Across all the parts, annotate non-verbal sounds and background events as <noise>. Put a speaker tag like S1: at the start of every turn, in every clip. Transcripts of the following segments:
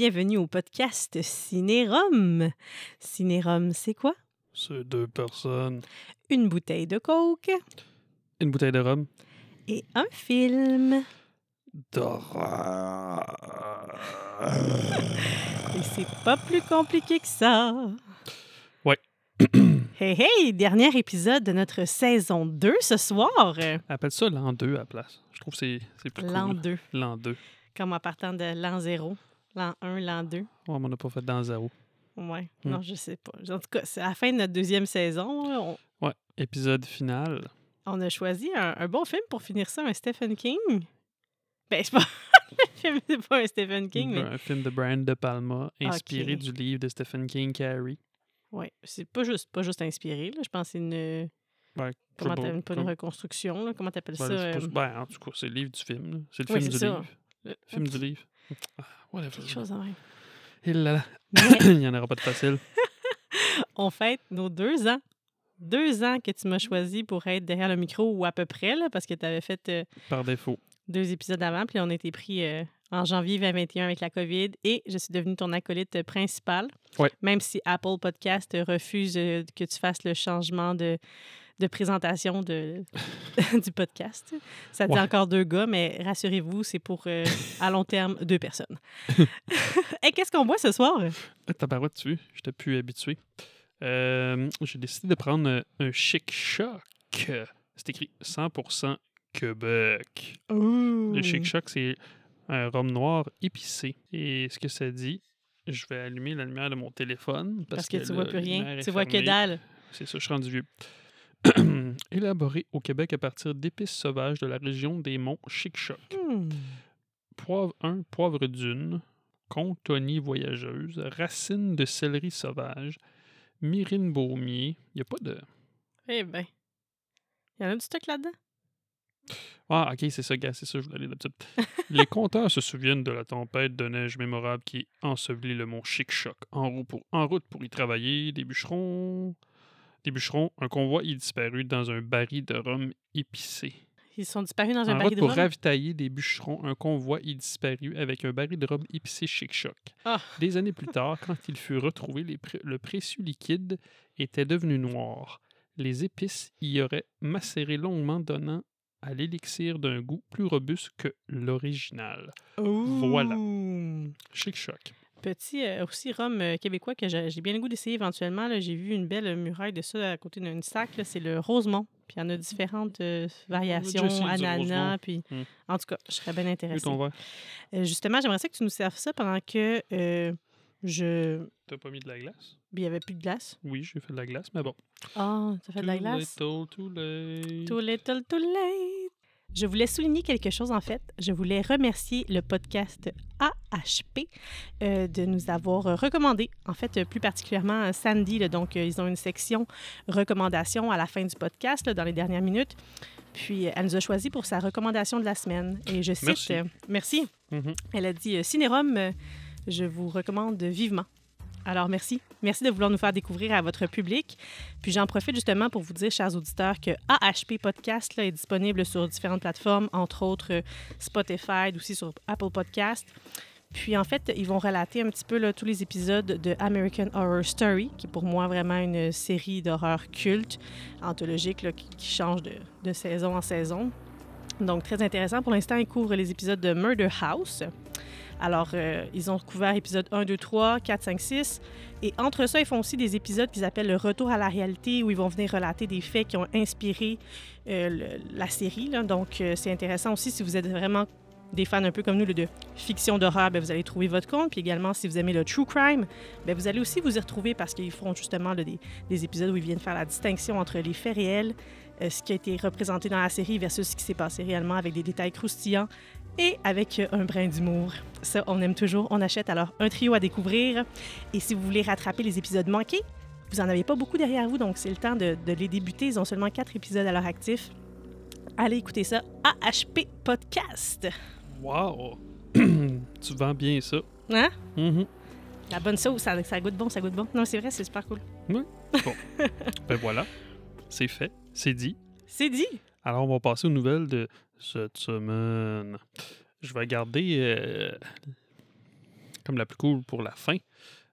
S1: Bienvenue au podcast Cinérum. Cinérum, c'est quoi?
S2: C'est deux personnes.
S1: Une bouteille de coke
S2: Une bouteille de rhum.
S1: et un film.
S2: D'horreur.
S1: Et c'est pas plus compliqué que ça.
S2: Ouais. <clears throat>
S1: hey, hey, dernier épisode de notre saison 2 ce soir.
S2: Appelle ça l'an 2 à la place. Je trouve que c'est c'est plus
S1: L'an
S2: cool.
S1: 2,
S2: L'an 2.
S1: comme en partant de l'an 0. L'an 1, l'an 2.
S2: Ouais, mais on n'a pas fait dans zéro.
S1: Ouais,
S2: Hmm.
S1: non, je sais pas. En tout cas, c'est à la fin de notre deuxième saison. On,
S2: Ouais. Épisode final.
S1: on a choisi un, un bon film pour finir ça, un Stephen King. Ben, c'est pas. <laughs> c'est pas un Stephen King, mais.
S2: Un film de Brian De Palma, inspiré du livre de Stephen King, Carrie.
S1: Ouais, c'est pas juste, pas juste inspiré. Là. Je pense que c'est une.
S2: Ouais,
S1: Comment
S2: beau.
S1: pas une reconstruction, là. Comment t'appelles
S2: Ben,
S1: ça?
S2: pas-
S1: euh,
S2: ben, en tout cas, c'est le livre du film. C'est le
S1: Oui,
S2: film du
S1: ça.
S2: livre.
S1: le-
S2: Film du livre. Ah, whatever.
S1: Quelque chose même.
S2: Et là, <coughs> Il n'y en aura pas de facile. <laughs>
S1: on fête nos deux ans. Deux ans que tu m'as choisi pour être derrière le micro ou à peu près, là, parce que tu avais fait euh,
S2: Par défaut.
S1: deux épisodes avant, puis on a été pris euh, en janvier 2021 avec la COVID et je suis devenue ton acolyte principal.
S2: Ouais.
S1: Même si Apple Podcast refuse euh, que tu fasses le changement de, de présentation de, <laughs> du podcast. Ça dit
S2: Ouais.
S1: encore deux gars, mais rassurez-vous, c'est pour euh, à long terme deux personnes. <laughs> <laughs> Et qu'est-ce qu'on boit ce soir?
S2: Ah, Tabarouette, tu j'étais plus habitué. Euh, J'ai décidé de prendre un, un chic choc. C'est écrit 100% Québec. Le chic choc, c'est un rhum noir épicé. Et ce que ça dit, je vais allumer la lumière de mon téléphone. Parce,
S1: Parce que, tu vois plus rien. Tu vois que
S2: fermée.
S1: dalle.
S2: C'est ça, je suis rendu vieux. <clears throat> Élaboré au Québec à partir d'épices sauvages de la région des monts Chic-Choc.
S1: Hmm.
S2: Poivre 1, poivre d'une, contonie voyageuse, racine de céleri sauvage, myrine baumier. Il n'y a pas de.
S1: Eh bien. Il y en a du stock là-dedans?
S2: Ah, ok, c'est ça, gars, c'est ça, je voulais aller d'habitude. <laughs> Les conteurs se souviennent de la tempête de neige mémorable qui ensevelit le mont Chic-Choc. En route pour y travailler, des bûcherons. Des bûcherons, un convoi y disparu dans un baril de rhum épicé.
S1: Ils sont disparus dans un
S2: En
S1: baril
S2: route
S1: de
S2: pour
S1: rhum?
S2: ravitailler des bûcherons, un convoi y disparu avec un baril de rhum épicé chic-choc.
S1: Ah.
S2: Des années plus tard, quand il fut retrouvé, les pré- le précieux liquide était devenu noir. Les épices y auraient macéré longuement, donnant à l'élixir d'un goût plus robuste que l'original. Voilà. Chic-choc.
S1: Petit euh, aussi rhum euh, québécois que j'ai bien le goût d'essayer éventuellement. J'ai vu une belle muraille de ça à côté d'un sac. C'est le Rosemont. Puis il y en a différentes euh, variations, ananas. Puis,
S2: Hmm.
S1: En tout cas, je serais bien intéressée. Euh, justement, j'aimerais ça que tu nous serves ça pendant que euh, je.
S2: T'as pas mis de la glace?
S1: Il n'y avait plus de glace.
S2: Oui, j'ai fait de la glace, mais bon.
S1: Ah, tu as fait de la glace?
S2: little, too late.
S1: Too little, too late. Je voulais souligner quelque chose en fait. Je voulais remercier le podcast AHP euh, de nous avoir euh, recommandé, en fait, euh, plus particulièrement Sandy. là. donc, ils ont une section recommandations à la fin du podcast, là, dans les dernières minutes. Puis, elle nous a choisi pour sa recommandation de la semaine. Et je cite
S2: Merci.
S1: euh, merci.
S2: Mhm.
S1: Elle a dit Cinérum, je vous recommande vivement. Alors, merci. Merci de vouloir nous faire découvrir à votre public. Puis j'en profite justement pour vous dire, chers auditeurs, que AHP Podcast là, est disponible sur différentes plateformes, entre autres euh, Spotify, aussi sur Apple Podcast. Puis en fait, ils vont relater un petit peu tous les épisodes de American Horror Story, qui est pour moi vraiment une série d'horreur culte, anthologique, qui change de, de saison en saison. Donc très intéressant. Pour l'instant, ils couvrent les épisodes de Murder House. Alors, euh, ils ont couvert épisode 1, 2, 3, 4, 5, 6. Et entre ça, ils font aussi des épisodes qu'ils appellent le retour à la réalité, où ils vont venir relater des faits qui ont inspiré euh, la série. Donc, euh, c'est intéressant aussi si vous êtes vraiment des fans un peu comme nous de fiction d'horreur, ben, vous allez trouver votre compte. Puis également, si vous aimez le true crime, ben, vous allez aussi vous y retrouver parce qu'ils feront justement des, des épisodes où ils viennent faire la distinction entre les faits réels, ce qui a été représenté dans la série versus ce qui s'est passé réellement avec des détails croustillants et avec un brin d'humour. Ça, on aime toujours. On achète alors un trio à découvrir. Et si vous voulez rattraper les épisodes manqués, vous n'en avez pas beaucoup derrière vous, donc c'est le temps de, de les débuter. Ils ont seulement quatre épisodes à leur actif. Allez écouter ça. AHP Podcast.
S2: Wow! <clears throat> tu vends bien ça.
S1: Hein?
S2: Mhm.
S1: La bonne sauce, ça, ça goûte bon, ça goûte bon. Non, c'est vrai, c'est super cool. <laughs>
S2: Ben voilà, c'est fait, c'est dit.
S1: C'est dit.
S2: Alors, on va passer aux nouvelles de cette semaine. Je vais garder. euh, comme la plus cool pour la fin.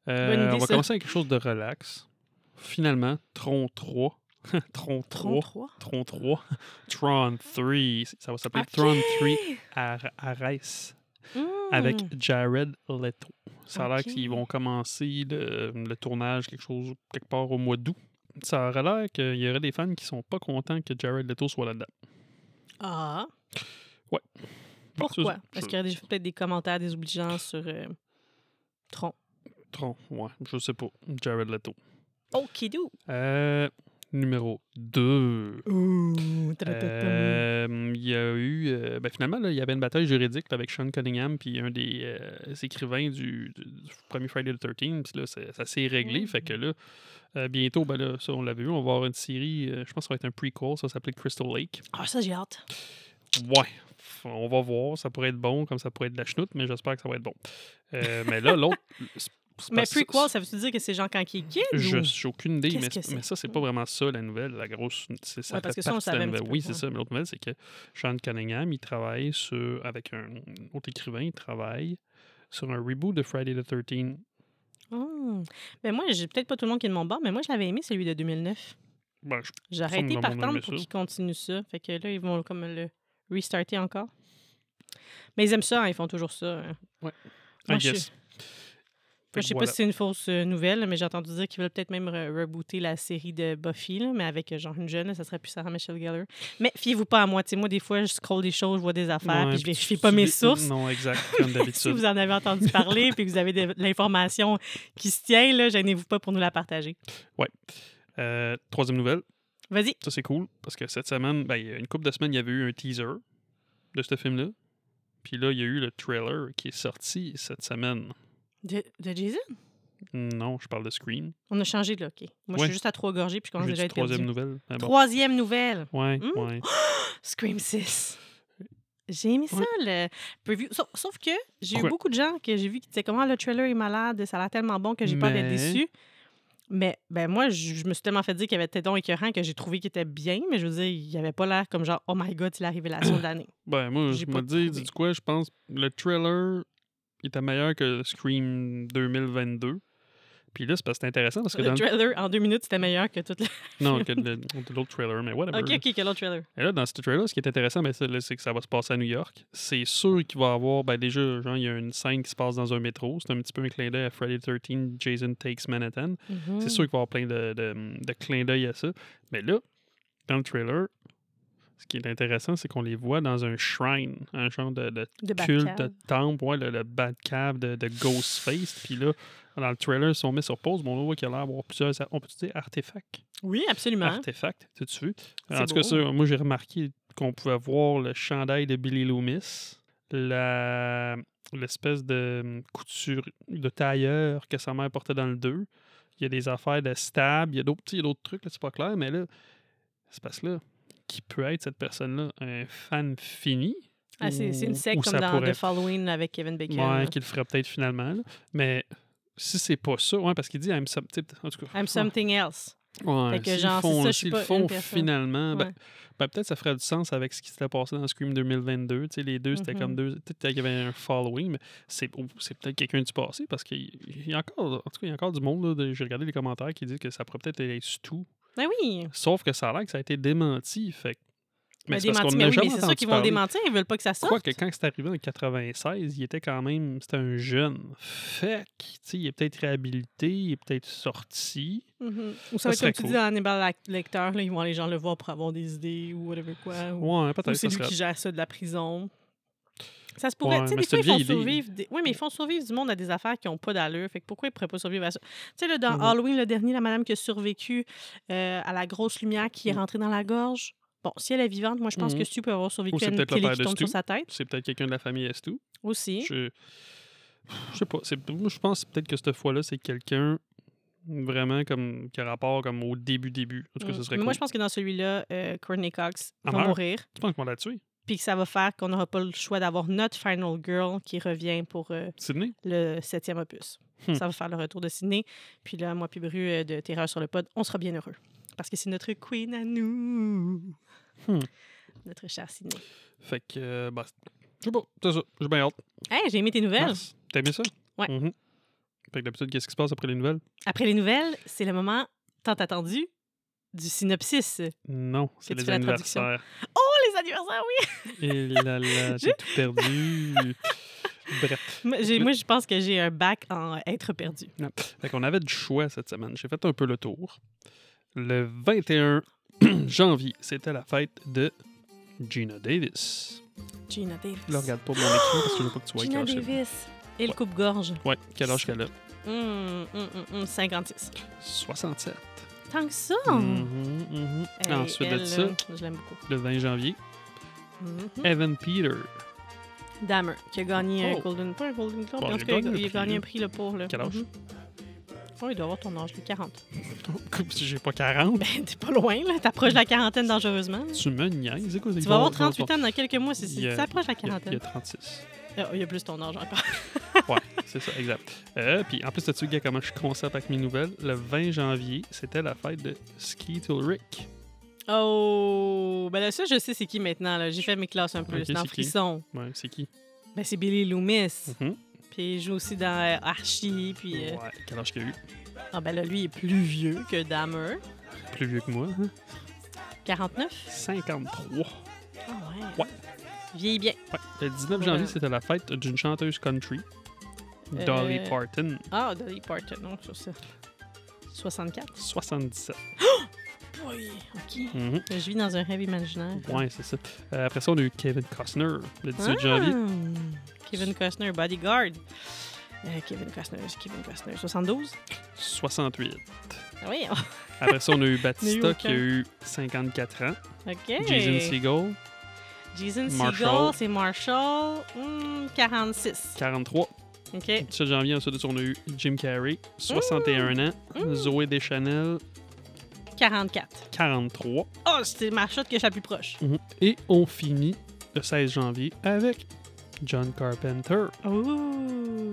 S2: Euh,
S1: idée,
S2: on va
S1: ça.
S2: commencer avec quelque chose de relax. Finalement, Tron 3. <laughs> Tron 3.
S1: 33.
S2: Tron 3. Tron 3. <laughs> Ça va s'appeler. Tron 3 Ar- Ares
S1: Hmm.
S2: avec Jared Leto. Ça a l'air qu'ils vont commencer le, le tournage quelque chose quelque part au mois d'août. Ça aurait l'air qu'il y aurait des fans qui sont pas contents que Jared Leto soit là-dedans.
S1: Ah.
S2: Ouais.
S1: Pourquoi? Est-ce qu'il y aurait peut-être des commentaires désobligeants sur euh, Tron?
S2: Tron, ouais, je sais pas. Jared Leto.
S1: Okidou.
S2: Euh, numéro 2.
S1: Ouh.
S2: Euh, il y a eu. euh, ben finalement, là, il y avait une bataille juridique là, avec Sean Cunningham puis un des euh, écrivains du, du- du premier Friday the 13 Puis là, ça s'est réglé.
S1: Mm.
S2: Fait que là, euh, bientôt, ben là, ça, on l'avait vu. On va avoir une série. euh, je pense que ça va être un prequel. Ça s'appelle Crystal Lake.
S1: Ah, ça, j'ai hâte.
S2: Ouais. On va voir. Ça pourrait être bon, comme ça pourrait être de la chenoute, mais j'espère que ça va être bon. Euh, mais là, l'autre. <laughs>
S1: Mais
S2: parce-
S1: prequel, ça veut-tu dire que c'est genre quand il est kid?
S2: je j'ai aucune idée, mais, mais ça, c'est pas vraiment ça, la nouvelle. La grosse. c'est- Ça
S1: Ouais, parce
S2: fait
S1: que ça, on
S2: partie de la
S1: savait un
S2: nouvelle.
S1: petit peu,
S2: Oui, c'est
S1: ouais.
S2: ça. Mais l'autre nouvelle, c'est que Sean Cunningham, il travaille sur. Avec un autre écrivain, il travaille sur un reboot de Friday the 13
S1: Hmm. Ben moi, j'ai peut-être pas tout le monde qui est de mon bord, mais moi, je l'avais aimé, celui de 2009.
S2: Ben,
S1: J'aurais été partante pour
S2: ça.
S1: qu'ils continuent ça. Fait que là, ils vont comme le restarter encore. Mais ils aiment ça, hein, ils font toujours ça. hein.
S2: I
S1: Moi, je
S2: guess.
S1: Moi, je sais pas si c'est une fausse euh, nouvelle, mais j'ai entendu dire qu'ils veulent peut-être même re- rebooter la série de Buffy, là, mais avec euh, genre une jeune, ça serait plus Sarah Michelle Gellar. Mais fiez-vous pas à moi. moi, des fois, je scroll des choses, je vois des affaires,
S2: Ouais,
S1: puis je
S2: puis
S1: vérifie pas mes sources.
S2: Non, exact, <laughs> comme
S1: si
S2: d'habitude.
S1: vous en avez entendu parler, puis que vous avez de l'information qui se tient, gênez-vous pas pour nous la partager.
S2: Euh, troisième nouvelle,
S1: Vas-y.
S2: ça c'est cool, parce que cette semaine, ben, il y a une couple de semaines, il y avait eu un teaser de ce film-là. Puis là, il y a eu le trailer qui est sorti cette semaine.
S1: De, de Jason?
S2: Non, je parle de Scream.
S1: On a changé, là, OK. Moi, je suis juste à trois gorgées, puis je commence déjà à perdu.
S2: troisième nouvelle. bon.
S1: Troisième nouvelle.
S2: Ouais,
S1: Hmm?
S2: ouais. <gasps>
S1: Scream 6. J'ai aimé ça, le preview. Sauf, sauf que j'ai eu beaucoup de gens que j'ai vu qui disaient comment le trailer est malade, ça a l'air tellement bon que j'ai peur d'être déçu. Mais ben moi, je, je me suis tellement fait dire qu'il y avait donc écœurant que j'ai trouvé qu'il était bien, mais je veux dire, il n'y avait pas l'air comme genre, oh my god, c'est la révélation de l'année. <coughs>
S2: Ben, moi, je me dis, dis quoi, je pense le trailer était meilleur que Scream 2022. Puis là, c'est parce que c'est intéressant parce que
S1: Le
S2: dans
S1: trailer, en deux minutes, c'était meilleur que tout le. <laughs>
S2: Non, que le- que l'autre trailer, mais whatever.
S1: OK, OK, quel autre trailer?
S2: Et là, dans ce trailer, ce qui est intéressant, ben, c'est que ça va se passer à New York. C'est sûr qu'il va y avoir, ben, déjà, genre, il y a une scène qui se passe dans un métro. C'est un petit peu un clin d'œil à Friday the 13, Jason Takes Manhattan.
S1: Mhm.
S2: C'est sûr qu'il va y avoir plein de, de, de clins d'œil à ça. Mais là, dans le trailer, ce qui est intéressant, c'est qu'on les voit dans un shrine, un genre de, de
S1: De
S2: culte, de temple, ouais, le, le Batcave de, de Ghostface. Puis là, dans le trailer, ils sont mis sur pause. Bon, on voit qu'il a l'air d'avoir plusieurs, on peut dire, artefacts.
S1: Oui, absolument.
S2: Artefacts, tout vu.
S1: C'est
S2: En tout cas, ça, moi, j'ai remarqué qu'on pouvait voir le chandail de Billy Loomis, l'espèce de hum, couture, de tailleur que sa mère portait dans le 2. Il y a des affaires de stab, il y a d'autres il y a d'autres trucs, là, c'est pas clair, mais là, c'est parce que là, qui peut être cette personne-là? Un fan fini?
S1: Ah, c'est une secte comme dans
S2: pourrait
S1: The Following avec Kevin Bacon.
S2: Ouais, qu'il le ferait peut-être finalement. là. Mais si c'est pas ça, ouais, parce qu'il dit I'm some- en tout cas.
S1: I'm something else.
S2: Ouais,
S1: que genre,
S2: font,
S1: ça, je suis
S2: s'ils
S1: pas
S2: le font
S1: une
S2: finalement, ben,
S1: Ouais.
S2: ben, peut-être ça ferait du sens avec ce qui s'était passé dans Scream 2022. Tu sais, les deux, c'était comme deux. Peut-être qu'il y avait un following, mais c'est peut-être quelqu'un du passé parce qu'il il y a encore, en tout cas, il y a encore du monde. J'ai regardé les commentaires qui disent que ça pourrait peut-être être Stu.
S1: Ben oui.
S2: Sauf que ça a l'air que ça a été démenti. Fait que-
S1: Mais,
S2: c'est parce qu'on
S1: mais
S2: n'a
S1: oui, mais
S2: jamais entendu
S1: qu'ils vont
S2: parler.
S1: démentir, ils veulent pas que ça sorte.
S2: Quoi que quand c'est arrivé en 96, il était quand même. C'était un jeune. Fait que, tu il est peut-être réhabilité, il est peut-être sorti.
S1: Mhm. Ou
S2: Ça
S1: ça va être comme tu
S2: cool.
S1: dis dans Hannibal Lecter, là, ils vont aller genre le voir pour avoir des idées ou whatever quoi. Ou,
S2: Ouais,
S1: ou
S2: peut-être.
S1: c'est lui
S2: serait-
S1: qui gère ça de la prison. Ça se pourrait.
S2: Ouais,
S1: tu sais,
S2: mais
S1: des fois, ils font survivre. des- Oui, mais ils font survivre du monde à des affaires qui n'ont pas d'allure. Fait que pourquoi ils ne pourraient pas survivre à ça? Tu sais, là, dans. Halloween, le dernier, la madame qui a survécu euh, à la grosse lumière qui est
S2: Mhm.
S1: rentrée dans la gorge. Bon, si elle est vivante, moi, je pense que Stu peut avoir survécu à une télé qui tombe sur sa tête
S2: C'est peut-être quelqu'un de la famille Estou.
S1: aussi.
S2: Je... je sais pas. je pense peut-être que cette fois-là, c'est quelqu'un vraiment comme qui a rapport comme au début début. En tout cas,
S1: Mm.
S2: ce serait
S1: Mais
S2: cool.
S1: Moi, je pense que dans celui-là, euh, Courtney Cox
S2: Elle
S1: va
S2: meurt?
S1: mourir.
S2: Tu penses qu'on l'a tué?
S1: Puis que ça va faire qu'on n'aura pas le choix d'avoir notre Final Girl qui revient pour euh, le septième opus.
S2: Hmm.
S1: Ça va faire le retour de Sydney. Puis là, moi puis Bru euh, de Terreur sur le pod, on sera bien heureux. Parce que c'est notre queen à nous.
S2: Hmm.
S1: Notre chère Sydney.
S2: Fait que, euh, bah, je sais pas. C'est ça. J'ai bien hâte.
S1: Hey, j'ai aimé tes nouvelles.
S2: T'as aimé ça?
S1: Ouais.
S2: Mhm. Fait que d'habitude, qu'est-ce qui se passe après les nouvelles?
S1: Après les nouvelles, c'est le moment tant attendu du synopsis.
S2: Non, c'est les anniversaires.
S1: Oh, anniversaires, oui! <laughs>
S2: Et là là, j'ai tout perdu. <laughs> Bref.
S1: Moi, je pense que j'ai un bac en être perdu.
S2: Fait qu'on avait du choix cette semaine. J'ai fait un peu le tour. Le 21 <clears throat> janvier, c'était la fête de Gina Davis.
S1: Gina Davis.
S2: Là, regarde pas mon écran parce que je veux pas que tu vois
S1: Gina
S2: quel âge.
S1: Davis. Et le
S2: Ouais.
S1: coupe-gorge.
S2: Ouais, quel âge qu'elle a?
S1: Hum, hum, hum, hum, 56.
S2: 67.
S1: Tant que ça!
S2: Mhm, mhm.
S1: Hey,
S2: Ensuite
S1: elle,
S2: de ça,
S1: je l'aime beaucoup.
S2: le 20 janvier,
S1: Mhm.
S2: Evan Peter.
S1: Dahmer, qui a gagné
S2: Oh.
S1: un Golden... Pas un Golden Globe,
S2: Bon,
S1: mais en
S2: il
S1: tout
S2: a
S1: il
S2: gagné
S1: a, gagné un prix là, pour... Là.
S2: Quel âge?
S1: Oh, il doit avoir ton âge, là, <laughs> 40.
S2: Comme si j'ai pas 40.
S1: Ben, t'es pas loin, là. T'approches la quarantaine dangereusement.
S2: Tu me niaises.
S1: Tu
S2: va
S1: vas avoir
S2: avoir-
S1: 38 ans dans quelques mois,
S2: y a-
S1: tu approches la
S2: a- il y
S1: quarantaine.
S2: a 36.
S1: Ah, Il y a plus ton âge encore. <laughs>
S2: Ouais, c'est ça, exact. Euh, puis en plus, tu gars, comment je concept avec mes nouvelles? Le 20 janvier, c'était la fête de Skeetle Rick.
S1: Oh! Ben là, ça, je sais c'est qui maintenant. là. J'ai fait mes classes un peu.
S2: Ok,
S1: c'est dans
S2: qui?
S1: Frisson.
S2: Ouais, c'est qui?
S1: Ben, c'est Billy Loomis.
S2: Mhm.
S1: Puis il joue aussi dans euh, Archie. Puis, euh,
S2: Ouais, quel âge qu'il a eu?
S1: ah, ben là, lui, il est plus vieux que Dahmer.
S2: Plus vieux que moi. hein?
S1: 49?
S2: 53.
S1: Ah ouais.
S2: Ouais.
S1: Vieillit bien.
S2: Ouais. Le 19
S1: Ouais.
S2: janvier, c'était la fête d'une chanteuse country, Dolly
S1: Euh,
S2: Parton,
S1: Ah, Dolly Parton. Non, ça, c'est 64.
S2: 77.
S1: Oui, OK.
S2: Mhm.
S1: Je vis dans un rêve imaginaire.
S2: Ouais, c'est ça. Euh, après ça, on a eu Kevin Costner, le 18 janvier.
S1: Ah! Kevin Costner, Bodyguard. Euh, Kevin Costner, c'est Kevin Costner. 72?
S2: 68.
S1: Ah oui,
S2: Après ça, on a eu <laughs> Batista qui a
S1: aucun.
S2: eu 54 ans.
S1: OK.
S2: Jason Segel,
S1: Jason
S2: Marshall.
S1: Segel, c'est Marshall. Hmm, 46.
S2: 43.
S1: OK.
S2: 17 janvier, ensuite on a eu Jim Carrey, 61 ans.
S1: Mm.
S2: Zoé Deschanel,
S1: 44.
S2: 43.
S1: Oh, c'était ma shot que je suis la plus proche.
S2: Mhm. Et on finit le 16 janvier avec John Carpenter,
S1: Oh!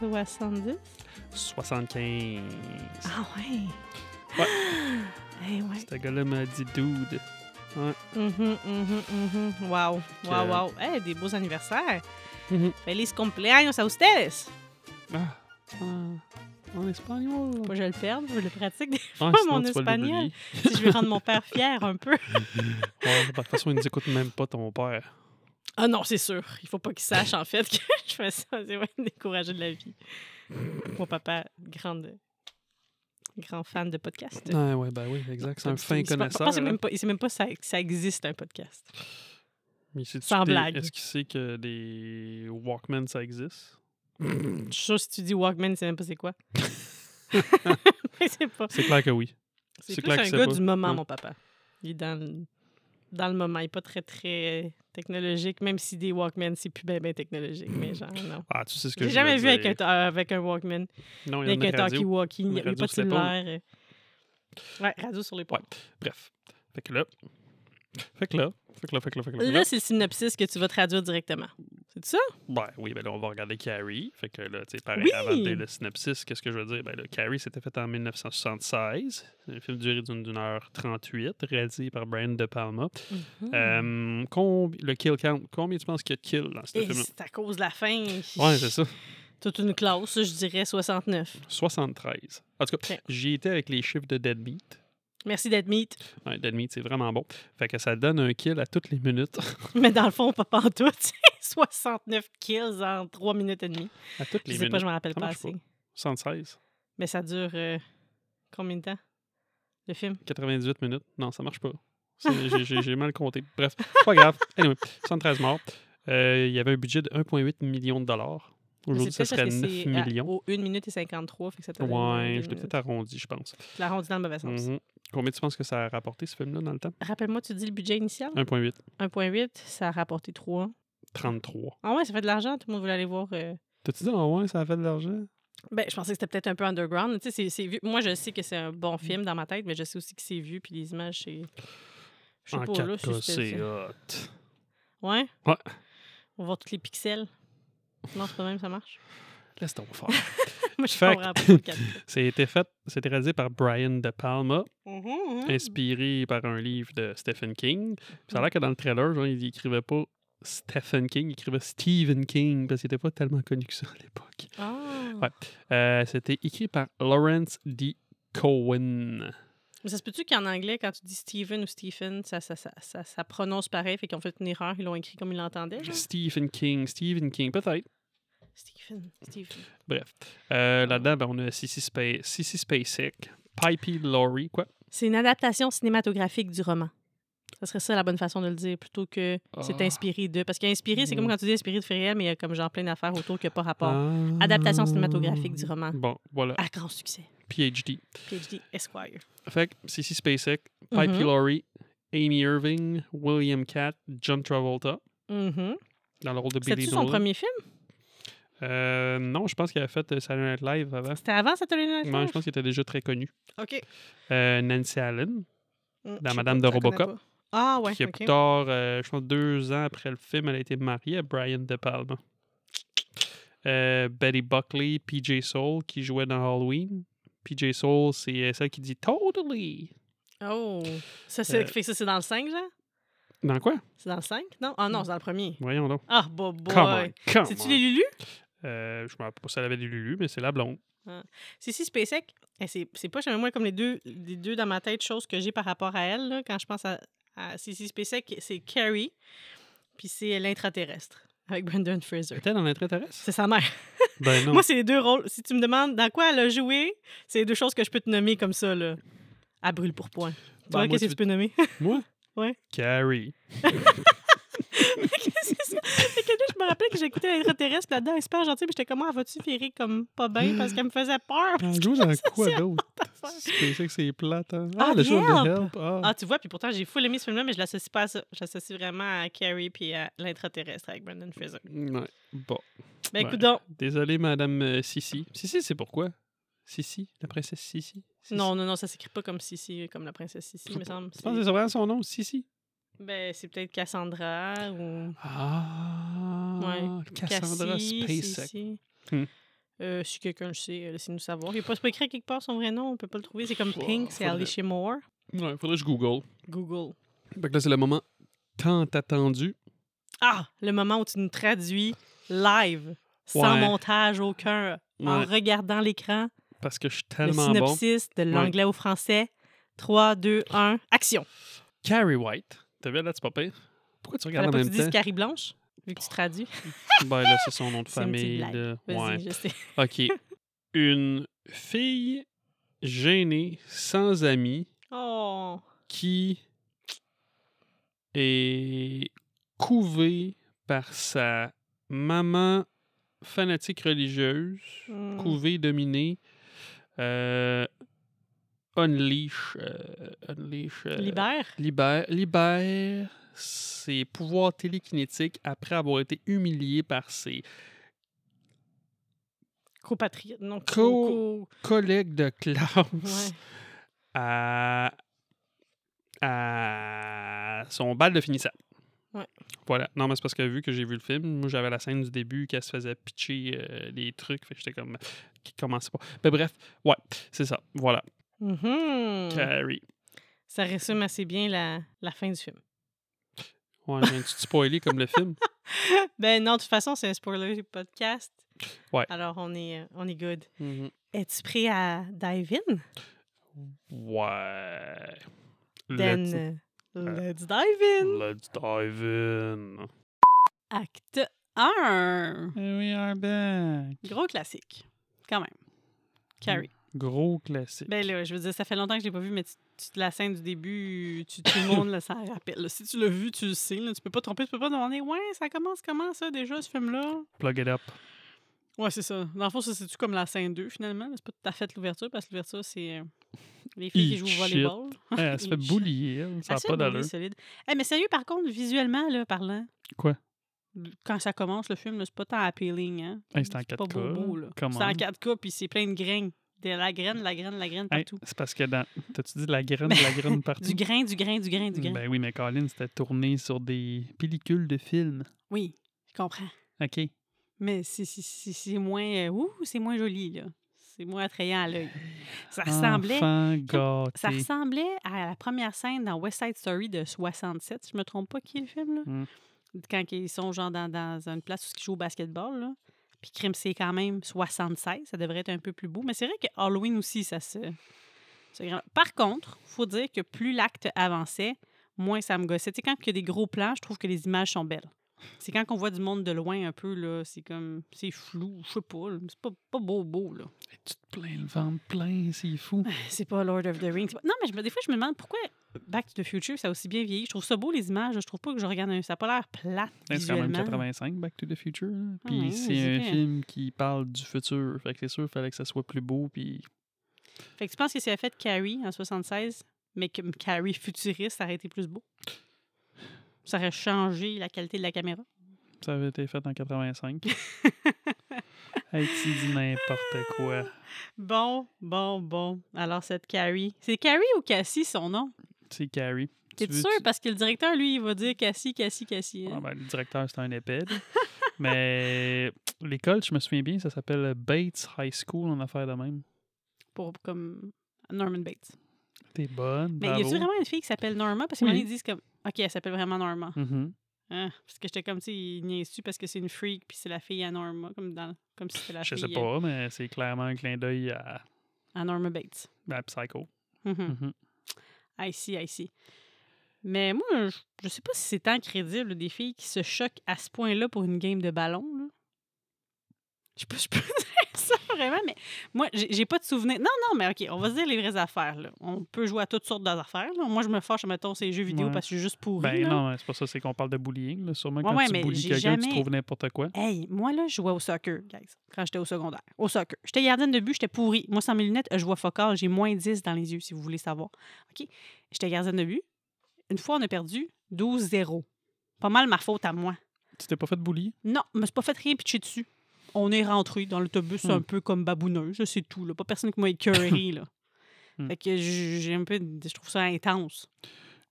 S1: 70?
S2: 75.
S1: Ah ouais!
S2: Ouais. <gasps>
S1: Eh ouais.
S2: Ce gars-là m'a dit dude.
S1: Mhm, mhm, mhm. Wow,
S2: Que-
S1: wow, wow. Eh, des beaux anniversaires.
S2: Mhm.
S1: Feliz cumpleaños a ustedes.
S2: Ah, ah, en espagnol.
S1: Que je le perde, je le pratique des
S2: Ah,
S1: fois,
S2: sinon,
S1: mon
S2: tu vas
S1: espagnol.
S2: l'oublier.
S1: si je veux rendre mon père fier un peu. <laughs>
S2: Ouais, de toute façon, il nous écoute même pas, ton père.
S1: Ah non, c'est sûr. Il faut pas qu'il sache, en fait, <laughs> que je fais ça. C'est ouais, me décourager de la vie. Mon papa, grande, grand fan de podcast.
S2: Ah, ouais, ben oui, exact. C'est un fin connaisseur.
S1: papa, sait même pas, il sait même pas ça- que ça existe, un podcast.
S2: Mais
S1: Sans
S2: que
S1: blague.
S2: Est-ce qu'il sait que des Walkman, ça existe?
S1: Je suis sûre, si tu dis Walkman, il sait même pas c'est quoi. <laughs> Mais c'est pas.
S2: C'est clair que oui.
S1: C'est
S2: clair
S1: un
S2: sait
S1: gars
S2: pas.
S1: du moment,
S2: Ouais.
S1: mon papa. Il est dans le, dans le moment. Il n'est pas très, très technologique, même si des Walkman, c'est plus bien, bien technologique. Mais genre, <laughs> non.
S2: Ah, tu sais ce que
S1: J'ai jamais vu avec un, ta- avec un Walkman,
S2: Non, il y a
S1: avec un talkie-walkie. Il n'y a, pas de cellulaire. euh. Ouais, radio sur l'épaule.
S2: Bref. Fait que là... Fait que là... Fait que là, fait que là, fait que là...
S1: c'est le synopsis que tu vas traduire directement. C'est ça?
S2: Ben oui, ben là, on va regarder Carrie. Fait que là, tu sais, pareil,
S1: Oui!
S2: avant de le synopsis, qu'est-ce que je veux dire? Ben là, Carrie, c'était fait en 1976. C'est un film duré d'une heure 38, réalisé par Brian De Palma.
S1: Mhm.
S2: Euh, combi- le kill count, combien tu penses qu'il y a de kills dans ce
S1: Et
S2: film-là?
S1: c'est à cause de la fin.
S2: Ouais, c'est ça.
S1: Toute une classe, je dirais 69.
S2: 73. En tout cas,
S1: Ok.
S2: j'y étais avec les chiffres de Dead Meat.
S1: Merci.
S2: Ouais, Dead Meat, c'est vraiment bon. Fait que ça donne un kill à toutes les minutes. <laughs>
S1: Mais dans le fond, pas pantoute. c'est 69 kills en 3 minutes et demie.
S2: à toutes
S1: Je
S2: les
S1: sais pas, je me rappelle
S2: Ça
S1: pas assez.
S2: pas. 76.
S1: Mais ça dure euh, combien de temps, le film?
S2: 98 minutes. Non, ça marche pas. <laughs> J'ai mal compté. Bref, pas grave. Anyway, 73 morts. Euh, il y avait un budget de 1,8 million de dollars. Aujourd'hui, ça serait
S1: parce que
S2: 9
S1: c'est à-
S2: millions.
S1: au 1 minute et 53, fait que ça
S2: Ouais, je l'ai peut-être arrondi, je pense.
S1: Tu l'as arrondi dans le mauvais sens.
S2: Mhm. Combien tu penses que ça a rapporté, ce film-là, dans le temps?
S1: Rappelle-moi, tu dis le budget initial?
S2: 1,8.
S1: 1.8, ça a rapporté 3.
S2: 33.
S1: Ah ouais, ça fait de l'argent, tout le monde voulait aller voir. euh.
S2: T'as-tu dit, ah ouais, ça a fait de l'argent?
S1: Ben, je pensais que c'était peut-être un peu underground. Tu sais, c'est- vu. Moi, je sais que c'est un bon film dans ma tête, mais je sais aussi que c'est vu, puis les images, c'est. Je sais
S2: En
S1: pas, là.
S2: 4K,
S1: si c'était-
S2: c'est hot.
S1: Ouais?
S2: Ouais.
S1: On va voir tous les pixels. Non, c'est pas même, ça marche.
S2: Laisse donc faire. <laughs>
S1: Moi, je
S2: Fait
S1: comprends
S2: que-
S1: pas le 4K. <laughs>
S2: C'était fait, c'était réalisé par Brian De Palma,
S1: Mhm, mhm.
S2: inspiré par un livre de Stephen King. Puis ça a l'air que dans le trailer, genre, il écrivait pas Stephen King. Il écrivait Stephen King parce qu'il n'était pas tellement connu que ça à l'époque.
S1: Ah.
S2: Ouais. Euh, C'était écrit par Lawrence D. Cohen.
S1: Mais ça se peut-tu qu'en anglais, quand tu dis Stephen ou Stephen, ça, ça, ça, ça, ça prononce pareil, fait qu'ils ont fait une erreur, ils l'ont écrit comme ils l'entendaient? genre?
S2: Stephen King, Stephen King, peut-être.
S1: Stephen, Stephen.
S2: Bref. Euh, Là-dedans, ben, on a Sissy Spacek, Pipey Laurie, quoi?
S1: C'est une adaptation cinématographique du roman. Ça serait ça la bonne façon de le dire, plutôt que c'est
S2: Ah.
S1: inspiré de. Parce qu'inspiré, c'est comme
S2: Mm.
S1: quand tu dis inspiré de réels, mais il y a comme genre plein d'affaires autour qui n'ont pas rapport.
S2: Ah.
S1: Adaptation cinématographique du roman.
S2: Bon, voilà.
S1: À grand succès.
S2: PhD.
S1: PhD Esquire.
S2: Fait que Sissy Spacek, Pipey
S1: Mhm.
S2: Laurie, Amy Irving, William Catt, John Travolta,
S1: Mhm.
S2: dans le rôle de Billy
S1: son
S2: Nolan.
S1: premier film?
S2: Euh, non, je pense qu'il avait fait euh, Saturday Night Live avant.
S1: C'était avant Saturday Night Live?
S2: je pense qu'il était déjà très connu.
S1: OK.
S2: Euh, Nancy Allen,
S1: Mm,
S2: Dans Madame
S1: pas,
S2: de Robocop.
S1: Ah ouais,
S2: qui a
S1: OK.
S2: plus tard, euh, je pense deux ans après le film, elle a été mariée à Brian De Palma. Betty Buckley, PJ Soul, qui jouait dans Halloween. PJ Soul, c'est celle qui dit Totally.
S1: Oh. Ça, c'est, fait que ça, c'est dans le 5, genre?
S2: Dans quoi?
S1: C'est dans le 5? Non? Ah non, c'est dans le premier.
S2: Voyons donc.
S1: Ah, bah, boy.
S2: Come on, come
S1: C'est-tu
S2: on.
S1: les Lulu?
S2: Euh, je me rappelle pas si elle avait des Lulu, mais c'est la blonde.
S1: Si, si, SpaceX, eh, c'est, c'est pas jamais moi comme les deux, les deux dans ma tête choses que j'ai par rapport à elle. Là, quand je pense à, à Sissy SpaceX, c'est Carrie, puis c'est l'intraterrestre avec Brendan Fraser.
S2: Elle était dans l'intraterrestre?
S1: C'est sa mère. <laughs>
S2: Ben non.
S1: Moi, c'est les deux rôles. Si tu me demandes dans quoi elle a joué, c'est les deux choses que je peux te nommer comme ça. Là. À brûle pour point. Tu
S2: Ben,
S1: vois,
S2: moi,
S1: qu'est-ce que
S2: tu-
S1: tu peux nommer?
S2: Moi?
S1: Ouais.
S2: Carrie. <laughs>
S1: c'est ça. Fait que là, je me rappelais que j'écoutais l'extraterrestre là-dedans, elle est super gentille, mais j'étais comment, vas-tu virer comme pas bien parce qu'elle me faisait peur?
S2: Elle joue dans <laughs> quoi
S1: c'est
S2: d'autre?
S1: affaire.
S2: SpaceX, c'est plate. Hein?
S1: Ah,
S2: le show de
S1: Help!
S2: Ah.
S1: Ah, tu vois, puis pourtant, j'ai full aimé ce film-là, mais je l'associe pas à ça. Je l'associe vraiment à Carrie puis à l'intraterrestre avec Brendan Fraser.
S2: Ouais. Bon.
S1: Ben,
S2: Ouais.
S1: écoute donc.
S2: Désolé, Madame euh, Sissi. Sissi, c'est pourquoi? Sissi, la princesse Sissi? Sissi?
S1: Non, non, non, ça s'écrit pas comme Sissi, comme la princesse Sissi, il me semble.
S2: Je pense que c'est vraiment son nom, Sissi.
S1: Ben, c'est peut-être Cassandra ou
S2: Ah,
S1: Ouais.
S2: Cassandra
S1: Cassie. Sissi.
S2: Hmm.
S1: Euh, si quelqu'un le sait, laissez-nous savoir. Il n'est pas, écrit quelque part son vrai nom, on peut pas le trouver. C'est comme
S2: Oh,
S1: Pink, c'est
S2: faudrait-
S1: Alicia Moore.
S2: Ouais, faudrait que je Google.
S1: Google.
S2: Fait que là, c'est le moment tant attendu.
S1: Ah, le moment où tu nous traduis live, sans
S2: Ouais.
S1: montage aucun, en
S2: Ouais,
S1: regardant l'écran,
S2: parce que je suis
S1: le
S2: tellement bon.
S1: synopsis de l'anglais au français. 3, 2, 1, action.
S2: Carrie White. T'as vu là, c'est pas pire? Pourquoi tu regardes en
S1: pas
S2: même
S1: tu
S2: temps?
S1: Carrie Blanche, vu que tu traduis. <laughs>
S2: ben là, c'est son nom de <laughs>
S1: une petite
S2: famille.
S1: blague. Vas-y,
S2: Ouais.
S1: je sais. <laughs>
S2: OK. Une fille gênée, sans amis,
S1: Oh,
S2: qui est couvée par sa maman fanatique religieuse,
S1: Hmm.
S2: couvée, dominée, euh, unleash, euh, unleash, euh,
S1: libère.
S2: libère, libère ses pouvoirs télékinétiques après avoir été humilié par ses
S1: Copatriote. Non,
S2: Co-
S1: co...
S2: collègues de classe
S1: Ouais.
S2: à, à son bal de finissant.
S1: Ouais.
S2: Voilà. Non, mais c'est parce que vu que j'ai vu le film, moi j'avais la scène du début qu'elle se faisait pitcher euh, des trucs. Fait j'étais comme. qui commençait pas. Mais bref, ouais, c'est ça. Voilà.
S1: Mhm.
S2: Carrie.
S1: Ça résume assez bien la, la fin du film.
S2: Ouais, un petit spoilé comme le film? <laughs>
S1: Ben non, de toute façon, c'est un spoiler podcast.
S2: Ouais.
S1: Alors, on est, euh, on est good.
S2: Mhm.
S1: Es-tu prêt à dive in?
S2: Ouais.
S1: Then,
S2: Let's,
S1: euh, let's dive in!
S2: let's dive in.
S1: Acte 1.
S2: And we are back.
S1: Gros classique. Quand même. Carrie.
S2: Gros classique.
S1: Ben là, je veux dire, ça fait longtemps que je l'ai pas vu, mais tu, tu- la scène du début, tu, tout le monde ça rappelle. là. Si tu l'as vu, tu le sais. Là, tu peux pas te tromper, tu peux pas demander Ouais, ça commence comment ça déjà, ce film-là?
S2: Plug it up.
S1: Ouais, c'est ça. Dans le fond, ça c'est-tu comme la scène 2 finalement? C'est pas tout à fait l'ouverture, parce que l'ouverture, c'est euh, les filles qui jouent au volleyball. <laughs>
S2: Ouais, elle se fait boulier, elle. Ça n'a pas d'allure.
S1: solide. Eh, mais sérieux, par contre, visuellement, là, parlant.
S2: Quoi?
S1: Quand ça commence, le film, c'est pas tant appealing. Hein?
S2: Hey, c'est en
S1: pas
S2: 4K,
S1: beau, beau, là.
S2: come
S1: C'est en
S2: on.
S1: 4K, puis c'est plein de graines. De la graine, la graine, la graine
S2: Hey,
S1: partout.
S2: c'est parce que dans. T'as-tu dit de la graine, de la graine <laughs> partout?
S1: Du grain, du grain, du grain, du grain.
S2: Ben oui, mais Colin, c'était tourné sur des pellicules de film.
S1: Oui, je comprends.
S2: OK.
S1: Mais c'est- c'est- c'est c'est moins. euh, ouh, c'est moins joli, là. C'est moins attrayant à l'œil. Ça ressemblait.
S2: Gâté.
S1: Ça ressemblait à la première scène dans West Side Story de 67. Je me trompe pas qui est le film, là?
S2: Mm.
S1: quand ils sont genre dans, dans une place où ils jouent au basketball. Là. Puis crime, c'est quand même 76. Ça devrait être un peu plus beau. Mais c'est vrai que Halloween aussi, ça se. Par contre, faut dire que plus l'acte avançait, moins ça me gossait. Tu sais, quand il y a des gros plans, je trouve que les images sont belles. C'est quand on voit du monde de loin un peu, là, c'est comme. C'est flou, je sais pas. C'est pas, pas beau, beau, là.
S2: Et tu te plains le ventre plein, c'est fou. <laughs>
S1: C'est pas Lord of the Rings. pas- Non, mais je me- des fois, je me demande pourquoi Back to the Future, ça a aussi bien vieilli. Je trouve ça beau, les images. Je trouve pas que je regarde un. Ça a pas l'air plate.
S2: Ben, C'est quand même
S1: visuellement.
S2: 85, Back to the Future.
S1: Ah
S2: Puis c'est
S1: c'est
S2: un
S1: vrai.
S2: film qui parle du futur. Fait que c'est sûr, il fallait que ça soit plus beau. Puis
S1: Fait que tu penses que c'est fait Carrie en 76, mais que Carrie futuriste, ça aurait été plus beau? Ça aurait changé la qualité de la caméra?
S2: ça avait été fait en 85. <laughs> hey, tu dis n'importe quoi.
S1: Bon, bon, bon. Alors, cette Carrie. C'est Carrie ou Cassie, son nom?
S2: C'est Carrie.
S1: T'es sûr?
S2: tu-
S1: Parce que le directeur, lui, il va dire Cassie, Cassie, Cassie. hein?
S2: Ah, ben, le directeur, c'est un épée. <laughs> Mais l'école, je me souviens bien, ça s'appelle Bates High School en affaire de même.
S1: Pour comme Norman Bates.
S2: T'es bonne.
S1: Mais y a-tu vraiment une fille qui s'appelle Norma? Parce que
S2: Oui.
S1: ils disent comme. OK, elle s'appelle vraiment Norma.
S2: Mhm.
S1: Hein? Parce que j'étais comme, tu sais, il niaise-tu parce que c'est une freak, puis c'est la fille à Norma, comme, dans, comme si c'était la
S2: Je
S1: fille
S2: sais pas, mais c'est clairement un clin d'œil à,
S1: euh, à Norma Bates.
S2: à Psycho.
S1: Mhm. I see, I see. Mais moi, je, je sais pas si c'est tant crédible des filles qui se choquent à ce point-là pour une game de ballon. Là. Je sais pas, je peux <laughs> dire ça vraiment, mais moi, j'ai pas de souvenir. Non, non, mais OK, on va se dire les vraies affaires. Là. On peut jouer à toutes sortes d'affaires. là. Moi, je me fâche, mettons, ces jeux vidéo
S2: Ouais.
S1: parce que je suis juste pourri.
S2: Ben
S1: là.
S2: non, c'est pas ça, c'est qu'on parle de bullying. là. Sûrement
S1: Ouais,
S2: quand
S1: ouais,
S2: tu bullies quelqu'un, tu
S1: jamais-
S2: trouves n'importe quoi.
S1: Hey, moi, là, je jouais au soccer, guys, quand j'étais au secondaire. Au soccer. J'étais gardienne de but, j'étais pourri. Moi, sans mes lunettes, je vois focal, j'ai moins 10 dans les yeux, si vous voulez savoir. OK? J'étais gardienne de but. Une fois, on a perdu 12-0. Pas mal ma faute à moi.
S2: Tu t'es pas fait bully?
S1: Non, je me suis pas fait rien pitcher dessus. On est rentré dans l'autobus
S2: Hmm.
S1: un peu comme babouneuse, c'est tout. Là. Pas personne qui m'a écœuré. <laughs> là.
S2: Hmm.
S1: Fait que j'ai un peu. Je trouve ça intense.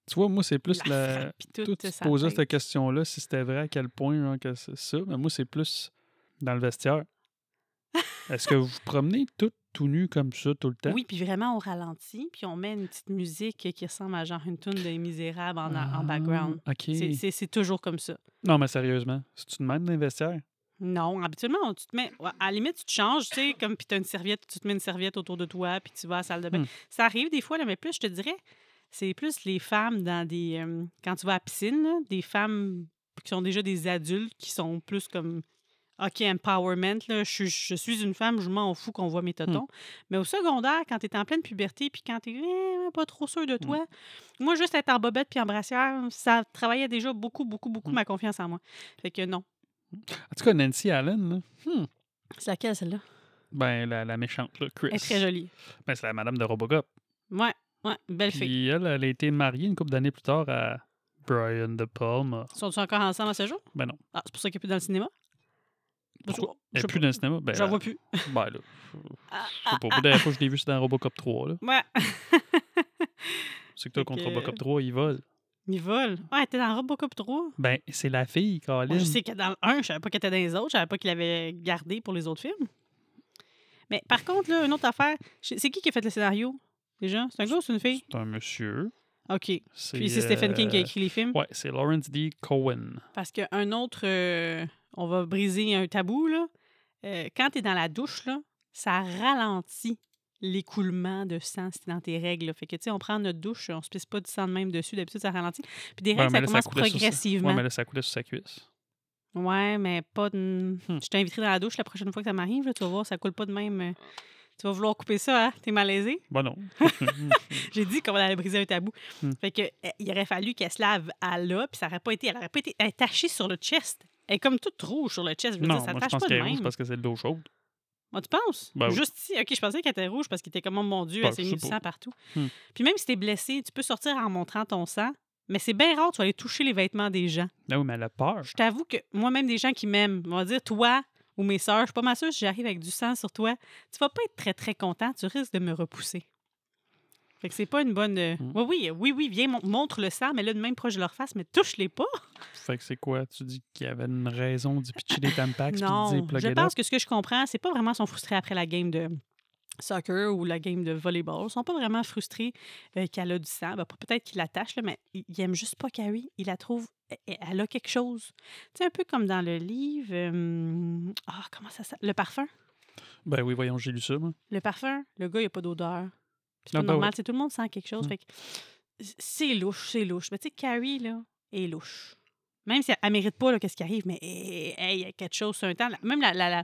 S2: Tu vois, moi, c'est plus
S1: La
S2: la.
S1: tout,
S2: tu posais cette question-là, si c'était vrai, à quel point genre, que c'est ça. Mais moi, c'est plus dans le vestiaire. <laughs> Est-ce que vous vous promenez tout, tout nu comme ça tout le temps?
S1: Oui, puis vraiment, on ralentit, puis on met une petite musique qui ressemble à genre une tune de Misérables en, en background.
S2: Ah, OK.
S1: C'est- toujours comme ça.
S2: Non, mais sérieusement, c'est-tu de même dans le vestiaire?
S1: Non, habituellement, tu te mets. À la limite, tu te changes, tu sais, comme puis tu as une serviette, tu te mets une serviette autour de toi, puis tu vas à la salle de bain.
S2: Hmm.
S1: Ça arrive des fois, là, mais plus, je te dirais, c'est plus les femmes dans des. euh, quand tu vas à la piscine, là, des femmes qui sont déjà des adultes, qui sont plus comme. OK, empowerment, là, je, suis- je suis une femme, je m'en fous qu'on voit mes totons. Mais au secondaire, quand tu es en pleine puberté, puis quand tu es pas trop sûr de toi, moi, juste être en bobette puis en brassière, ça travaillait déjà beaucoup, beaucoup, beaucoup
S2: Hmm.
S1: ma confiance en moi. Fait que non.
S2: En tout cas, Nancy Allen, là, hmm,
S1: C'est laquelle, celle-là?
S2: ben, la, la méchante, là, Chris.
S1: Elle est très jolie.
S2: Ben, c'est la madame de Robocop.
S1: Ouais, ouais, belle fille.
S2: Puis elle, elle a été mariée une couple d'années plus tard à Brian De Palma.
S1: Sont-ils encore ensemble à ce jour?
S2: Ben non.
S1: Ah, c'est pour ça qu'elle est plus dans le cinéma?
S2: Pourquoi? Elle
S1: sais
S2: est plus dans le cinéma? Ben,
S1: J'en vois
S2: elle-
S1: plus. <laughs>
S2: Ben là, je
S1: Ah,
S2: je sais pas. La dernière fois que je l'ai vu, c'était dans Robocop 3. Là.
S1: Ouais. <laughs>
S2: C'est que toi, contre Robocop 3, il vole.
S1: Il vole. Ouais, elle était dans Robocop 3.
S2: Ben, c'est la fille, Colin.
S1: Moi, je sais que dans 1, je savais pas qu'elle était dans les autres. Je savais pas qu'il l'avait gardé pour les autres films. Mais par contre, là, une autre affaire. C'est qui qui a fait le scénario, déjà? C'est un gars ou c'est une fille?
S2: C'est un monsieur.
S1: OK. Puis c'est Stephen King qui a
S2: euh,
S1: écrit les films?
S2: Ouais, c'est Lawrence D. Cohen.
S1: Parce qu'un autre, euh, on va briser un tabou, là. Euh, quand tu es dans la douche, là, ça ralentit l'écoulement de sang t'es dans tes règles. là. Fait que, tu sais, on prend notre douche, on se pisse pas du sang de même dessus. D'habitude, ça ralentit. Puis des règles, ça
S2: là,
S1: commence
S2: sa-
S1: progressivement.
S2: Ouais, mais là, ça coulait sur sa cuisse.
S1: Ouais, mais pas de...
S2: Hmm.
S1: Je t'inviterai dans la douche la prochaine fois que ça m'arrive. Tu vas voir, ça coule pas de même. euh. Tu vas vouloir couper ça, hein? T'es malaisé?
S2: Ben non. <laughs>
S1: J'ai dit qu'on allait briser un tabou.
S2: Hmm.
S1: Fait que euh, il aurait fallu qu'elle se lave à là, puis ça aurait pas été... Elle aurait pas été... Elle est tachée sur le chest. Elle est comme toute rouge sur le chest. Je veux
S2: non,
S1: dire, ça
S2: moi, je pense qu'elle est rouge parce que c'est de l'eau chaude.
S1: Ah, tu penses?
S2: Ben oui.
S1: Juste ici. OK, je pensais qu'elle était rouge parce qu'il était comme, oh mon Dieu,
S2: Ben,
S1: elle s'est mis du sang partout.
S2: Hmm.
S1: Puis même si t'es blessé, tu peux sortir en montrant ton sang, mais c'est bien rare, tu vas aller toucher les vêtements des gens.
S2: Ah oui, mais elle a peur.
S1: Je t'avoue que moi-même, des gens qui m'aiment, on va dire toi ou mes sœurs, je suis pas mal sûre si j'arrive avec du sang sur toi, tu vas pas être très, très content, tu risques de me repousser. Fait que c'est pas une bonne. euh,
S2: Hmm.
S1: Oui, oui, oui, oui, viens, mon- montre le sang, mais là, de même proche de leur face, mais touche-les pas.
S2: Fait que c'est quoi? Tu dis qu'il y avait une raison d'y pitcher des tampax puis de
S1: non,
S2: dire plug
S1: je
S2: it
S1: pense que ce que je comprends, c'est pas vraiment son frustré après la game de, soccer ou la game de volleyball. Ils sont pas vraiment frustrés euh, qu'elle a du sang. Ben, peut-être qu'ils l'attachent, là, mais ils ils aiment juste pas Carrie. Ils la trouvent... e- e- Elle a quelque chose. Tu sais, un peu comme dans le livre... euh, Ah, comment ça s'appelle? Le parfum.
S2: Ben oui, voyons, j'ai lu ça, moi.
S1: Le parfum, le gars, il a pas d'odeur. C'est
S2: Ah, ben
S1: normal.
S2: ouais.
S1: Tout le monde sent quelque chose.
S2: Mm.
S1: Fait que c'est louche, c'est louche. Mais tu sais, Carrie, là, est louche. Même si elle, elle mérite pas là, qu'est-ce qui arrive, mais hey, il y a quelque chose sur un temps. Même la, la, la,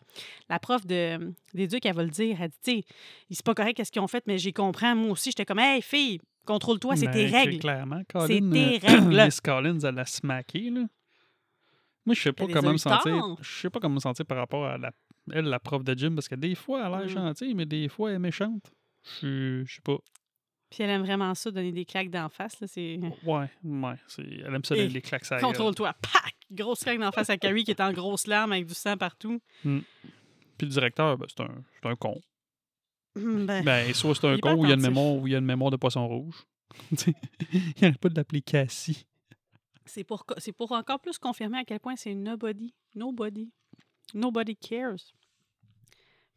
S1: la prof de, d'éduc, elle va le dire. Elle dit, tu sais, c'est pas correct qu'est-ce qu'ils ont fait, mais j'y comprends. Moi aussi, j'étais comme, hey, fille, contrôle-toi, c'est tes
S2: Ben,
S1: règles.
S2: Clairement,
S1: C'est tes
S2: euh, <clears throat>
S1: règles.
S2: Miss Collins, elle a smacké, là. Moi, je sais pas comment me sentir. Je sais pas comment me sentir par rapport à la, elle, la prof de gym, parce que des fois, elle a l'air
S1: Mm.
S2: gentille, mais des fois, elle est méchante. Je sais pas.
S1: Puis elle aime vraiment ça, donner des claques d'en face. Là, c'est...
S2: Ouais, ouais. c'est- Elle aime ça, les, les claques gueule.
S1: Contrôle-toi. Pac! Grosse claque d'en face à Carrie qui est en grosse larmes avec du sang partout.
S2: Puis le directeur, ben, c'est un, c'est un con.
S1: Hum, Ben,
S2: Ben, soit c'est un con ou il y a une mémoire ou il y a une mémoire de poisson rouge. <laughs> Il n'arrête pas de l'appeler Cassie.
S1: C'est pour, c'est pour encore plus confirmer à quel point c'est nobody. Nobody. Nobody cares.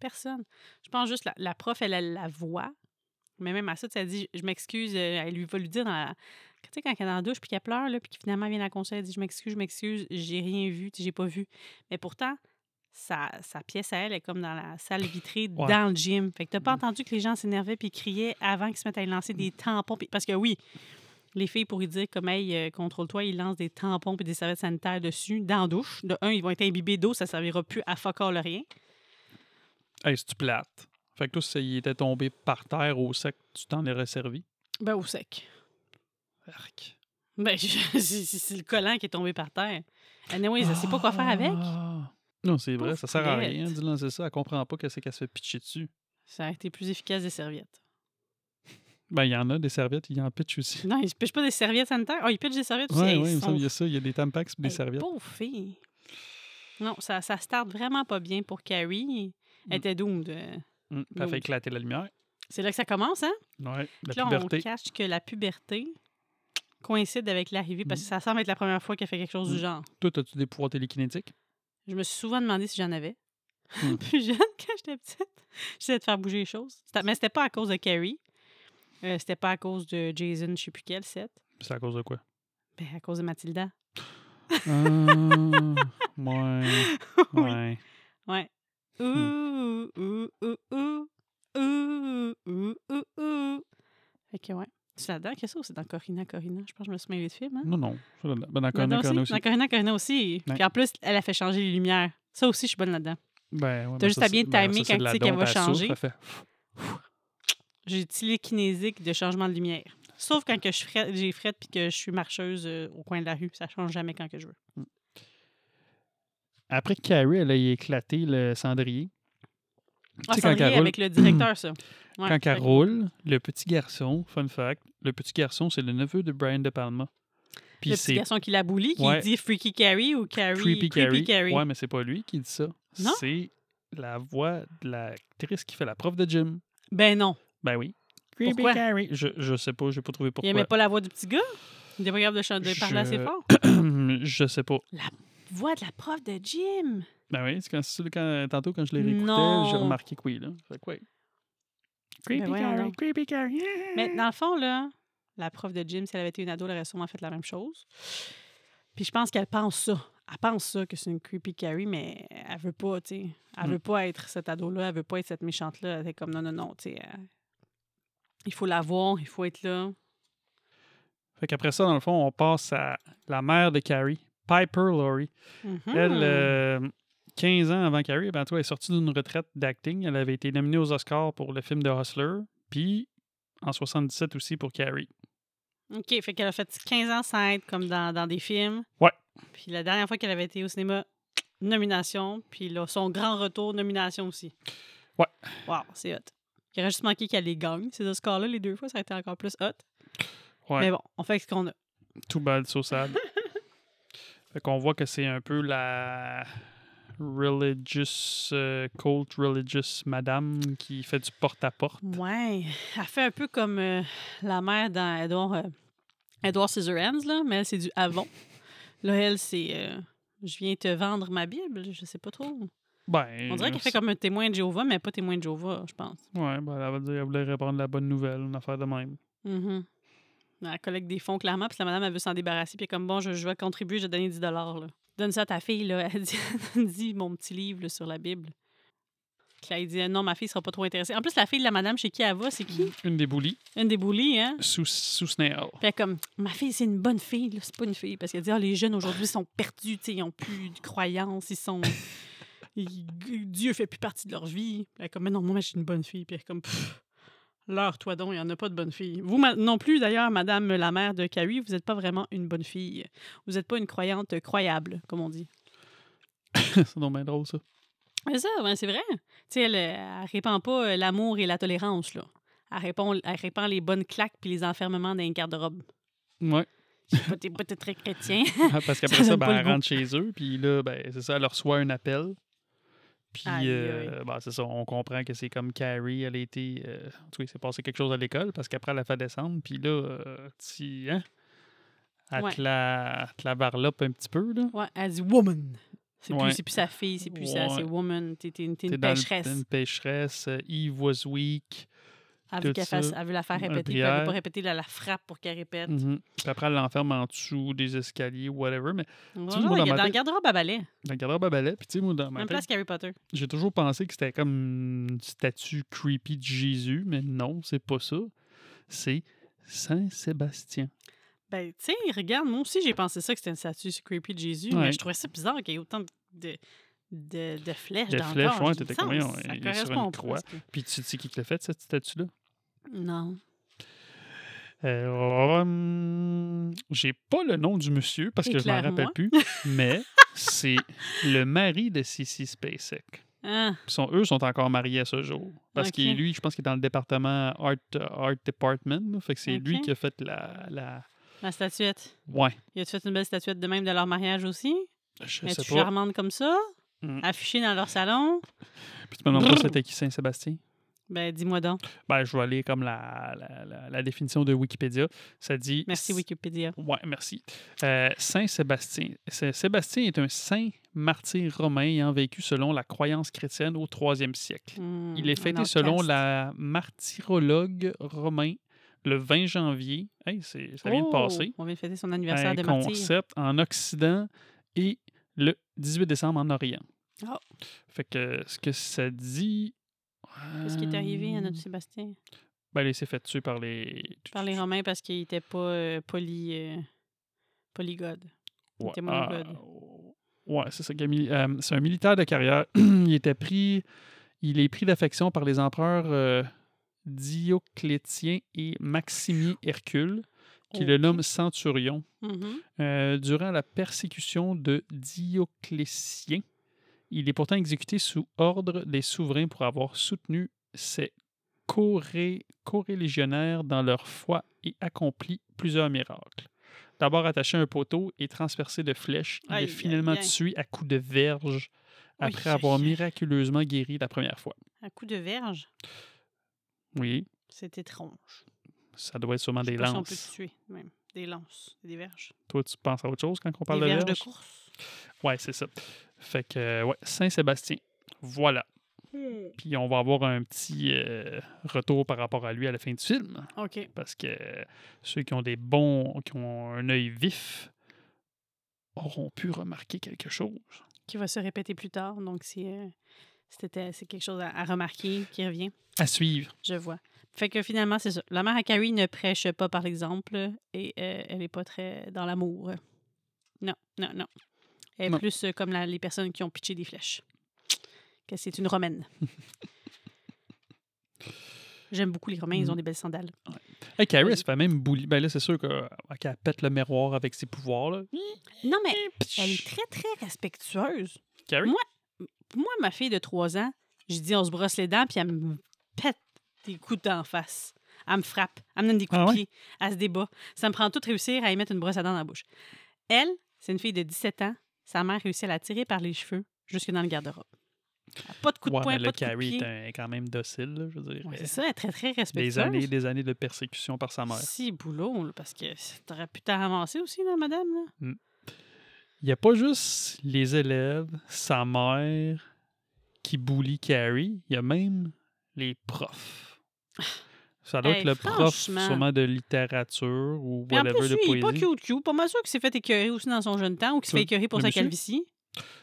S1: Personne. Je pense juste la, la prof, elle la voix. Mais même à ça, tu elle dit Je m'excuse. euh, Elle lui va lui dire dans la. Tu sais, quand elle est dans la douche puis qu'elle pleure, là, puis que finalement elle vient à la conseil, elle dit Je m'excuse, je m'excuse, j'ai rien vu, j'ai pas vu. Mais pourtant, sa, sa pièce à elle est comme dans la salle vitrée
S2: Ouais.
S1: dans le gym. Fait que t'as pas
S2: Mm.
S1: entendu que les gens s'énervaient puis criaient avant qu'ils se mettent à lancer des tampons. puis- Parce que oui, les filles, pour y dire comme, hey, euh, contrôle-toi, ils lancent des tampons et des serviettes sanitaires dessus, dans la douche. De un, ils vont être imbibés d'eau, ça servira plus à fuck all rien.
S2: Hey, c'est-tu plate? Fait que toi, s'il était tombé par terre au sec, tu t'en aurais servi?
S1: Ben, au sec.
S2: Arc.
S1: Ben, <laughs> c'est c'est- c'est le collant qui est tombé par terre. Anyway, elle sait pas quoi faire avec.
S2: Ah! Non, c'est vrai, ça sert à rien de lancer ça. Elle comprend pas qu'est-ce qu'elle se fait pitcher dessus.
S1: Ça a été plus efficace des serviettes.
S2: Ben, il y en a des serviettes, il y en pitch aussi.
S1: Non, ils se pitchent pas des serviettes sanitaires? Ah, ils pitchent des serviettes aussi. Hey,
S2: ouais, il y a ça. Il y a des tampax et des serviettes.
S1: Pauvre fille. Non, ça, ça starte vraiment pas bien pour Carrie. Elle
S2: Mm.
S1: était doomed. euh.
S2: Hum, puis elle fait éclater la lumière.
S1: C'est là que ça commence, hein?
S2: Ouais, la
S1: là,
S2: puberté.
S1: on cache que la puberté coïncide avec l'arrivée, parce que ça semble être la première fois qu'elle fait quelque chose du
S2: Mm.
S1: genre.
S2: Toi, as-tu des pouvoirs télékinétiques?
S1: Je me suis souvent demandé si j'en avais.
S2: Mm. <laughs>
S1: Plus jeune, <laughs> quand j'étais petite, j'essayais de faire bouger les choses. Mais c'était pas à cause de Carrie. Euh, c'était pas à cause de Jason, je sais plus quel set.
S2: C'est à cause de quoi?
S1: Ben, à cause de Mathilda.
S2: Ah, <laughs> ouais.
S1: oui.
S2: Ouais.
S1: Ouais. Ouh, ouh, ouh, ouh. Ouh, ouh, ouh, ouh. Fait que, ouais. C'est là-dedans ça ou c'est dans Corina, Corina? Je pense que je me suis mêlée de film, hein?
S2: Non, non. Ben, dans
S1: Là-dedans
S2: Corona, Corona aussi.
S1: Dans Corina, Corina aussi.
S2: Ouais.
S1: Puis en plus, elle a fait changer les lumières. Ça aussi, je suis bonne là-dedans.
S2: Ben, ouais,
S1: T'as
S2: ben,
S1: juste
S2: ça,
S1: à bien
S2: ben,
S1: timer quand tu sais qu'elle va changer.
S2: fait-
S1: J'ai télékinésique de changement de lumière. Sauf quand que je j'ai frette puis que je suis marcheuse euh, au coin de la rue. Ça change jamais quand que je veux.
S2: Après que Carrie, elle a éclaté le cendrier.
S1: Ah,
S2: Tu sais, quand
S1: cendrier
S2: roule-
S1: avec le directeur, ça. <clears throat> Ouais,
S2: Quand elle roule, le petit garçon, fun fact, le petit garçon, c'est le neveu de Brian De Palma. Puis
S1: Le petit garçon qui la boulie, qui
S2: Ouais.
S1: dit Freaky Carrie ou Carrie.
S2: Creepy, Carrie.
S1: Carrie.
S2: Ouais, mais c'est pas lui qui dit ça.
S1: Non?
S2: C'est la voix de l'actrice qui fait la prof de gym.
S1: Ben non.
S2: Ben oui. Creepy
S1: Pourquoi?
S2: Carrie. Je, je sais pas, j'ai pas trouvé
S1: Il
S2: pourquoi.
S1: aimait pas la voix du petit gars? Il était pas capable de, chanter, de parler assez
S2: Je-
S1: fort? <clears throat>
S2: je sais pas.
S1: Voix de la prof de gym.
S2: Ben oui, c'est quand, tantôt quand je l'ai réécouté,
S1: Non.
S2: j'ai remarqué que oui. Là. Fait que oui. Creepy
S1: Ben voyons
S2: Carrie. Creepy Carrie.
S1: Mais dans le fond, là, la prof de gym, si elle avait été une ado, elle aurait sûrement fait la même chose. Puis je pense qu'elle pense ça. Elle pense ça, que c'est une creepy Carrie, mais elle veut pas, tu sais. Elle
S2: Mm.
S1: veut pas être cette ado-là, elle veut pas être cette méchante-là. Elle est comme non, non, non, tu sais. euh, il faut la voir, il faut être là.
S2: Fait qu'après ça, dans le fond, on passe à la mère de Carrie, Piper Laurie.
S1: Mhm.
S2: Elle, euh, 15 ans avant Carrie, elle est sortie d'une retraite d'acting. Elle avait été nominée aux Oscars pour le film de Hustler, puis en 77 aussi pour Carrie.
S1: OK, fait qu'elle a fait 15 ans sans être comme dans, dans des films.
S2: Ouais.
S1: Puis la dernière fois qu'elle avait été au cinéma, <tsk> nomination. Puis là, son grand retour, nomination aussi.
S2: Ouais.
S1: Wow, c'est hot. Il aurait juste manqué qu'elle les gagne, ces Oscars-là, les deux fois, ça aurait été encore plus hot.
S2: Ouais.
S1: Mais bon, on fait ce qu'on a.
S2: Too bad, so sad. Fait qu'on voit que c'est un peu la religious, euh, cult religious madame qui fait du porte-à-porte.
S1: Ouais. Elle fait un peu comme euh, la mère dans Edward, euh, Edward Scissorhands, là, mais elle, c'est du Avon. Là, elle, c'est euh, je viens te vendre ma Bible, je sais pas trop.
S2: Ben,
S1: On dirait qu'elle fait comme un témoin de Jéhovah, mais pas témoin de Jéhovah, je pense.
S2: Ouais, ben, elle va dire qu'elle voulait répandre la bonne nouvelle, une affaire de même.
S1: Mhm. Elle collecte des fonds, clairement, puis la madame, elle veut s'en débarrasser, puis elle est comme, bon, je, je vais contribuer, je vais donner 10 là. Donne ça à ta fille, là. <laughs> Elle dit, elle dit mon petit livre là, sur la Bible. Puis là, il dit, non, ma fille sera pas trop intéressée. En plus, la fille de la madame chez qui elle va, c'est qui?
S2: Une des boulies,
S1: Une des boulies, hein?
S2: sous, sous Snail.
S1: Puis comme, ma fille, c'est une bonne fille, là. C'est pas une fille. Parce qu'elle dit, ah, les jeunes aujourd'hui sont perdus, tu sais, ils ont plus de croyances, ils sont. <laughs> ils- Dieu fait plus partie de leur vie. Puis elle est comme, mais non, moi, je suis une bonne fille. Puis elle est comme, Pff, leurre-toi donc, il n'y en a pas de bonne fille. Vous non plus, d'ailleurs, madame la mère de Carrie, vous n'êtes pas vraiment une bonne fille. Vous n'êtes pas une croyante croyable, comme on dit. <laughs>
S2: c'est donc bien drôle, ça.
S1: Mais ça, c'est vrai. Tu sais, elle, elle répand pas euh, l'amour et la tolérance, là. Elle répand, elle répand les bonnes claques puis les enfermements dans les garde-robes.
S2: Ouais.
S1: T'es pas très <laughs> chrétien.
S2: Parce qu'après
S1: Ça
S2: ça, ben, elle rentre chez eux, puis là, ben, c'est ça, elle reçoit un appel. Puis, euh, ben, c'est ça, on comprend que c'est comme Carrie, elle a été. euh, en tout cas, il s'est passé quelque chose à l'école, parce qu'après, elle a fait descendre, puis là, euh, tu. Hein? Elle
S1: Ouais.
S2: te la, te la varlope un petit peu, là.
S1: Ouais, elle dit woman. C'est
S2: Ouais.
S1: plus, plus sa fille, c'est plus
S2: Ouais.
S1: c'est woman. T'es, t'es une, t'es
S2: T'es
S1: une
S2: une euh, Eve was weak.
S1: Elle veut, qu'elle fasse,
S2: ça.
S1: elle veut la faire répéter, puis elle veut pas répéter, elle la frappe pour qu'elle répète.
S2: Mhm. Puis après, elle l'enferme en dessous des escaliers, whatever. Mais
S1: Bonjour,
S2: moi, dans
S1: dans
S2: ma
S1: le
S2: tête-
S1: garde-robe à balai.
S2: dans le garde-robe à balai, puis tu sais, moi, dans ma
S1: Même
S2: tête,
S1: place qu'Harry Potter.
S2: j'ai toujours pensé que c'était comme une statue creepy de Jésus, mais non, c'est pas ça. C'est Saint-Sébastien.
S1: Ben, tu sais, regarde, moi aussi, j'ai pensé ça que c'était une statue Creepy de Jésus,
S2: Ouais.
S1: mais je trouvais ça bizarre qu'il y ait autant de, de, de flèches
S2: De
S1: dans
S2: flèches,
S1: le corps.
S2: ouais, t'étais
S1: ça,
S2: combien?
S1: Ça
S2: Il est sur une
S1: correspond
S2: croix. Puis tu sais qui te l'a fait, cette statue-là?
S1: Non.
S2: Euh, hum, j'ai pas le nom du monsieur parce que je m'en rappelle plus, <laughs> mais c'est le mari de Sissy Spacek.
S1: Ah,
S2: sont, eux sont encore mariés à ce jour. Parce que lui, je pense qu'il est dans le département Art, Art Department. Fait que c'est lui qui a fait la. la...
S1: la statuette.
S2: Ouais.
S1: Y a-tu fait une belle statuette de même de leur mariage aussi?
S2: Je sais pas.
S1: charmante comme ça?
S2: Mm.
S1: Affichée dans leur salon?
S2: Puis tu me demandes pas c'était qui Saint-Sébastien?
S1: Ben, dis-moi donc.
S2: Ben, je vais aller comme la, la, la- la définition de Wikipédia. Ça dit.
S1: Merci Wikipédia.
S2: Ouais, merci. Euh, saint Sébastien. Sébastien est un saint martyr romain ayant vécu selon la croyance chrétienne au troisième siècle.
S1: Hmm,
S2: Il est fêté selon la martyrologue romain le 20 janvier. Hey, ça vient de
S1: Oh,
S2: passer.
S1: On vient de fêter son anniversaire
S2: Un
S1: de martyr.
S2: concept en Occident et le 18 décembre en Orient.
S1: Oh.
S2: Fait que ce que ça dit.
S1: Qu'est-ce qui est arrivé à
S2: euh,
S1: notre Sébastien?
S2: Ben, il s'est fait tuer par les.
S1: Par les Romains parce qu'il était pas euh, poly, euh, polygode. Il
S2: Ouais,
S1: était
S2: ah, ouais, c'est ça. Euh, c'est un militaire de carrière. <clears throat> il était pris. Il est pris d'affection par les empereurs euh, Dioclétien et Maximien Hercule, qui le
S1: Ok.
S2: nomment centurion.
S1: Mhm.
S2: Euh, durant la persécution de Dioclétien, il est pourtant exécuté sous ordre des souverains pour avoir soutenu ses coré- corélégionnaires dans leur foi et accompli plusieurs miracles. D'abord attaché à un poteau et transpercé de flèches, il
S1: Aïe,
S2: est finalement
S1: aïe, aïe.
S2: tué à coups de verge après avoir miraculeusement guéri la première fois.
S1: À coup de verge,
S2: Oui,
S1: c'est étrange.
S2: ça doit être sûrement
S1: Je
S2: des
S1: pas si on peut
S2: lances.
S1: tuer, même. Des lances, des verges.
S2: Toi, tu penses à autre chose quand on parle
S1: des
S2: de
S1: verges
S2: verge?
S1: de course.
S2: Ouais, c'est ça. Fait que, euh, ouais, Saint-Sébastien. Voilà. Puis on va avoir un petit euh, retour par rapport à lui à la fin du film.
S1: OK.
S2: Parce que euh, ceux qui ont des bons, qui ont un œil vif, auront pu remarquer quelque chose.
S1: Qui va se répéter plus tard. Donc, c'est euh, c'était- c'est quelque chose à, à remarquer qui revient.
S2: À suivre.
S1: Je vois. Fait que finalement, c'est ça. La mère à Carrie ne prêche pas par l'exemple et euh, elle n'est pas très dans l'amour. Non, non, non. Elle est plus euh, comme la- les personnes qui ont pitché des flèches. Que c'est une romaine. <laughs> J'aime beaucoup les Romains, ils ont
S2: Mhm.
S1: des belles sandales.
S2: Hey, Carrie, elle se fait même boulir. Ben là, c'est sûr euh, qu'elle pète le miroir avec ses pouvoirs. Là.
S1: Non, mais elle est très, très respectueuse.
S2: Carrie?
S1: Moi, Moi, ma fille de 3 ans, je dis on se brosse les dents, puis elle me pète des coups d'en face. Elle me frappe. Elle me donne des coups
S2: Ah
S1: de
S2: ouais?
S1: pied. Elle se débat. Ça me prend tout réussir à y mettre une brosse à dents dans la bouche. Elle, c'est une fille de 17 ans. Sa mère réussit à la tirer par les cheveux jusque dans le garde-robe. Pas de coup de
S2: Ouais,
S1: poing, pas
S2: là,
S1: de coup de
S2: Carrie
S1: pied.
S2: est, un- quand même docile, là, je veux dire.
S1: Ouais,
S2: Euh,
S1: c'est ça, elle est très, très respectueuse.
S2: des années des années de persécution par sa mère.
S1: Si, boulot, là, parce que t'aurais pu t'en ramasser aussi, là, madame. Là.
S2: Il n'y a pas juste les élèves, sa mère qui bully Carrie, il y a même les profs. Ça doit
S1: Hey,
S2: être le prof sûrement de littérature ou
S1: en
S2: whatever
S1: plus,
S2: de
S1: lui, il est pas
S2: poésie.
S1: cute, cute. Pas mal sûr qu'il s'est fait écœurer aussi dans son jeune temps ou qu'il se
S2: Le-
S1: fait écœurer pour
S2: le
S1: sa
S2: monsieur?
S1: calvitie.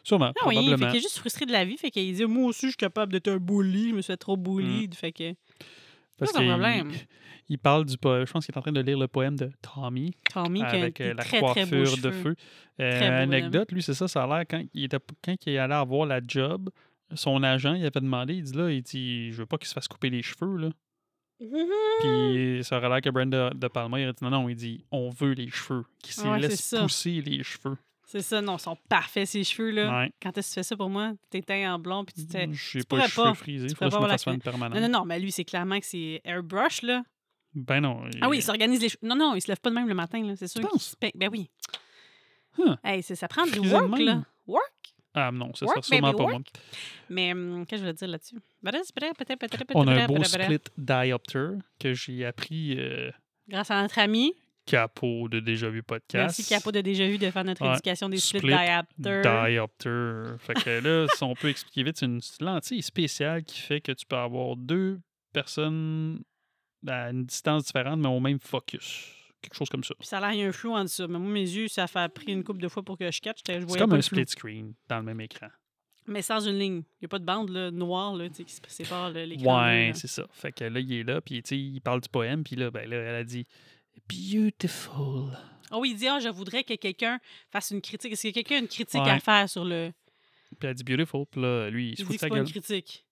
S2: Sûrement,
S1: Ah oui, fait
S2: probablement.
S1: qu'il est juste frustré de la vie. Fait qu'il dit Moi aussi, je suis capable d'être un bully. Je me suis fait trop bully. Fait que.
S2: Parce
S1: pas de problème.
S2: Il parle du poème. Je pense qu'il est en train de lire le poème de Tommy
S1: Tommy, qui a
S2: avec
S1: des
S2: euh, la
S1: très, très beaux
S2: coiffure de feu. Euh,
S1: Très beau
S2: anecdote, lui, c'est ça, ça a l'air quand il était quand il est allé avoir la job, son agent, il avait demandé, il dit là, il dit Je veux pas qu'il se fasse couper les cheveux là. Puis <laughs> ça aurait l'air que Brenda De Palma il a dit non, non, il dit on veut les cheveux,
S1: Ouais, c'est
S2: laisse pousser les cheveux.
S1: C'est ça, non, ils sont parfaits, ces cheveux, là.
S2: Ouais.
S1: Quand est-ce que tu fais ça pour moi? T'es teint en blond, puis tu te fais.
S2: J'ai
S1: tu
S2: pas
S1: pourrais
S2: les cheveux
S1: pas.
S2: frisés,
S1: Tu
S2: il faut que je me
S1: pas
S2: fasse une permanente.
S1: Non, non, non, mais lui, c'est clairement que c'est airbrush, là.
S2: Ben non.
S1: Ah oui, il s'organise les cheveux. Non, non, il se lève pas de même le matin, là. C'est sûr
S2: penses?
S1: peint. Ben oui.
S2: Huh.
S1: Hey, ça prend du work, là. Work?
S2: Ah non, ça sera sûrement pas
S1: work.
S2: moi.
S1: Mais hum, qu'est-ce que je voulais dire là-dessus?
S2: On a un beau split diopter que j'ai appris euh,
S1: Grâce à notre ami.
S2: Capo de Déjà Vu Podcast.
S1: Merci, Capo de Déjà Vu, de faire notre éducation des split,
S2: Split
S1: diopters.
S2: Diopter. Fait que là, <laughs> si on peut expliquer vite, c'est une lentille spéciale qui fait que tu peux avoir deux personnes à une distance différente, mais au même focus. Quelque chose comme ça.
S1: Puis ça a l'air, il y a un flou en dessous. Mais moi, mes yeux, ça a pris une couple de fois pour que je catch. Je
S2: C'est comme un split screen dans le même écran.
S1: Mais sans une ligne. Il n'y a pas de bande là, noire là, qui se sépare l'écran.
S2: Ouais, c'est ça. Fait que là, il est là, puis il parle du poème, puis là, ben là, elle a dit Beautiful.
S1: Ah oui, il dit Ah, je voudrais que quelqu'un fasse une critique. Est-ce que quelqu'un a une critique
S2: Ouais.
S1: à faire sur le.
S2: Puis elle a dit Beautiful, puis là, lui, il se
S1: Il
S2: fout
S1: dit
S2: de sa
S1: c'est pas
S2: gueule.
S1: une critique.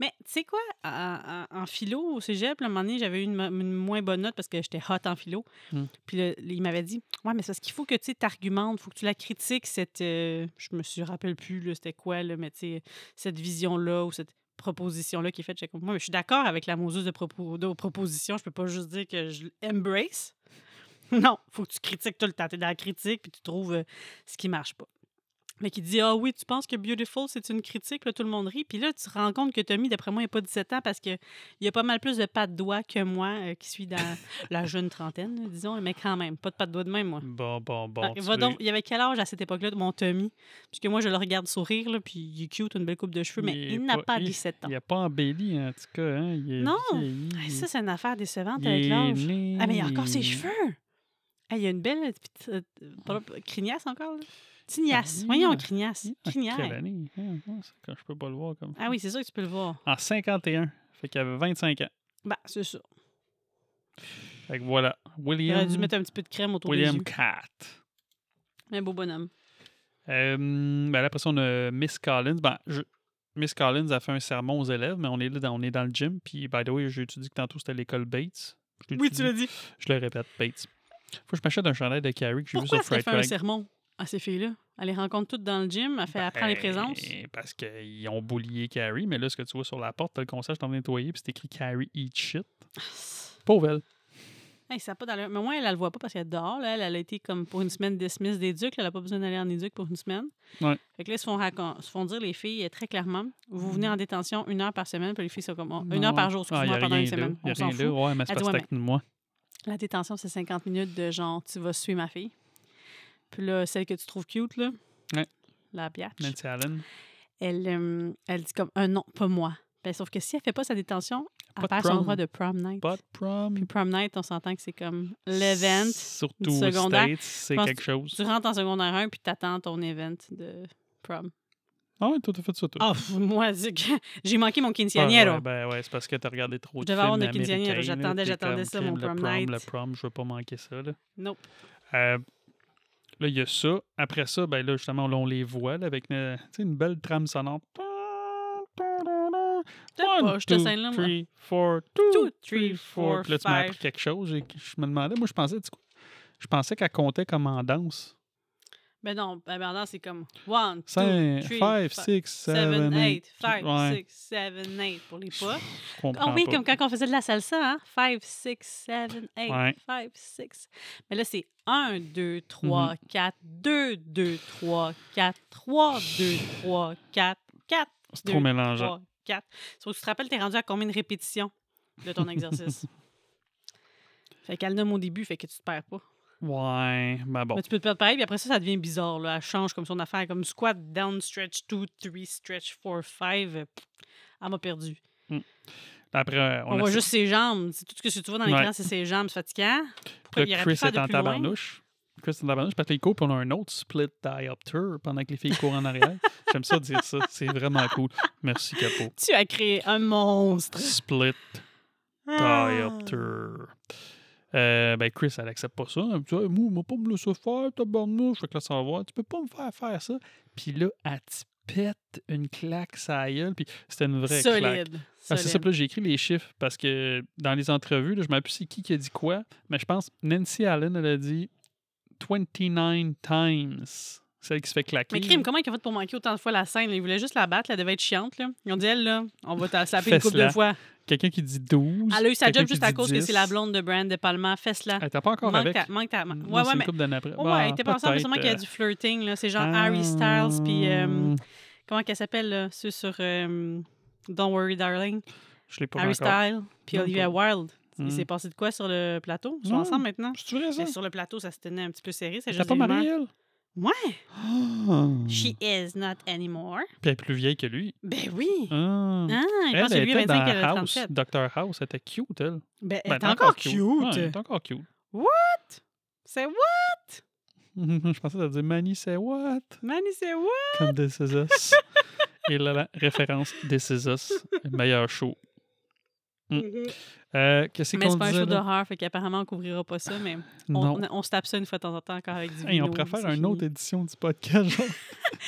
S1: Mais tu sais quoi, en, philo au cégep, à un moment donné, j'avais eu une, mo- une moins bonne note parce que j'étais hot en philo.
S2: Hmm.
S1: Puis il m'avait dit Ouais, mais c'est parce qu'il faut que tu t'argumentes, il faut que tu la critiques, cette. euh, je me suis rappelle plus, c'était quoi, là, mais tu sais, cette vision-là ou cette proposition-là qui est faite. Moi, je suis d'accord avec la moseuse de, propos, de proposition, je peux pas juste dire que je l'embrace. <laughs> Non, faut que tu critiques tout le temps. Tu es dans la critique puis tu trouves euh, ce qui marche pas. Mais qui dit Ah oui, tu penses que Beautiful, c'est une critique, là, tout le monde rit. Puis là, tu te rends compte que Tommy, d'après moi, il n'a pas 17 ans parce qu'il y a pas mal plus de pas de doigts que moi euh, qui suis dans <laughs> la jeune trentaine, disons, mais quand même, pas de pas de doigts de même, moi.
S2: Bon, bon, bon.
S1: Ah, va donc, il y avait quel âge à cette époque-là de mon Tommy? Puisque moi, je le regarde sourire, là, puis il est cute, une belle coupe de cheveux, mais
S2: Il
S1: n'a
S2: pas-
S1: pas
S2: il-
S1: 17 ans.
S2: Il a pas embelli, en tout cas. Hein? Il est
S1: Non.
S2: vieilli,
S1: ça, c'est une affaire décevante avec l'âge. Ah, mais il a encore ses cheveux! Hey, il y a une belle petite. euh, pas- criniasse encore, là? Tignasse.
S2: Ah,
S1: Voyons,
S2: ah,
S1: criniasse.
S2: Ah. Quelle année? Quand je peux pas le voir comme
S1: Ah oui, c'est sûr que tu peux le voir.
S2: En 51. Fait qu'il avait 25 ans.
S1: Bah, c'est ça.
S2: Fait que voilà.
S1: Il aurait
S2: William,
S1: dû mettre un petit peu de crème autour
S2: William
S1: des yeux.
S2: Cat.
S1: Un beau bonhomme.
S2: Euh, ben là, après ça, on a Miss Collins. Ben, je- Miss Collins a fait un sermon aux élèves, mais on est là, dans, on est dans le gym. Puis, by the way, j'ai dit que tantôt c'était l'école Bates?
S1: Oui, tu l'as dit.
S2: Je le répète, Bates. Faut que je m'achète un chandail de Carrie que j'ai vu sur Fright
S1: fait un sermon? À ces filles-là? Elle les rencontre toutes dans le gym, elle, fait, elle prend les présences.
S2: Ben, Parce qu'ils ont boulié Carrie, mais là, ce que tu vois sur la porte, t'as le conseil, je t'en ai nettoyé, puis c'est écrit Carrie Eat Shit. <sighs> Pauvre elle.
S1: Hey, ça pas. Mais moi, elle, elle le voit pas parce qu'elle est dehors. Là. Elle, elle a été comme pour une semaine dismiss d'éduc. Elle n'a pas besoin d'aller en éduc pour une semaine.
S2: Ouais.
S1: Fait que là, ils se font, racon- se font dire les filles euh, très clairement vous venez en détention une heure par semaine. Puis les filles sont comme oh, une heure par jour,
S2: Ah,
S1: excuse-moi, pendant une semaine.
S2: Y a rien là. Ouais, mais c'est parce que moi.
S1: La détention, c'est 50 minutes de genre, tu vas suivre ma fille. Puis là, celle que tu trouves cute, là,
S2: Ouais.
S1: la biatch,
S2: Nancy Allen.
S1: elle, euh, elle dit comme un non, pas moi. Ben, sauf que si elle fait pas sa détention, elle perd son droit de prom night.
S2: Pas de prom.
S1: Puis prom night, on s'entend que c'est comme l'event.
S2: Surtout
S1: du secondaire.
S2: States, c'est quelque chose.
S1: Tu rentres en secondaire 1 puis t'attends ton event de prom.
S2: Ah ouais, toi, t'as fait ça, toi.
S1: Ah, moi, <laughs> j'ai manqué mon
S2: Ah,
S1: quinceañero.
S2: ouais, ben ouais, c'est parce que t'as regardé trop de films
S1: avoir
S2: américains,
S1: j'attendais, j'attendais ça, mon prom, night.
S2: Le prom, je veux pas manquer ça, là.
S1: Nope.
S2: Euh, là, il y a ça. Après ça, ben là, justement, là, on les voit là, avec une, sais, une belle trame sonore.
S1: Peut-être pas,
S2: One, two, three, four, two, three, four. Puis là, tu m'as appris quelque chose. Je me demandais, moi, je pensais, tu je pensais qu'elle comptait comme en danse.
S1: Ben non, ben maintenant, c'est comme 1, 2,
S2: 5,
S1: 3,
S2: 5, 6,
S1: 7,
S2: 7,
S1: 8,
S2: 8.
S1: 5,
S2: Ouais.
S1: 6, 7, 8 pour les pas.
S2: Comprends
S1: Ah oui,
S2: pas.
S1: comme quand on faisait de la salsa, hein? 5, 6, 7, 8,
S2: Ouais.
S1: 5, 6. Mais là, c'est 1, 2, 3, 4, 2, 2, 3, 4, 3, 2, 3, 4, 4.
S2: C'est trop mélangeant.
S1: 3, 4. Sauf que tu te rappelles, t'es rendu à combien de répétitions de ton exercice? <laughs> fait qu'elle nomme au début, fait que tu te perds pas.
S2: Ouais, ben bon.
S1: Mais tu peux te perdre pareil, puis après ça, ça devient bizarre. Là. Elle change comme son affaire, comme squat, down, stretch 2, 3, stretch 4, 5. Elle m'a perdu.
S2: Après,
S1: On,
S2: on,
S1: voit juste ses jambes. C'est tout ce que tu vois dans l'écran,
S2: Ouais.
S1: c'est ses jambes. C'est fatigant. Pourquoi
S2: Là, Chris est en tabarnouche. Chris est en tabarnouche parce qu'il court, puis on a un autre split diopter pendant que les filles courent en arrière. <laughs> J'aime ça dire ça. C'est vraiment cool. Merci, Capo.
S1: Tu as créé un monstre.
S2: Split
S1: Ah.
S2: diopter. Euh, ben, Chris, elle accepte pas ça. Elle me dit, Hey, moi, pas me laisser faire, tabarnouche. Fait que là, ça va voir. Tu peux pas me faire faire ça. Puis là, elle te pète une claque sa gueule. Puis c'était une vraie claque.
S1: Solide.
S2: Ah, c'est ça, puis là, j'ai écrit les chiffres parce que dans les entrevues, là, je ne plus c'est qui qui a dit quoi, mais je pense Nancy Allen, elle a dit 29 times. Celle qui se fait claquer.
S1: Mais crime, comment il a fait pour manquer autant de fois la scène? là? Il voulait juste la battre, là, elle devait être chiante. Là. Ils ont dit, elle, là, on va te slapper une couple de fois.
S2: Quelqu'un qui dit 12.
S1: Elle a eu sa job juste à cause que
S2: 10.
S1: c'est la blonde de Brand de Palma. Fesse-la.
S2: Elle était pas encore
S1: Manque
S2: avec.
S1: ta- manque ta- Ouais, ouais, mais.
S2: couple d'années après.
S1: Ouais,
S2: Bah,
S1: ouais, elle était pas ensemble, mais sûrement qu'il y a du flirting. là. C'est genre
S2: euh,
S1: Harry Styles, puis. euh,
S2: ah,
S1: comment qu'elle s'appelle, là, ceux sur euh, Don't Worry Darling?
S2: Je l'ai pas
S1: Harry. Styles, puis Olivia Wilde.
S2: Hmm.
S1: Il s'est passé de quoi sur le plateau? Ils sont ensemble maintenant?
S2: C'est vrai ça?
S1: Mais sur le plateau, ça se tenait un petit peu serré. C'est juste
S2: pas mariée, elle?
S1: Ouais.
S2: Ah.
S1: She is not anymore.
S2: Puis elle est plus vieille que lui.
S1: Ben oui.
S2: Ah.
S1: Ah, il
S2: Elle,
S1: pense que
S2: elle
S1: lui,
S2: était
S1: 25, elle a
S2: dans House.
S1: 37.
S2: Dr. House, elle était cute, elle.
S1: Ben, elle
S2: Ben,
S1: est encore cute.
S2: Ouais, elle est encore cute.
S1: C'est what? <laughs>
S2: je pensais que ça dire Manny, c'est what?
S1: Manny, c'est what?
S2: Comme This Is Us. Et là, la référence This Is Us. Le meilleur show. Mm. Euh, Qu'est-ce
S1: Mais
S2: qu'on
S1: c'est pas un show d'horreur, fait qu'apparemment, on couvrira pas ça, mais on, on, on se tape ça une fois de temps en temps encore avec du
S2: Hey, on préfère une autre édition du podcast, genre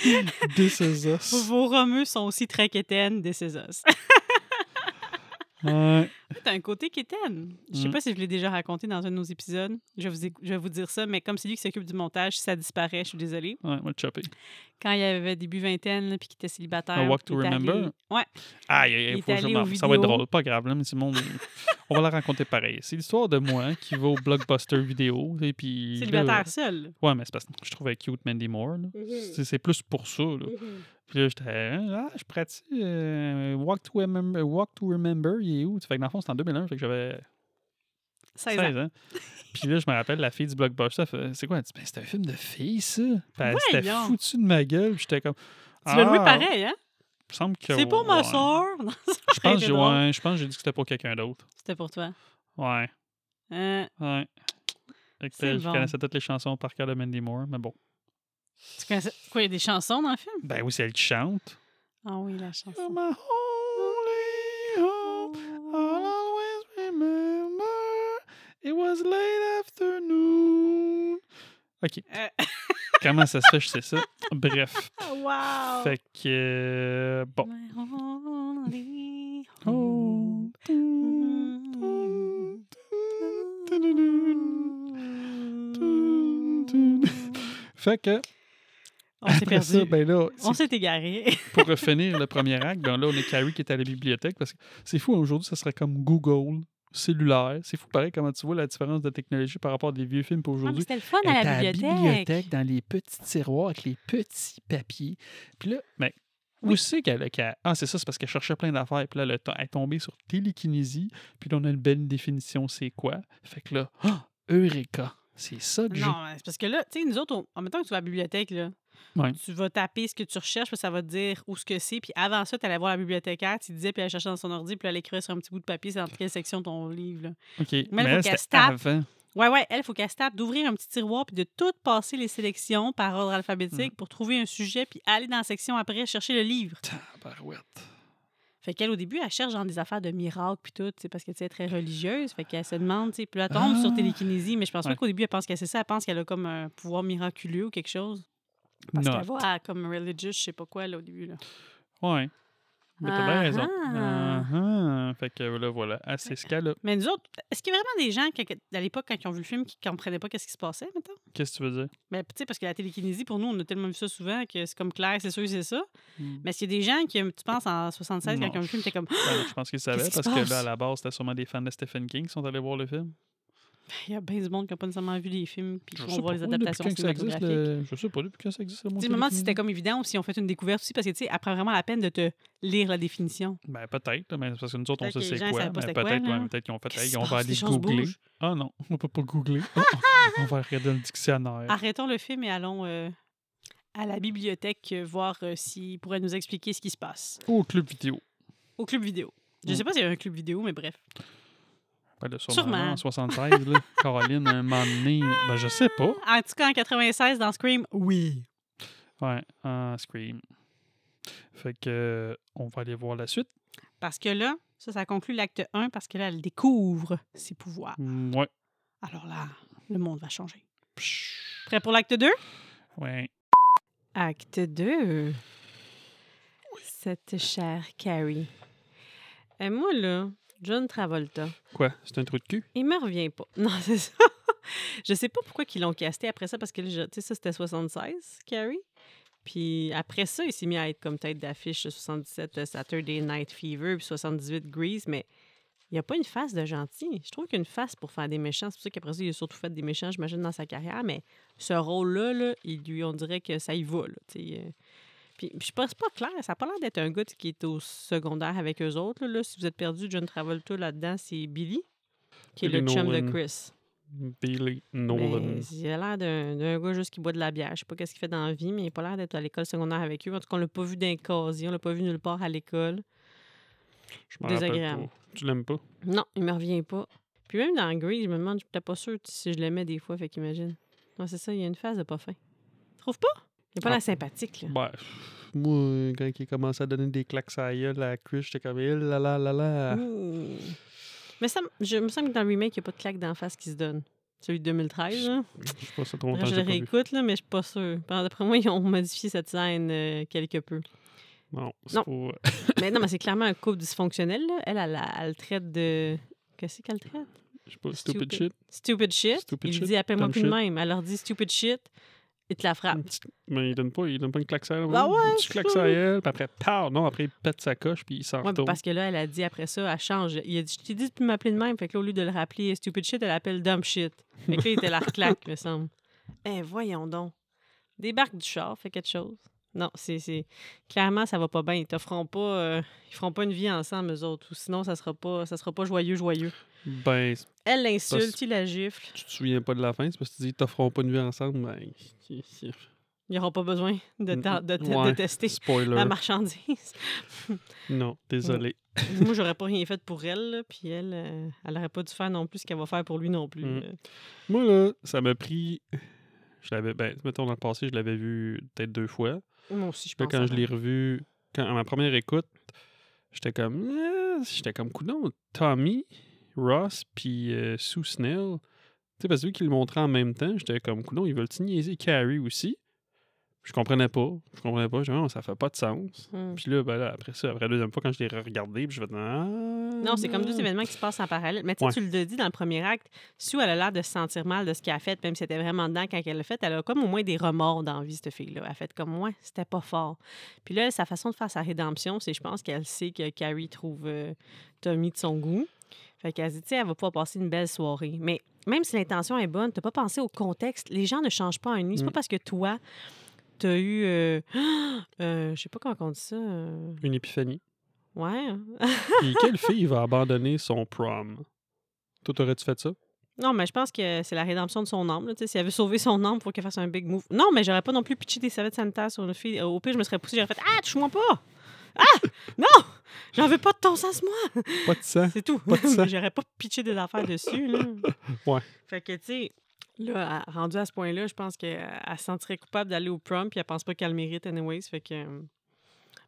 S2: <laughs> This Is Us.
S1: Vos romeux sont aussi très quétaines des Césars. <laughs>
S2: Ouais.
S1: T'as un côté quétaine. Je sais
S2: Mm.
S1: pas si je l'ai déjà raconté dans un de nos épisodes. Je vais vous, éc- je vais vous dire ça, mais comme c'est lui qui s'occupe du montage, si ça disparaît, je suis désolée.
S2: Ouais, on va le chopper.
S1: Quand il avait début vingtaine, puis qu'il était célibataire.
S2: A Walk to
S1: allé-
S2: Remember?
S1: Ouais.
S2: Aïe,
S1: Il
S2: faut
S1: aux
S2: Ça va être drôle, pas grave, là, mais c'est monde. on va la raconter pareil. C'est l'histoire de moi qui va au blockbuster vidéo. Et puis. là,
S1: Célibataire seul.
S2: Ouais, mais c'est parce que je trouvais cute Mandy Moore. là. C'est- C'est plus pour ça. Là. Puis là, j'étais, ah, je pratique euh, Walk, to remember, Walk to Remember, il est où? Fait que dans le fond, c'était en 2001, fait que j'avais
S1: 16
S2: 16
S1: ans.
S2: Puis là, je me rappelle, la fille du blockbuster, c'est quoi? Elle dit, ben, c'était un film de fille, ça. Puis elle s'était foutue de ma gueule. Puis j'étais comme.
S1: Tu l'as loué
S2: Ah,
S1: pareil, hein?
S2: semble que.
S1: C'est pour ma soeur.
S2: Je pense, que ouais, je pense que j'ai dit que c'était pour quelqu'un d'autre.
S1: C'était pour toi.
S2: Ouais,
S1: Euh,
S2: ouais. Fait que,
S1: C'est
S2: euh, je
S1: bon.
S2: connaissais toutes les chansons par cœur de Mandy Moore, mais bon.
S1: Tu connaissais... Quoi, il y a des chansons dans le film?
S2: Ben oui, c'est elle qui chante.
S1: Ah oui, la chanson.
S2: My only hope. I'll always remember it was late afternoon. OK. <laughs>
S1: Euh,
S2: Comment ça se fait, je sais ça. Bref.
S1: wow!
S2: Fait que. euh, bon.
S1: My only hope.
S2: Fait que.
S1: On s'est
S2: après ça,
S1: perdu.
S2: ben là,
S1: On s'est égaré. <laughs>
S2: pour refinir le premier acte, ben là, on est Carrie qui est à la bibliothèque parce que c'est fou, aujourd'hui, ça serait comme Google, cellulaire. C'est fou, pareil, comment tu vois la différence de technologie par rapport à des vieux films pour
S1: Ah,
S2: aujourd'hui.
S1: C'était le fun à
S2: était
S1: la bibliothèque.
S2: dans les petits tiroirs avec les petits papiers. Puis là, ben, où c'est qu'elle Ah, c'est ça, c'est parce qu'elle cherchait plein d'affaires. Puis là, elle est tombée sur télékinésie. Puis là, on a une belle définition, c'est quoi? Fait que là, ah, Eureka! C'est ça que.
S1: Non, c'est parce que là, tu sais, nous autres, on- en même temps que tu vas à la bibliothèque, là,
S2: Ouais.
S1: tu vas taper ce que tu recherches, puis ça va te dire où ce que c'est. Puis avant ça, tu allais voir la bibliothécaire, tu disais, puis elle cherchait dans son ordi, puis elle écrivait sur un petit bout de papier, c'est dans quelle section ton livre. là.
S2: OK.
S1: Mais
S2: Mais,
S1: il faut
S2: elle,
S1: tape.
S2: avant.
S1: Ouais, ouais, elle, il faut qu'elle se tape d'ouvrir un petit tiroir, puis de tout passer les sélections par ordre alphabétique pour trouver un sujet, puis aller dans la section après chercher le livre.
S2: Tabarouette.
S1: Fait qu'elle, au début, elle cherche genre des affaires de miracles, puis tout, parce que tu elle est très religieuse. Fait qu'elle se demande, tu sais, puis elle tombe sur
S2: Ah!
S1: télékinésie, mais je pense
S2: Ouais.
S1: pas qu'au début, elle pense qu'elle sait ça. Elle pense qu'elle a comme un pouvoir miraculeux ou quelque chose. Parce qu'elle va à comme religious, je sais pas quoi, là, au début. Là.
S2: Ouais. Mais t'as bien raison.
S1: Ah.
S2: Ah, Fait que là, voilà. Ah, c'est ce cas-là.
S1: Mais nous autres, est-ce qu'il y a vraiment des gens, qui- à l'époque, quand ils ont vu le film, qui comprenaient pas qu'est-ce qui se passait, maintenant?
S2: Qu'est-ce que tu veux dire?
S1: Ben, tu sais, parce que la télékinésie, pour nous, on a tellement vu ça souvent que c'est comme clair, c'est sûr, c'est ça.
S2: Hmm.
S1: Mais est-ce qu'il y a des gens qui, tu penses, en 76, quand ils ont vu le film, étaient comme.
S2: Ben, je pense qu'ils savaient parce que là, à la base, c'était sûrement des fans de Stephen King qui sont allés voir le film.
S3: Il y a bien du monde qui n'a pas nécessairement vu les films puis qui vont voir les adaptations cinématographiques.
S2: le- Je sais pas, depuis quand ça existe le
S3: sais, moment si c'était comme évident ou si on fait une découverte aussi, parce que, tu sais, après vraiment la peine de te lire la définition.
S2: Ben, peut-être, mais parce que nous autres, on sait c'est quoi.
S3: pas
S2: mais Peut-être peut-être qu'ils ont fait, hey, on va aller googler. Ah non, <laughs> on peut pas googler. <laughs> On va regarder le dictionnaire.
S3: Arrêtons le film et allons euh, à la bibliothèque euh, voir euh, s'il pourrait nous expliquer ce qui se passe.
S2: Au club vidéo.
S3: Au club vidéo. Je
S2: Mm.
S3: sais pas s'il y a un club vidéo, mais bref.
S2: Ben, là, sûrement,
S3: Sûrement.
S2: En 76, là, <laughs> Caroline, un moment donné, ben, je sais pas.
S3: En tout cas, en 96, dans Scream, oui.
S2: Ouais, en Scream. Fait que, euh, on va aller voir la suite.
S3: Parce que là, ça, ça conclut l'acte 1 parce que là, elle découvre ses pouvoirs.
S2: Ouais.
S3: Alors là, le monde va changer.
S2: Psh,
S3: Prêt pour l'acte 2?
S2: Ouais.
S1: Acte 2. Cette chère Carrie. Et moi, là, John Travolta,
S2: Quoi? C'est un trou de cul?
S1: il me revient pas. <laughs> Non, c'est ça. je sais pas pourquoi ils l'ont casté après ça, parce que, tu sais, ça, c'était 76, Carrie. Puis après ça, il s'est mis à être comme tête d'affiche de 77 euh, Saturday Night Fever, puis 78 Grease, mais il n'y a pas une face de gentil. Je trouve qu'il y a une face pour faire des méchants. C'est pour ça qu'après ça, il a surtout fait des méchants, j'imagine, dans sa carrière, mais ce rôle-là, là, il lui, on dirait que ça y va, là, euh. Puis, je pense pas clair, ça n'a pas l'air d'être un gars tu qui est au secondaire avec eux autres. Là, là. Si vous êtes perdu, John Travolta là-dedans, c'est Billy, qui est le chum de. Chris.
S2: Billy Nolan.
S1: Ben, il a l'air d'un gars juste qui boit de la bière. Je sais pas qu'est-ce qu'il fait dans la vie, mais il n'a pas l'air d'être à l'école secondaire avec eux. En tout cas, on l'a pas vu d'un casier, on l'a pas vu nulle part à l'école.
S2: Je m'en
S1: désagréable.
S2: pas. Tu l'aimes pas?
S1: Non, il me revient pas. Puis même dans Grease, je me demande, je suis peut-être pas sûre si je l'aimais des fois, fait qu'imagine. Ouais, c'est ça, il y a une phase de pas fin. Trouve pas? Il a pas
S2: Ah.
S1: l'air sympathique, là.
S2: Ben, moi, quand il a commencé à donner des claques à la gueule à Chris, j'étais comme, eh là là là là.
S1: Mais ça, je me semble que dans le remake, il n'y a pas de claque d'en face qui se donne. Celui de 2013, là.
S2: Je sais pas ça trop longtemps
S1: je le réécoute, là, mais je suis pas sûre. D'après moi, ils ont modifié cette scène euh, quelque peu.
S2: Non, c'est
S1: Non.
S2: pas... <laughs>
S1: mais non, mais c'est clairement un couple dysfonctionnel, là. Elle, elle, elle, elle traite de... Qu'est-ce qu'elle traite?
S2: Je sais pas, stupid,
S1: Stupid.
S2: shit.
S1: Stupid shit.
S2: Stupid
S1: il
S2: shit,
S1: dit appelle-moi plus de même. Elle leur dit stupid shit. Il te la frappe.
S2: Petite- Mais il donne pas, il donne pas une claque à elle.
S1: Ah ouais,
S2: Une claque à elle, puis après, pow! Non, après, il pète sa coche, puis il s'en
S1: Ouais, parce que là, elle a dit après ça, elle change. Il a dit, je t'ai dit de plus m'appeler de même. Fait que là, au lieu de le rappeler stupid shit, elle appelle dumb shit. Fait que là, il était la reclaque, <laughs> me semble. Eh, voyons donc. Débarque du char, fait quelque chose. Non, c'est. Clairement, ça va pas bien. Ils t'offront pas. euh, Ils feront pas une vie ensemble, eux autres. Ou sinon, ça sera pas, ça sera pas joyeux, joyeux.
S2: Ben,
S1: Elle l'insulte, il la gifle.
S2: tu te souviens pas de la fin, c'est parce que tu dis, ils t'offront pas une vie ensemble. Ben,
S1: Ils n'auront pas besoin de, ta- de, te-
S2: Ouais,
S1: de tester
S2: Spoiler.
S1: la marchandise. <laughs>
S2: Non, désolé. <laughs>
S1: Moi, j'aurais pas rien fait pour elle, là, puis elle, euh, elle aurait pas dû faire non plus ce qu'elle va faire pour lui non plus.
S2: Mm.
S1: là.
S2: Moi, là, ça m'a pris. Je l'avais. Ben, mettons, dans le passé, je l'avais vu peut-être deux fois.
S1: Moi aussi, je
S2: Là,
S1: pense.
S2: quand je l'ai revu, quand, à ma première écoute, j'étais comme. Ah, j'étais comme, coudon, Tommy, Ross, puis euh, Sue Snell. Tu sais, parce que vu qu'ils le montraient en même temps, j'étais comme, coudon, ils veulent-tu niaiser Carrie aussi? Je comprenais pas. Je comprenais pas. Je disais, Non, ça fait pas de sens.
S1: Mm.
S2: Puis là, ben là, après ça, après la deuxième fois, quand je l'ai regardé, puis je fais ah,
S1: Non, c'est comme deux événements qui se passent en parallèle. Mais
S2: Ouais.
S1: tu le dis dans le premier acte, Sue, elle a l'air de se sentir mal de ce qu'elle a fait, même si elle était vraiment dedans quand elle l'a fait. Elle a comme au moins des remords dans la vie, cette fille-là. Elle a fait comme moi, c'était pas fort. Puis là, sa façon de faire sa rédemption, c'est je pense qu'elle sait que Carrie trouve euh, Tommy de son goût. Fait qu'elle se dit, tu sais, elle va pouvoir passer une belle soirée. Mais même si l'intention est bonne, t'as pas pensé au contexte. Les gens ne changent pas en une nuit. C'est
S2: Mm.
S1: pas parce que toi, t'as eu. euh, <gasps> euh, je sais pas comment on dit ça. euh,
S2: Une épiphanie.
S1: Ouais. hein. <laughs>
S2: Puis quelle fille va <laughs> abandonner son prom? Toi, t'aurais-tu fait ça?
S1: Non, mais je pense que c'est la rédemption de son âme. là, tu sais, Si elle veut sauver son âme, il faut qu'elle fasse un big move. Non, mais j'aurais pas non plus pitché des serviettes sanitaires sur une fille. Au pire, je me serais poussée, j'aurais fait Ah, touche-moi pas! Ah! Non! J'en veux pas de ton sens, moi!
S2: Pas de sang.
S1: C'est tout.
S2: Pas de <laughs> sang.
S1: j'aurais pas pitché des affaires dessus. Là.
S2: Ouais.
S1: Fait que, tu sais, là, rendue à ce point-là, je pense qu'elle elle se sentirait coupable d'aller au prom, puis elle pense pas qu'elle le mérite, anyways. Fait que. euh,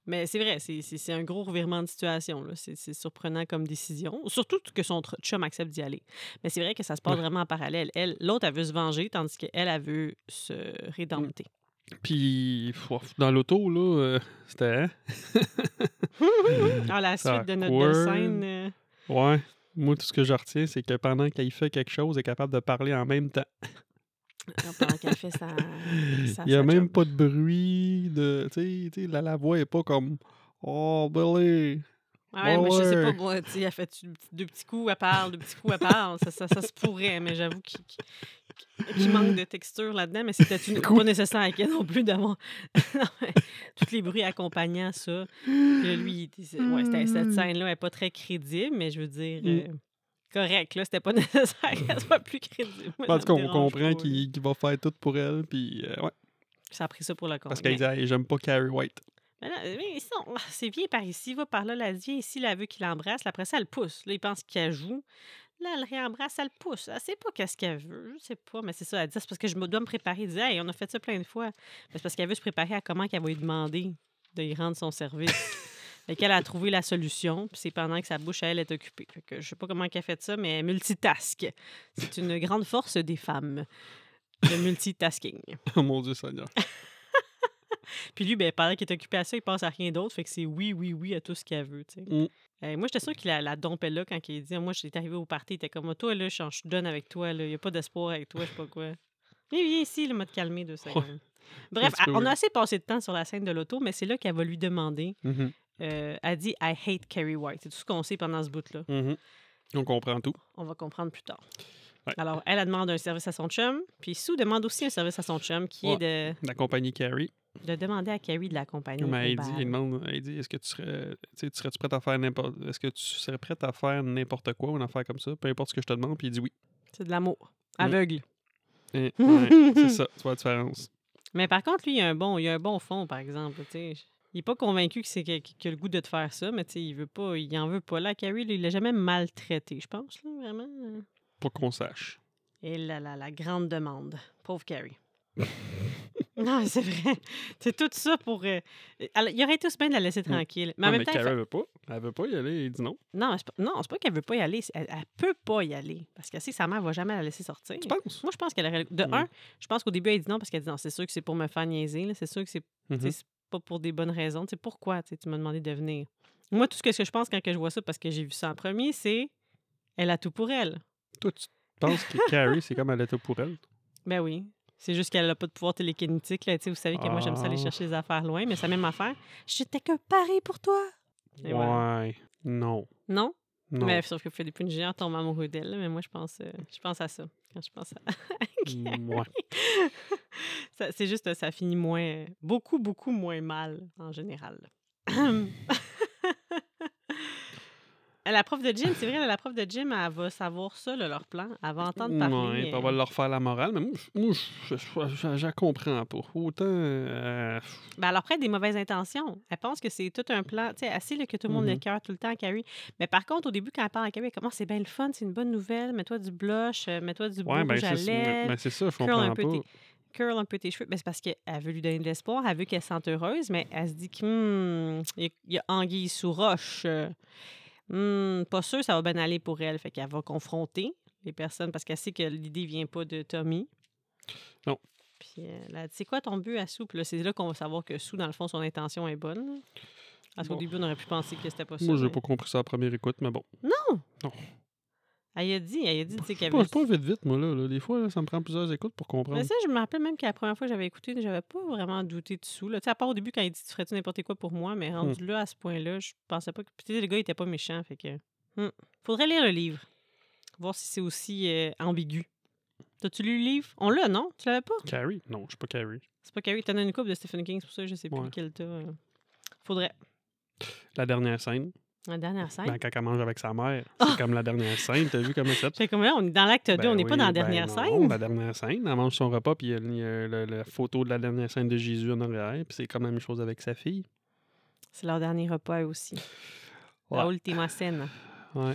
S1: Mais c'est vrai, c'est- un gros revirement de situation. C'est surprenant comme décision. Surtout que son chum accepte d'y aller. Mais c'est vrai que ça se passe
S2: Ouais.
S1: vraiment en parallèle. Elle, L'autre, elle veut se venger, tandis qu'elle, elle veut se rédempter.
S2: Puis, ouf, dans l'auto, là, euh, c'était. hein? <laughs>
S1: Ah, la suite de notre belle scène. euh,
S2: Ouais. Moi, tout ce que je retiens, c'est que pendant qu'elle fait quelque chose, elle est capable de parler en même temps.
S1: pendant qu'elle fait sa. <laughs> sa-
S2: Il n'y a même
S1: job.
S2: pas de bruit. de Tu sais, tu sais, la, la voix est pas comme Oh, Billy.
S1: Ouais, mais je sais pas, moi, tu sais, elle fait deux petits- coups, elle parle, deux petits coups, elle parle. Ça, ça, ça se pourrait, mais j'avoue qu'il manque de texture là-dedans. Mais c'était une- pas nécessaire à non plus d'avoir <laughs> tous les bruits accompagnant ça. Puis là, lui, ouais, cette scène-là n'est pas très crédible, mais je veux dire,
S2: Mm.
S1: euh, correct, là, c'était pas <laughs> nécessaire qu'elle soit plus crédible. Moi,
S2: En
S1: ça
S2: tout
S1: me
S2: cas, on
S1: dérange
S2: comprend qu'il va faire tout pour elle. Puis, euh, ouais.
S1: Ça a pris ça pour le compte.
S2: Parce qu'elle Hey, j'aime pas Carrie White.
S1: Mais là, on- ah, c'est vieille par ici, va par là, la vieille ici, la veut qu'il embrasse. Là, après ça, elle pousse. Là, il pense qu'elle joue. Là, elle réembrasse, elle pousse. Elle sait pas qu'est-ce qu'elle veut. Je sais pas, mais c'est ça. Elle dit, c'est parce que je dois me préparer. Elle dit, hey, on a fait ça plein de fois. Mais c'est parce qu'elle veut se préparer à comment qu'elle va lui demander de lui rendre son service. Fait qu'elle a trouvé la solution, puis c'est pendant que sa bouche, elle, est occupée. Fait que je sais pas comment elle fait ça, mais elle multitask. C'est une grande force des femmes, le multitasking. <laughs>
S2: Mon Dieu Seigneur.
S1: Puis lui, ben, pendant qu'il est occupé à ça, il pense à rien d'autre. Fait que c'est oui, oui, oui à tout ce qu'elle veut.
S2: Mm.
S1: Euh, moi, j'étais sûre qu'il la, la dompait là quand il dit Moi, j'étais arrivé au party. Il était comme Toi, là, je je donne avec toi. Il n'y a pas d'espoir avec toi, je sais pas quoi. Mais viens ici, le m'a calmé deux secondes. <laughs> Bref, on a assez passé de temps sur la scène de l'auto, mais c'est là qu'elle va lui demander. Euh, elle dit I hate Carrie White. C'est tout ce qu'on sait pendant ce bout-là.
S2: mhm. On comprend tout.
S1: On va comprendre plus tard.
S2: Ouais.
S1: Alors, elle, elle demande un service à son chum, puis Sue demande aussi un service à son chum, qui est de,
S2: D'accompagner Carrie.
S1: De demander à Carrie de l'accompagner.
S2: Mais elle demande, dit, est-ce que tu serais, tu serais-tu prête à faire n'importe, est-ce que tu serais prête à faire n'importe quoi ou une affaire comme ça, peu importe ce que je te demande, puis il dit oui.
S1: C'est de l'amour.
S2: Mm.
S1: Aveugle.
S2: Ouais, <laughs> c'est ça, tu vois la différence.
S1: Mais par contre, lui, il a un bon, il a un bon fond, par exemple. tu sais. Il est pas convaincu que c'est que- le goût de te faire ça, mais tu sais, il veut pas, il en veut pas. Là, Carrie, il l'a jamais maltraité, je pense, là, vraiment.
S2: Pas qu'on sache.
S1: Et là, la, la grande demande. Pauvre Carrie. <laughs> non, c'est vrai. <laughs> C'est tout ça pour. euh, alors, il aurait aussi bien de la laisser tranquille. Mais en
S2: Non,
S1: même
S2: mais
S1: temps, il
S2: Carrie,
S1: fait-
S2: elle veut pas. Elle veut pas y aller, il dit non.
S1: non, c'est pas, non, c'est pas qu'elle veut pas y aller. Elle, elle peut pas y aller. Parce que sa mère va jamais la laisser sortir.
S2: Tu penses?
S1: Moi, je pense qu'elle aurait. De
S2: Mm.
S1: un, je pense qu'au début, elle dit non parce qu'elle dit non, c'est sûr que c'est pour me faire niaiser. là. C'est sûr que c'est
S2: Mhm.
S1: Sais, C'est pas pour des bonnes raisons. Tu sais, pourquoi tu m'as demandé de venir? Moi, tout ce que je pense quand que je vois ça, parce que j'ai vu ça en premier, c'est elle a tout pour elle.
S2: Toi, tu penses que Carrie, c'est comme elle était pour elle?
S1: Ben oui. C'est juste qu'elle n'a pas de pouvoir télékinétique. Là. Tu sais, Vous savez que moi, j'aime ça aller
S2: Ah.
S1: chercher les affaires loin, mais c'est la même affaire. J'étais que pari pour toi. Et voilà.
S2: Ouais. Non.
S1: Non?
S2: Non.
S1: Mais sauf que Philippe Géant tombe amoureux d'elle. Mais moi, je pense, euh, je pense à ça. Quand je pense à.
S2: Mm, <laughs>
S1: c'est juste, ça finit moins. Beaucoup, beaucoup moins mal, en général. <clears throat> la prof de gym, c'est vrai, la prof de gym, elle va savoir ça, là, leur plan. Elle va entendre parler.
S2: Ouais,
S1: euh,
S2: on va leur faire la morale, mais moi, je- moi la comprends pas. Autant. euh,
S1: Ben, elle leur prête des mauvaises intentions. Elle pense que c'est tout un plan. Tu sais, elle sait là, que tout le monde
S2: Mhm.
S1: le cœur tout le temps à Carrie. Mais par contre, au début, quand elle parle à Carrie, elle commence c'est bien le fun, c'est une bonne nouvelle. Mets-toi du blush, euh, mets-toi du
S2: ouais, ben
S1: rouge à lèvres.
S2: ben, c'est ça, je comprends
S1: un peu
S2: pas.
S1: tes- curl un peu tes cheveux. Ben, c'est parce qu'elle veut lui donner de l'espoir. Elle veut qu'elle se sente heureuse, mais elle se dit qu'il y, a- il y a anguille sous roche. Hmm, pas sûr ça va bien aller pour elle. Fait qu'elle va confronter les personnes parce qu'elle sait que l'idée vient pas de Tommy.
S2: Non.
S1: Puis euh, elle a dit, c'est quoi ton but à Sue? Puis là, c'est là qu'on va savoir que Sue, dans le fond, son intention est bonne. là. Parce qu'au
S2: Bon.
S1: début, on aurait pu penser que c'était pas ça.
S2: Moi, j'ai
S1: mais-
S2: pas compris ça à la première écoute, mais bon.
S1: Elle a dit, elle a dit, tu sais,
S2: Je
S1: qu'elle
S2: pas,
S1: veut...
S2: pas vite, vite, moi, là. là. Des fois, là, ça me prend plusieurs écoutes pour comprendre.
S1: Mais ça, je me rappelle même que la première fois que j'avais écouté, j'avais pas vraiment douté dessous. Là. Tu sais, À part au début, quand il dit Tu ferais-tu n'importe quoi pour moi, mais rendu là, à ce point-là, je pensais pas que. Puis le gars, il était pas méchant. Fait que. hmm. Faudrait lire le livre. Voir si c'est aussi euh, ambigu. T'as-tu lu le livre? On l'a, non? Tu l'avais pas?
S2: Carrie? Non, je suis pas Carrie.
S1: C'est pas Carrie. T'en as une coupe de Stephen King, c'est pour ça que je sais plus
S2: Ouais.
S1: lequel t'as. euh. Faudrait.
S2: La dernière scène,
S1: La dernière scène.
S2: ben, quand elle mange avec sa mère,
S1: Ah!
S2: c'est comme la dernière scène. T'as vu comment c'est?
S1: Fait comme là, on est dans l'acte 2,
S2: Ben
S1: on n'est pas dans la
S2: ben
S1: dernière
S2: non,
S1: scène.
S2: la dernière scène. Elle mange son repas, puis il y a, la photo de la dernière scène de Jésus en arrière. Puis c'est comme la même chose avec sa fille.
S1: C'est leur dernier repas, eux aussi.
S2: Ouais.
S1: La ultima scène.
S2: Ouais.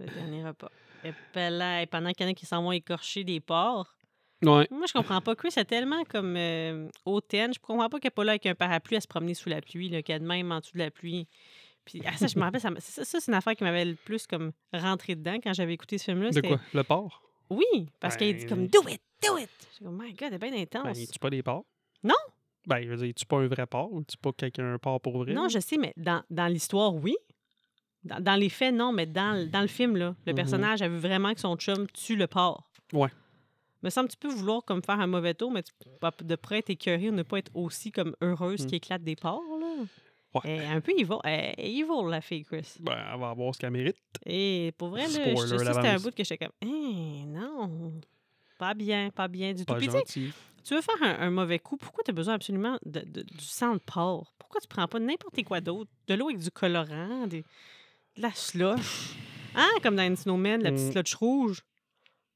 S1: Le dernier repas. Et puis là, et pendant qu'il y en a qui s'en vont écorcher des porcs,
S2: Ouais.
S1: moi, je comprends pas. Chris est tellement comme euh, hautaine. Je comprends pas qu'elle n'est pas là avec un parapluie à se promener sous la pluie, qu'elle même en dessous de la pluie. Puis, ah, ça, je me rappelle, ça, ça, ça, c'est une affaire qui m'avait le plus comme rentré dedans quand j'avais écouté ce film-là.
S2: De quoi? Le porc?
S1: Oui, parce qu'il dit comme
S2: Ben-
S1: Do it, do it. J'ai comme, my God, c'est bien
S2: Ben,
S1: intense.
S2: es-tu pas des porcs?
S1: Non.
S2: Ben, je veux dire, es-tu pas un vrai porc? Es-tu pas quelqu'un un porc pour vrai?
S1: non, je sais, mais dans, dans l'histoire, oui. Dans, dans les faits, non, mais dans, le- dans le film, là, le
S2: Mhm.
S1: personnage a vu vraiment que son chum tue le porc.
S2: Ouais.
S1: Me semble tu peux vouloir comme faire un mauvais tour, mais tu, de près être écœurée ou ne pas être aussi comme heureuse
S2: Mm.
S1: qui éclate des porcs. Là.
S2: Ouais.
S1: Elle est un peu evil. Est evil, la fille, Chris.
S2: Ben, elle va avoir ce qu'elle mérite.
S1: Et pour vrai, là, ça, c'était un bout que j'étais comme, non, pas bien, pas bien du tout. Puis tu veux faire un, un mauvais coup, pourquoi tu as besoin absolument de, de- du sang de porc? Pourquoi tu prends pas n'importe quoi d'autre? De l'eau avec du colorant, des, de la slush. Hein, comme dans snowman, la petite
S2: Mm.
S1: slush rouge.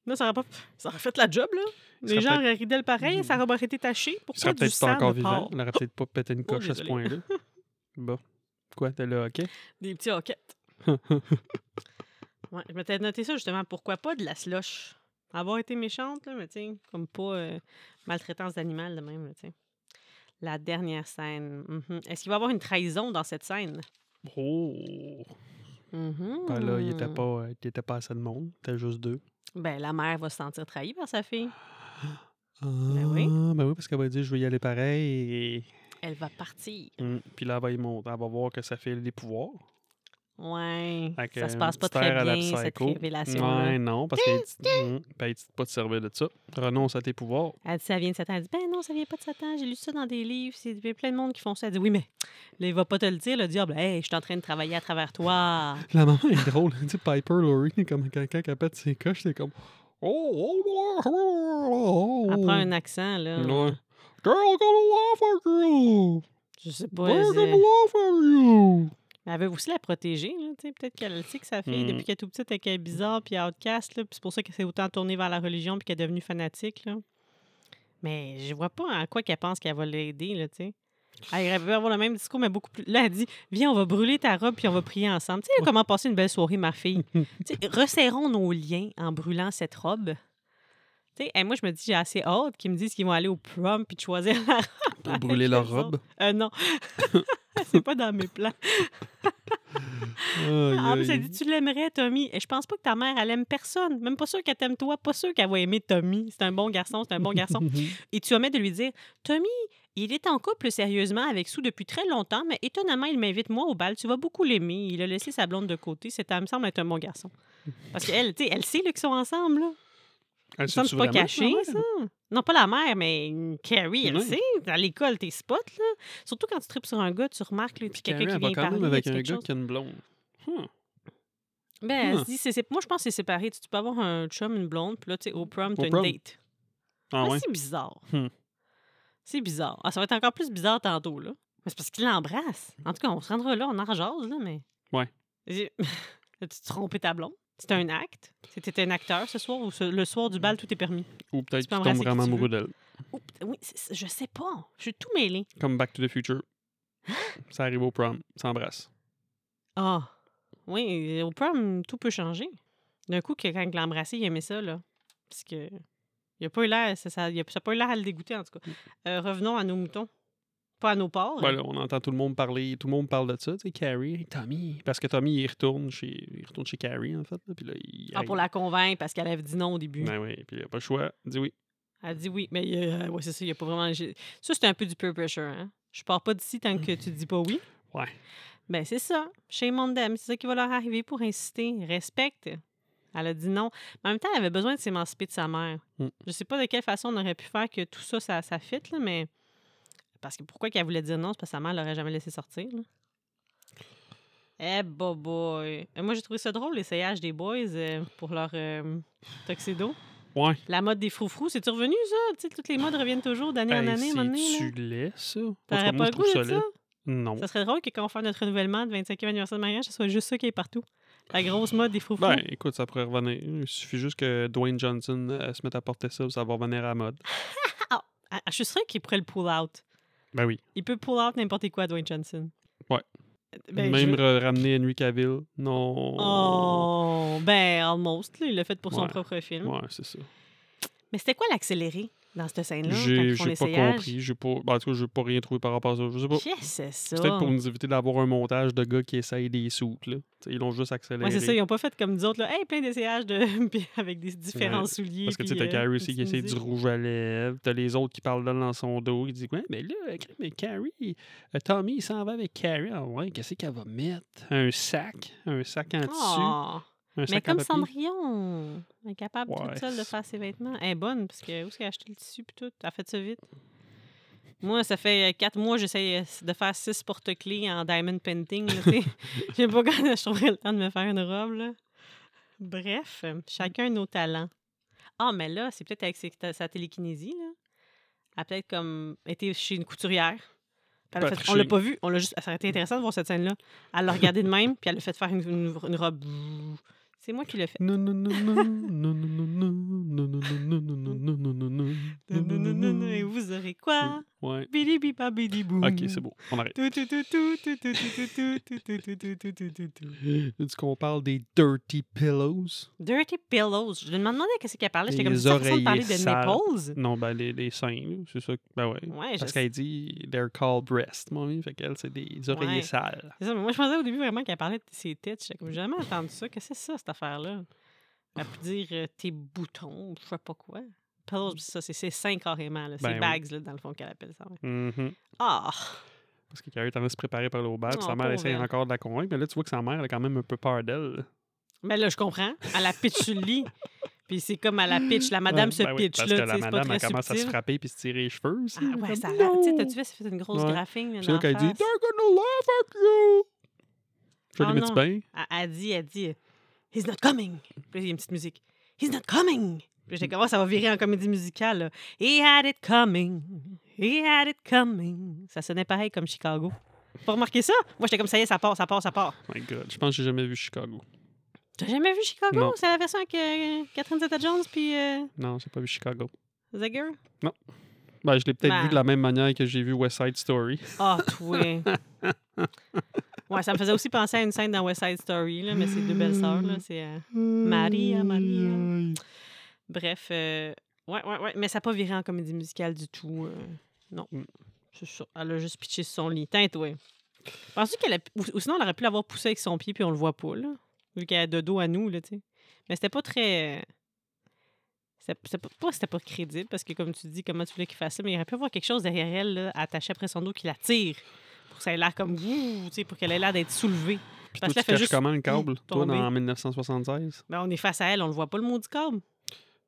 S1: Là, ça aurait, pas, ça aurait fait la job, là. Les gens auraient ri d'elle pareil, ça aurait été taché. Pourquoi
S2: serait
S1: du
S2: peut-être pas encore
S1: de
S2: vivant.
S1: porc?
S2: Elle aurait peut-être pas pété une
S1: Oh,
S2: coche à ce point-là. <laughs> Bon. Quoi, t'es là, OK?
S1: Des petits hoquettes. <laughs> Ouais, je m'étais noté ça justement. Pourquoi pas de la slush? Avoir été méchante, là, mais tu comme pas euh, maltraitance d'animal de même, là, tu sais. La dernière scène. mhm. Est-ce qu'il va y avoir une trahison dans cette scène?
S2: Oh!
S1: Mhm.
S2: Ben là, il était pas, euh, il était pas assez de monde. C'était juste deux.
S1: Ben, la mère va se sentir trahie par sa fille. <gasps>
S2: Ah,
S1: oui.
S2: Ben oui, parce qu'elle va dire je vais y aller pareil. Et...
S1: Elle va partir.
S2: Hum, Puis là, elle va y monter. Elle va voir que ça fait des pouvoirs.
S1: Ouais. Ça se passe pas très bien, cette
S2: Psycho.
S1: révélation-là.
S2: Ouais, non, parce qu'elle dit hum, ben, elle dit pas de servir de ça. Renonce à tes pouvoirs.
S1: Elle dit ça vient de Satan. Elle dit Ben non, ça vient pas de Satan. J'ai lu ça dans des livres. Il y a plein de monde qui font ça. Elle dit Oui, mais là, il va pas te le dire, le diable. Hey, je suis en train de travailler à travers toi. <laughs>
S2: La maman est drôle. <laughs> tu sais, Piper Laurie, comme quelqu'un qui pète ses coches, c'est comme. Oh, oh, oh, oh, oh.
S1: Elle prend un accent, là.
S2: Ouais. Girl gonna laugh at you.
S1: Je sais pas.
S2: Gonna laugh at you.
S1: mais elle veut aussi la protéger, là. tu sais, Peut-être qu'elle sait que sa fille,
S2: Mm.
S1: depuis qu'elle est toute petite, elle est bizarre puis outcast, là. Puis c'est pour ça qu'elle s'est autant tournée vers la religion puis qu'elle est devenue fanatique, là. Mais je vois pas en quoi qu'elle pense qu'elle va l'aider, là, tu sais. Elle veut avoir le même discours, mais beaucoup plus. Là, elle dit Viens, on va brûler ta robe puis on va prier ensemble. Tu sais, comment passer une belle soirée, ma fille. <laughs> Tu sais, resserrons nos liens en brûlant cette robe. Et moi, je me dis, j'ai assez hâte qu'ils me disent qu'ils vont aller au prom puis de choisir la robe. <laughs>
S2: Pour brûler leur robe?
S1: Euh, non. <laughs> c'est pas dans mes plans.
S2: Aïe,
S1: En plus, elle
S2: aïe.
S1: dit, tu l'aimerais, Tommy? Et je pense pas que ta mère, elle aime personne. Même pas sûr qu'elle t'aime toi. Pas sûr qu'elle va aimer Tommy. C'est un bon garçon, c'est un bon garçon. <laughs> Et tu omets de lui dire, Tommy, il est en couple sérieusement avec Sue depuis très longtemps, mais étonnamment, il m'invite moi au bal. Tu vas beaucoup l'aimer. Il a laissé sa blonde de côté. C'est, me semble être un bon garçon. Parce qu'elle, tu sais, elle sait qu'ils sont ensemble. Là.
S2: Elle
S1: Il me pas caché, ça? Non, pas la mère, mais Carrie, elle sait. À l'école, tes spots, là. Surtout quand tu tripes sur un gars, tu remarques là,
S2: Puis
S1: quelqu'un qui
S2: elle va
S1: vient
S2: quand
S1: parler.
S2: même avec un gars
S1: chose?
S2: qui a une blonde. Hmm.
S1: Ben, elle
S2: Hmm.
S1: se dit, moi, je pense que c'est séparé. Tu, tu peux avoir un chum, une blonde, puis là, tu sais, au prom, tu
S2: Au
S1: as une date.
S2: Ah
S1: Ah,
S2: ouais?
S1: C'est bizarre.
S2: Hmm.
S1: C'est bizarre. Ah, ça va être encore plus bizarre tantôt, là. Mais c'est parce qu'il l'embrasse. En tout cas, on se rendra là, on en jase, là, mais.
S2: Ouais. <laughs>
S1: As-tu trompé ta blonde? C'était un acte? C'était un acteur ce soir ou ce- le soir du bal, tout est permis?
S2: Ou peut-être
S1: Tu peux
S2: qu'il tombe
S1: embrasser qui
S2: vraiment
S1: tu
S2: amoureux d'elle.
S1: Oui, c'est- c'est- je sais pas. Je suis tout mêlé.
S2: Comme Back to the Future.
S1: Hein?
S2: Ça arrive au prom. Ils s'embrassent.
S1: Ah, oui, au prom, tout peut changer. D'un coup, que quand il l'a embrassé, il aimait ça, là. Parce que. Il a pas eu l'air, ça, ça, il a, ça a pas eu l'air à le dégoûter, en tout cas. Euh, revenons à nos moutons. Pas à nos porcs.
S2: Ben là, on entend tout le monde parler. Tout le monde parle de ça. Tu sais, Carrie, Tommy. Parce que Tommy, il retourne chez, il retourne chez Carrie, en fait. là, Puis là, il.
S1: Ah, pour la convaincre, parce qu'elle avait dit non au début.
S2: Ben oui. Puis il a pas le choix. Il dit oui.
S1: Elle dit oui, mais euh, ouais, c'est ça, il n'y a pas vraiment. Ça, c'est un peu du peer pressure, hein? Je pars pas d'ici tant que tu dis pas oui.
S2: Ouais.
S1: Ben, c'est ça. Chez Mondem, c'est ça qui va leur arriver pour insister. Respecte. Elle a dit non. Mais en même temps, elle avait besoin de s'émanciper de sa mère.
S2: Mm.
S1: Je sais pas de quelle façon on aurait pu faire que tout ça, ça, ça fit, là, mais. Parce que pourquoi qu'elle voulait dire non? C'est parce que sa mère l'aurait jamais laissé sortir. Là. Eh, boy. Moi, j'ai trouvé ça drôle, l'essayage des boys euh, pour leur euh, tuxedo.
S2: Ouais.
S1: La mode des froufrous, c'est-tu revenu, ça? Tu sais, toutes les modes reviennent toujours d'année en année.
S2: C'est-tu laid, ça?
S1: T'aurais pas le goût de
S2: ça? Non.
S1: Ça serait drôle que quand on fait notre renouvellement de 25e anniversaire de mariage, ce soit juste ça qui est partout. La grosse mode des froufrous.
S2: Ben, écoute, ça pourrait revenir. Il suffit juste que Dwayne Johnson euh, se mette à porter ça, ça va revenir à la mode. <laughs>
S1: Ah, ah, je suis sûre qu'il pourrait le pull out.
S2: Ben oui.
S1: Il peut pull out n'importe quoi, Dwayne Johnson.
S2: Ouais.
S1: Ben,
S2: Même
S1: je-
S2: ramener Henry Cavill. Non.
S1: Oh, ben, almost. là, il l'a fait pour son propre film.
S2: Ouais, c'est ça.
S1: Mais c'était quoi l'accéléré? Dans cette scène-là?
S2: J'ai pas compris. J'ai pas. ben, en tout cas, j'ai pas rien trouvé par rapport à ça. Je sais pas.
S1: C'est ça?
S2: Peut-être pour nous éviter d'avoir un montage de gars qui essayent des soutes, là. T'sais, ils l'ont juste accéléré.
S1: Ouais, c'est ça. Ils n'ont pas fait comme nous autres, là. Hey, plein d'essayages de... <laughs> avec des différents
S2: Ouais,
S1: souliers.
S2: Parce que tu sais, t'as
S1: euh,
S2: Carrie aussi qui essaie du rouge à lèvres. T'as les autres qui parlent dans son dos. Ils disent Ouais, mais là, mais Carrie, euh, Tommy, il s'en va avec Carrie. Ah ouais, qu'est-ce qu'elle va mettre? Un sac. Un sac en tissu.
S1: Ah!
S2: Un
S1: Mais comme. Cendrillon, elle est capable
S2: Ouais,
S1: toute seule de faire ses vêtements. Elle est bonne, parce que où est-ce qu'elle a acheté le tissu puis tout? Elle a fait ça vite. Moi, ça fait euh, quatre mois j'essaie euh, de faire six porte-clés en diamond painting. sais <laughs> <laughs> pas quand je trouverai le temps de me faire une robe. Là. Bref, chacun nos talents. Ah, mais là, c'est peut-être avec sa télékinésie. Là. Elle a peut-être comme été chez une couturière. Elle a fait- on l'a pas vu. On l'a juste, ça aurait été intéressant de voir cette scène-là. Elle l'a regardé de même, puis elle a fait faire une, une- une robe. C'est moi qui l'ai fait. Et vous aurez quoi
S2: Ouais.
S1: Bidi bipa bidi boum.
S2: Ok, c'est bon, on arrête. Est-ce qu'on parle des dirty pillows?
S1: Dirty pillows. Je me demandais qu'est-ce qu'elle parlait. J'étais comme ça, de parler de nipples.
S2: Non, ben les, les seins, c'est ça. Ben ouais.
S1: ouais
S2: Parce qu'elle dit they're called breasts, mon ami. Fait qu'elle, c'est des oreillers sales.
S1: C'est ça, mais moi, je pensais au début vraiment qu'elle parlait de ses têtes. J'étais comme jamais entendu ça. Qu'est-ce que c'est ça, cette affaire-là? Elle peut dire euh, tes boutons, je sais pas quoi. Pillows, c'est ça, c'est seins carrément. là.
S2: Ben
S1: C'est
S2: oui.
S1: bags, là, dans le fond, qu'elle appelle ça.
S2: Mhm.
S1: Ah!
S2: Parce que Carrie est en train de se préparer par le haut
S1: Oh,
S2: sa mère essaie
S1: elle.
S2: encore de la convaincre. Mais là, tu vois que sa mère, elle a quand même un peu peur d'elle.
S1: Mais là, je comprends. Elle la pitch sur le lit. <laughs> Puis c'est comme à la pitch. La madame se
S2: ben oui,
S1: pitch,
S2: Parce
S1: là.
S2: que la madame, elle commence à se frapper puis se tirer les cheveux.
S1: Ah ouais, ça a Tu t'as-tu vu, ça fait une grosse
S2: Ouais.
S1: graphing. là,
S2: C'est là qu'elle dit. They're gonna laugh at you! Je
S1: Oh
S2: l'imite
S1: non.
S2: bien.
S1: Elle, elle dit, elle dit, He's not coming. Puis il y a une petite musique. He's not coming. Puis j'étais comme, Oh, ça va virer en comédie musicale. là. He had it coming. He had it coming. Ça sonnait pareil comme Chicago. Pas remarqué ça? Moi, j'étais comme, ça y est, ça part, ça part, ça part.
S2: My God, je pense que j'ai jamais vu Chicago.
S1: T'as jamais vu Chicago?
S2: Non.
S1: C'est la version avec euh, Catherine Zeta-Jones puis euh,
S2: Non, j'ai pas vu Chicago.
S1: Zegger?
S2: Ben, je l'ai peut-être
S1: Ben.
S2: vu de la même manière que j'ai vu West Side Story.
S1: Ah, toi. <laughs> ouais, ça me faisait aussi penser à une scène dans West Side Story, là, mais c'est deux belles sœurs. là, C'est, euh, Maria, Maria. Bref, euh, ouais, ouais, ouais. Mais ça n'a pas viré en comédie musicale du tout. euh, non.
S2: Mm.
S1: C'est ça. Elle a juste pitché sur son lit. Tiens, toi. Penses-tu qu'elle a... Ou, sinon, elle aurait pu l'avoir poussé avec son pied puis on le voit pas, là. Vu qu'elle a de dos à nous, là, tu sais. Mais c'était pas très... C'était pas, pas- c'était pas crédible parce que, comme tu dis, comment tu voulais qu'il fasse ça, mais il aurait pu avoir quelque chose derrière elle, là, attaché après son dos qui la tire pour que ça ait l'air comme vous, tu sais, pour qu'elle ait l'air d'être soulevée.
S2: Puis
S1: Parce
S2: toi, tu
S1: fait juste
S2: comment le câble, toi,
S1: tomber.
S2: dans 1976?
S1: Ben, on est face à elle, on le voit pas le mot du câble,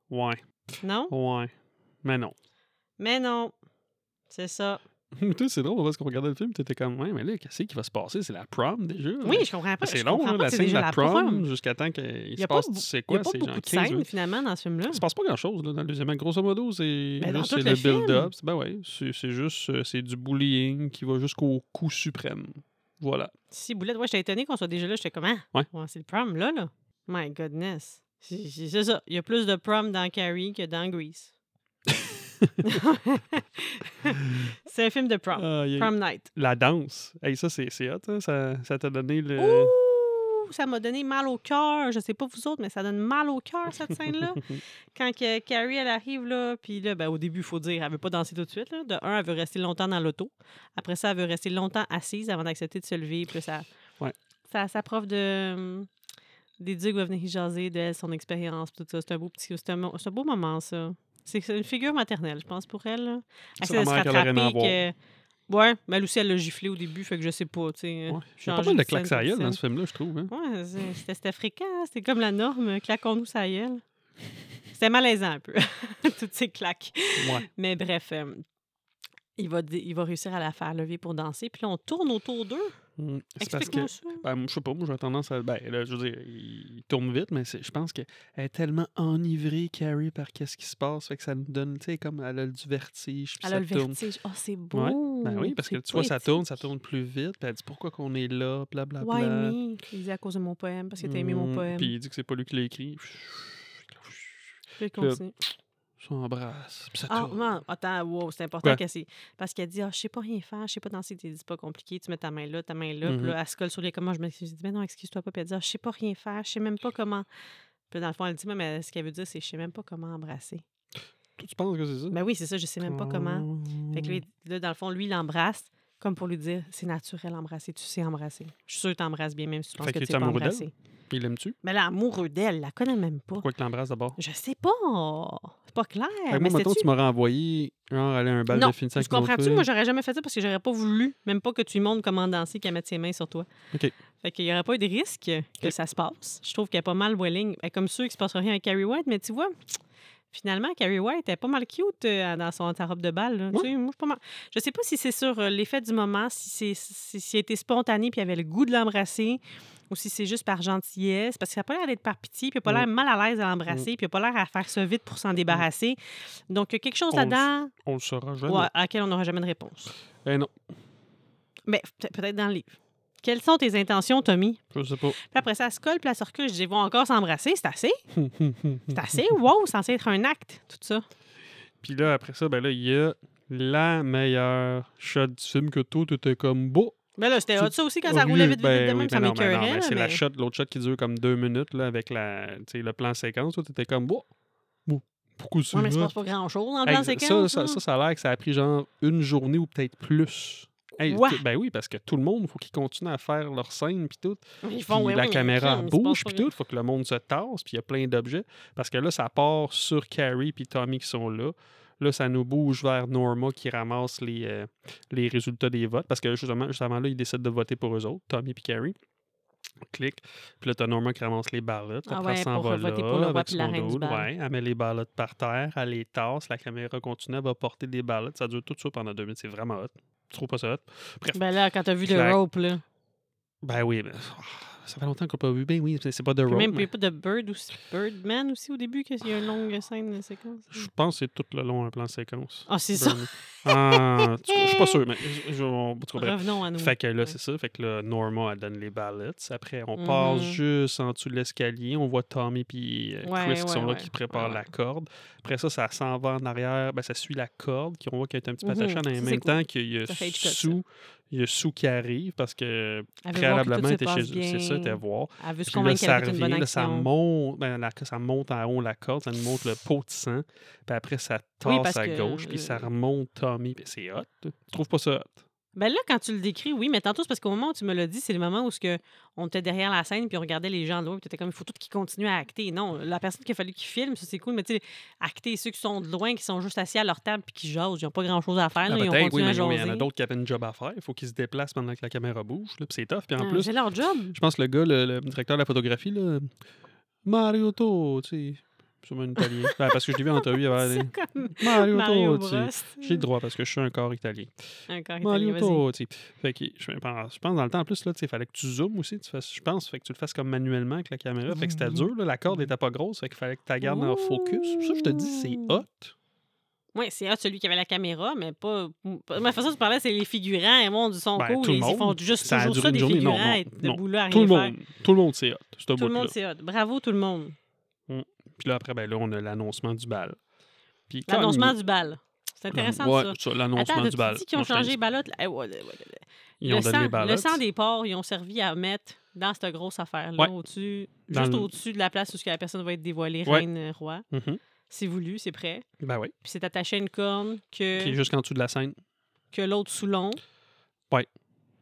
S2: Ouais,
S1: non?
S2: ouais. Mais non.
S1: Mais non. C'est ça. <laughs>
S2: c'est drôle parce qu'on regardait le film, t'étais comme, ouais, mais là, qu'est-ce qui va se passer? C'est la prom déjà?
S1: Oui, je comprends pas.
S2: C'est long, là, la scène de la prom, jusqu'à temps qu'il
S1: Il
S2: se passe, tu sais
S1: il y
S2: quoi,
S1: a pas
S2: c'est
S1: beaucoup
S2: genre
S1: de
S2: 15
S1: scènes, finalement, dans ce film-là.
S2: Il se passe pas grand-chose là, dans le deuxième. acte. Grosso modo, c'est
S1: Ben, le
S2: build-up. Ben ouais, c'est juste euh, c'est du bullying qui va jusqu'au coup suprême. Voilà.
S1: Si, Boulette, ouais, j'étais étonnée qu'on soit déjà là. J'étais comme, ah,
S2: Ouais.
S1: c'est le prom, là, là. My goodness. C'est ça. Il y a plus de prom dans Carrie que dans Grease. C'est un film de prom.
S2: Ah,
S1: Prom night.
S2: La danse. Hey, ça, c'est hot. hein, Ça ça t'a donné le.
S1: Ouh, ça m'a donné mal au cœur. Je sais pas vous autres, mais ça donne mal au cœur, cette <laughs> scène-là. Quand que Carrie, elle arrive, là, puis là, ben, au début, il faut dire, elle veut pas danser tout de suite. Là. De un, elle veut rester longtemps dans l'auto. Après ça, elle veut rester longtemps assise avant d'accepter de se lever. Puis ça,
S2: Ouais.
S1: ça, sa prof de... Des dieux va venir y jaser d'elle, son expérience, tout ça. C'est un beau petit... C'est un, un beau moment, ça. C'est une figure maternelle, je pense, pour elle. Là. Elle
S2: C'est
S1: essaie de se
S2: la mère qu'elle aurait aimé
S1: rattraper que... Ouais, mais elle aussi, elle l'a giflé au début, fait que je sais pas, tu sais.
S2: Ouais. Y a pas mal de claques gueule dans ce film-là, je trouve. Hein?
S1: Ouais, c'était c'était fréquent. C'était comme la norme. Claquons-nous sa gueule. C'était malaisant un peu, <laughs> toutes ces claques.
S2: Ouais.
S1: Mais bref, euh, il, va, il va réussir à la faire lever pour danser. Puis là, on tourne autour d'eux.
S2: Mm. C'est parce que.
S1: Ça.
S2: Ben, je sais pas, moi j'ai tendance à. Ben, là, je veux dire, il tourne vite, mais je pense qu'elle est tellement enivrée, Carrie, par qu'est-ce qui se passe. Fait que ça nous donne, tu sais, comme elle a du vertige. puis
S1: Elle
S2: ça
S1: a le
S2: tourne.
S1: vertige. Oh, c'est beau.
S2: Ben oui, parce que tu vois, ça tourne, ça tourne plus vite. Puis elle dit pourquoi qu'on est là, blablabla.
S1: Why me? Il dit à cause de mon poème, parce que t'as aimé mon
S2: Mm,
S1: poème.
S2: Puis il dit que c'est pas lui qui l'a écrit.
S1: Puis il
S2: là,
S1: continue.
S2: Ça embrasse.
S1: Ah,
S2: tourne.
S1: non, attends, wow, c'est important
S2: Quoi?
S1: qu'elle s'est- Parce qu'elle dit, ah, je sais pas rien faire, je sais pas danser, tu dis c'est pas compliqué, tu mets ta main là, ta main là, puis
S2: Mhm.
S1: là, elle se colle sur les comment, je me suis dit, mais non, excuse-toi pas, puis elle dit, ah, je sais pas rien faire, je sais même pas comment. Puis dans le fond, elle dit, mais ce qu'elle veut dire, c'est, je sais même pas comment embrasser.
S2: Tu penses que c'est ça?
S1: Ben oui, c'est ça, je sais même pas comment. Fait que
S2: Oh.
S1: lui, là, dans le fond, lui, il l'embrasse, comme pour lui dire, c'est naturel embrasser, tu sais embrasser. Je suis sûre que t'embrasses bien, même si tu penses
S2: Fait
S1: que tu sais pas embrasser.
S2: Il l'aime-tu?
S1: Mais là, amoureux d'elle, elle la connaît même pas.
S2: Pourquoi qu'il l'embrasse d'abord?
S1: Je sais pas. C'est pas clair.
S2: Fait que
S1: mais
S2: moi, mettons,
S1: sais-tu-
S2: tu m'aurais envoyé, genre, aller à un bal
S1: Non,
S2: de finissant
S1: tu
S2: avec autre
S1: comprends-tu? Moi, j'aurais jamais fait ça parce que j'aurais pas voulu, même pas que tu lui montres comment danser, qu'elle mette ses mains sur toi.
S2: OK.
S1: Fait qu'il y aurait pas eu de risque que ça se passe. Je trouve qu'elle est pas mal welling. Elle est comme sûr qu'il se passe rien avec Carrie White, mais tu vois, Finalement, Carrie White est pas mal cute euh, dans son, sa robe de bal. là. Tu
S2: Ouais.
S1: sais, moi, je suis pas mal- Je sais pas si c'est sur euh, l'effet du moment, si c'est si, si elle était spontané puis elle avait le goût de l'embrasser, ou si c'est juste par gentillesse, parce qu'il n'a pas l'air d'être par pitié, puis il n'a pas l'air mal à l'aise à l'embrasser, puis il n'a pas l'air à faire ça vite pour s'en débarrasser. Donc, il y a quelque chose
S2: On le
S1: là-dedans
S2: On le saura jamais.
S1: ouais, à laquelle on n'aura jamais de réponse.
S2: Eh non,
S1: Mais peut- peut-être dans le livre. Quelles sont tes intentions, Tommy?
S2: je sais pas.
S1: Puis après ça, elle se colle, puis elle se recule. Je dis, ils vont encore s'embrasser, c'est assez? <laughs> C'est assez? Wow, c'est censé être un acte, tout ça.
S2: Puis là, après ça, ben là, il y a la meilleure shot du film que tout était comme beau.
S1: Mais là, c'était ça aussi, quand ça roulait vite, vite,
S2: Ben oui,
S1: même, ça
S2: ben ben
S1: m'écœurait.
S2: ben c'est la shot, l'autre shot qui dure comme deux minutes là, avec la, le plan séquence. Toi, t'étais comme, bon, bon, pourquoi c'est
S1: Ouais, mais c'est pas grand-chose dans le
S2: Hey,
S1: plan
S2: ça,
S1: séquence.
S2: ça,
S1: là.
S2: ça, ça a l'air que ça a pris genre une journée ou peut-être plus. Hey, ben oui, parce que tout le monde, il faut qu'ils continuent à faire leur scène puis tout.
S1: Ils font,
S2: la caméra bouge puis tout. Il faut que le monde se tasse puis il y a plein d'objets. Parce que là, ça part sur Carrie puis Tommy qui sont là. Là, ça nous bouge vers Norma qui ramasse les, euh, les résultats des votes. Parce que justement, là, ils décident de voter pour eux autres, Tommy puis Carrie. Clic. Puis là, t'as Norma qui ramasse les ballots.
S1: Ah
S2: Après,
S1: ouais,
S2: elle s'en
S1: pour
S2: va
S1: voter
S2: là,
S1: pour le roi
S2: avec
S1: la
S2: son. Ouais, elle met les ballots par terre, elle les tasse, la caméra continue, elle va porter des ballots. Ça dure tout ça pendant deux minutes. C'est vraiment hot. Tu trouves pas ça hot? Bref.
S1: Ben là, quand t'as vu
S2: Clac.
S1: The Rope, là.
S2: Ben oui, mais, ah, ça fait longtemps qu'on n'a pas vu. Ben oui, c'est c'est pas de
S1: Puis
S2: road.
S1: même,
S2: mais
S1: puis pas de Bird aussi. Birdman aussi au début, qu'il y a une longue scène de séquence.
S2: Je pense que c'est tout le long un plan séquence.
S1: Ah, c'est ça.
S2: Ah, je suis pas sûr, mais je, je-.
S1: Revenons à nous.
S2: Fait que là,
S1: Ouais.
S2: c'est ça. Fait que là, Norma, elle donne les ballots. Après, on passe
S1: Mhm.
S2: juste en dessous de l'escalier. On voit Tommy et
S1: Ouais,
S2: Chris qui
S1: ouais,
S2: sont là, qui préparent la corde. Après ça, ça s'en va en arrière. Ben, ça suit la corde. Qui, on voit qu'elle est un petit peu
S1: Mhm.
S2: attachée en même
S1: cool.
S2: temps qu'il y a. Sue. Il y a Sue qui arrive parce que
S1: Elle
S2: préalablement
S1: tout
S2: était chez
S1: passe
S2: eux. C'est ça, était voir.
S1: Elle veut se
S2: Puis là,
S1: convaincre
S2: ça
S1: qu'elle a fait une
S2: revient,
S1: bonne
S2: là, ça
S1: action.
S2: monte, ben, la- ça monte en haut la corde, ça nous montre le pot de sang, puis après ça tasse
S1: Oui,
S2: à gauche, puis ça
S1: euh,
S2: remonte Tommy, c'est hot. Tu trouves pas ça hot?
S1: Ben là, quand tu le décris, oui, mais tantôt, c'est parce qu'au moment où tu me l'as dit, c'est le moment où ce que on était derrière la scène puis on regardait les gens de loin puis tu étais comme, il faut tout qu'ils continuent à acter. Non, la personne qu'il a fallu qu'il filme, ça c'est cool, mais tu sais, acter ceux qui sont de loin, qui sont juste assis à leur table puis qui jasent, ils n'ont pas grand-chose à faire,
S2: Ah,
S1: là, ils ont
S2: oui, mais
S1: à
S2: il y en a d'autres qui avaient une job à faire. Il faut qu'ils se déplacent pendant que la caméra bouge, là, puis c'est tough. Puis en
S1: Ah,
S2: plus,
S1: C'est leur job.
S2: je pense que le gars, le, le directeur de la photographie, là, Mariotto, tu sais, sûrement un italien. Ben, parce que je l'ai vu en entrevue, il avait <laughs>
S1: C'est comme
S2: Mariotto,
S1: Mario
S2: tu sais.
S1: Bros.
S2: J'ai le droit parce que je suis un corps italien.
S1: Encore italien, vas-y.
S2: Mariotto, tu sais. Fait que je pense, je pense dans le temps, en plus, tu il fallait que tu zoomes aussi. Tu fasses, je pense, fait que tu le fasses comme manuellement avec la caméra. Fait que c'était dur, là, la corde n'était pas grosse, fait qu'il fallait que tu la gardes en focus. Pour ça je te dis, c'est hot.
S1: Oui, c'est hot, celui qui avait la caméra, mais pas. pas- Ma façon de parler, c'est les figurants. Et mon, ils sont
S2: Ben,
S1: cool. Ils font juste
S2: Ça
S1: toujours ça, des
S2: journée. Non,
S1: figurants,
S2: non, non.
S1: à
S2: Tout le monde, tout le monde, c'est hot.
S1: Tout le monde, c'est hot. Bravo, tout le monde.
S2: Puis là, après, ben là, on a l'annoncement du bal.
S1: L'annoncement du bal. C'est intéressant,
S2: Ouais,
S1: ça.
S2: ça, l'annoncement du bal.
S1: qu'ils ont changé.
S2: Ils ont
S1: le,
S2: donné
S1: sang, le sang des porcs, ils ont servi à mettre dans cette grosse affaire-là,
S2: Ouais.
S1: au-dessus, juste
S2: le-
S1: au-dessus de la place où la personne va être dévoilée,
S2: Ouais.
S1: reine, euh, roi.
S2: Mhm.
S1: C'est voulu, c'est prêt.
S2: Ben oui.
S1: Puis c'est attaché à une corne que,
S2: Puis jusqu'en dessous de la scène.
S1: que l'autre sous long.
S2: Ouais.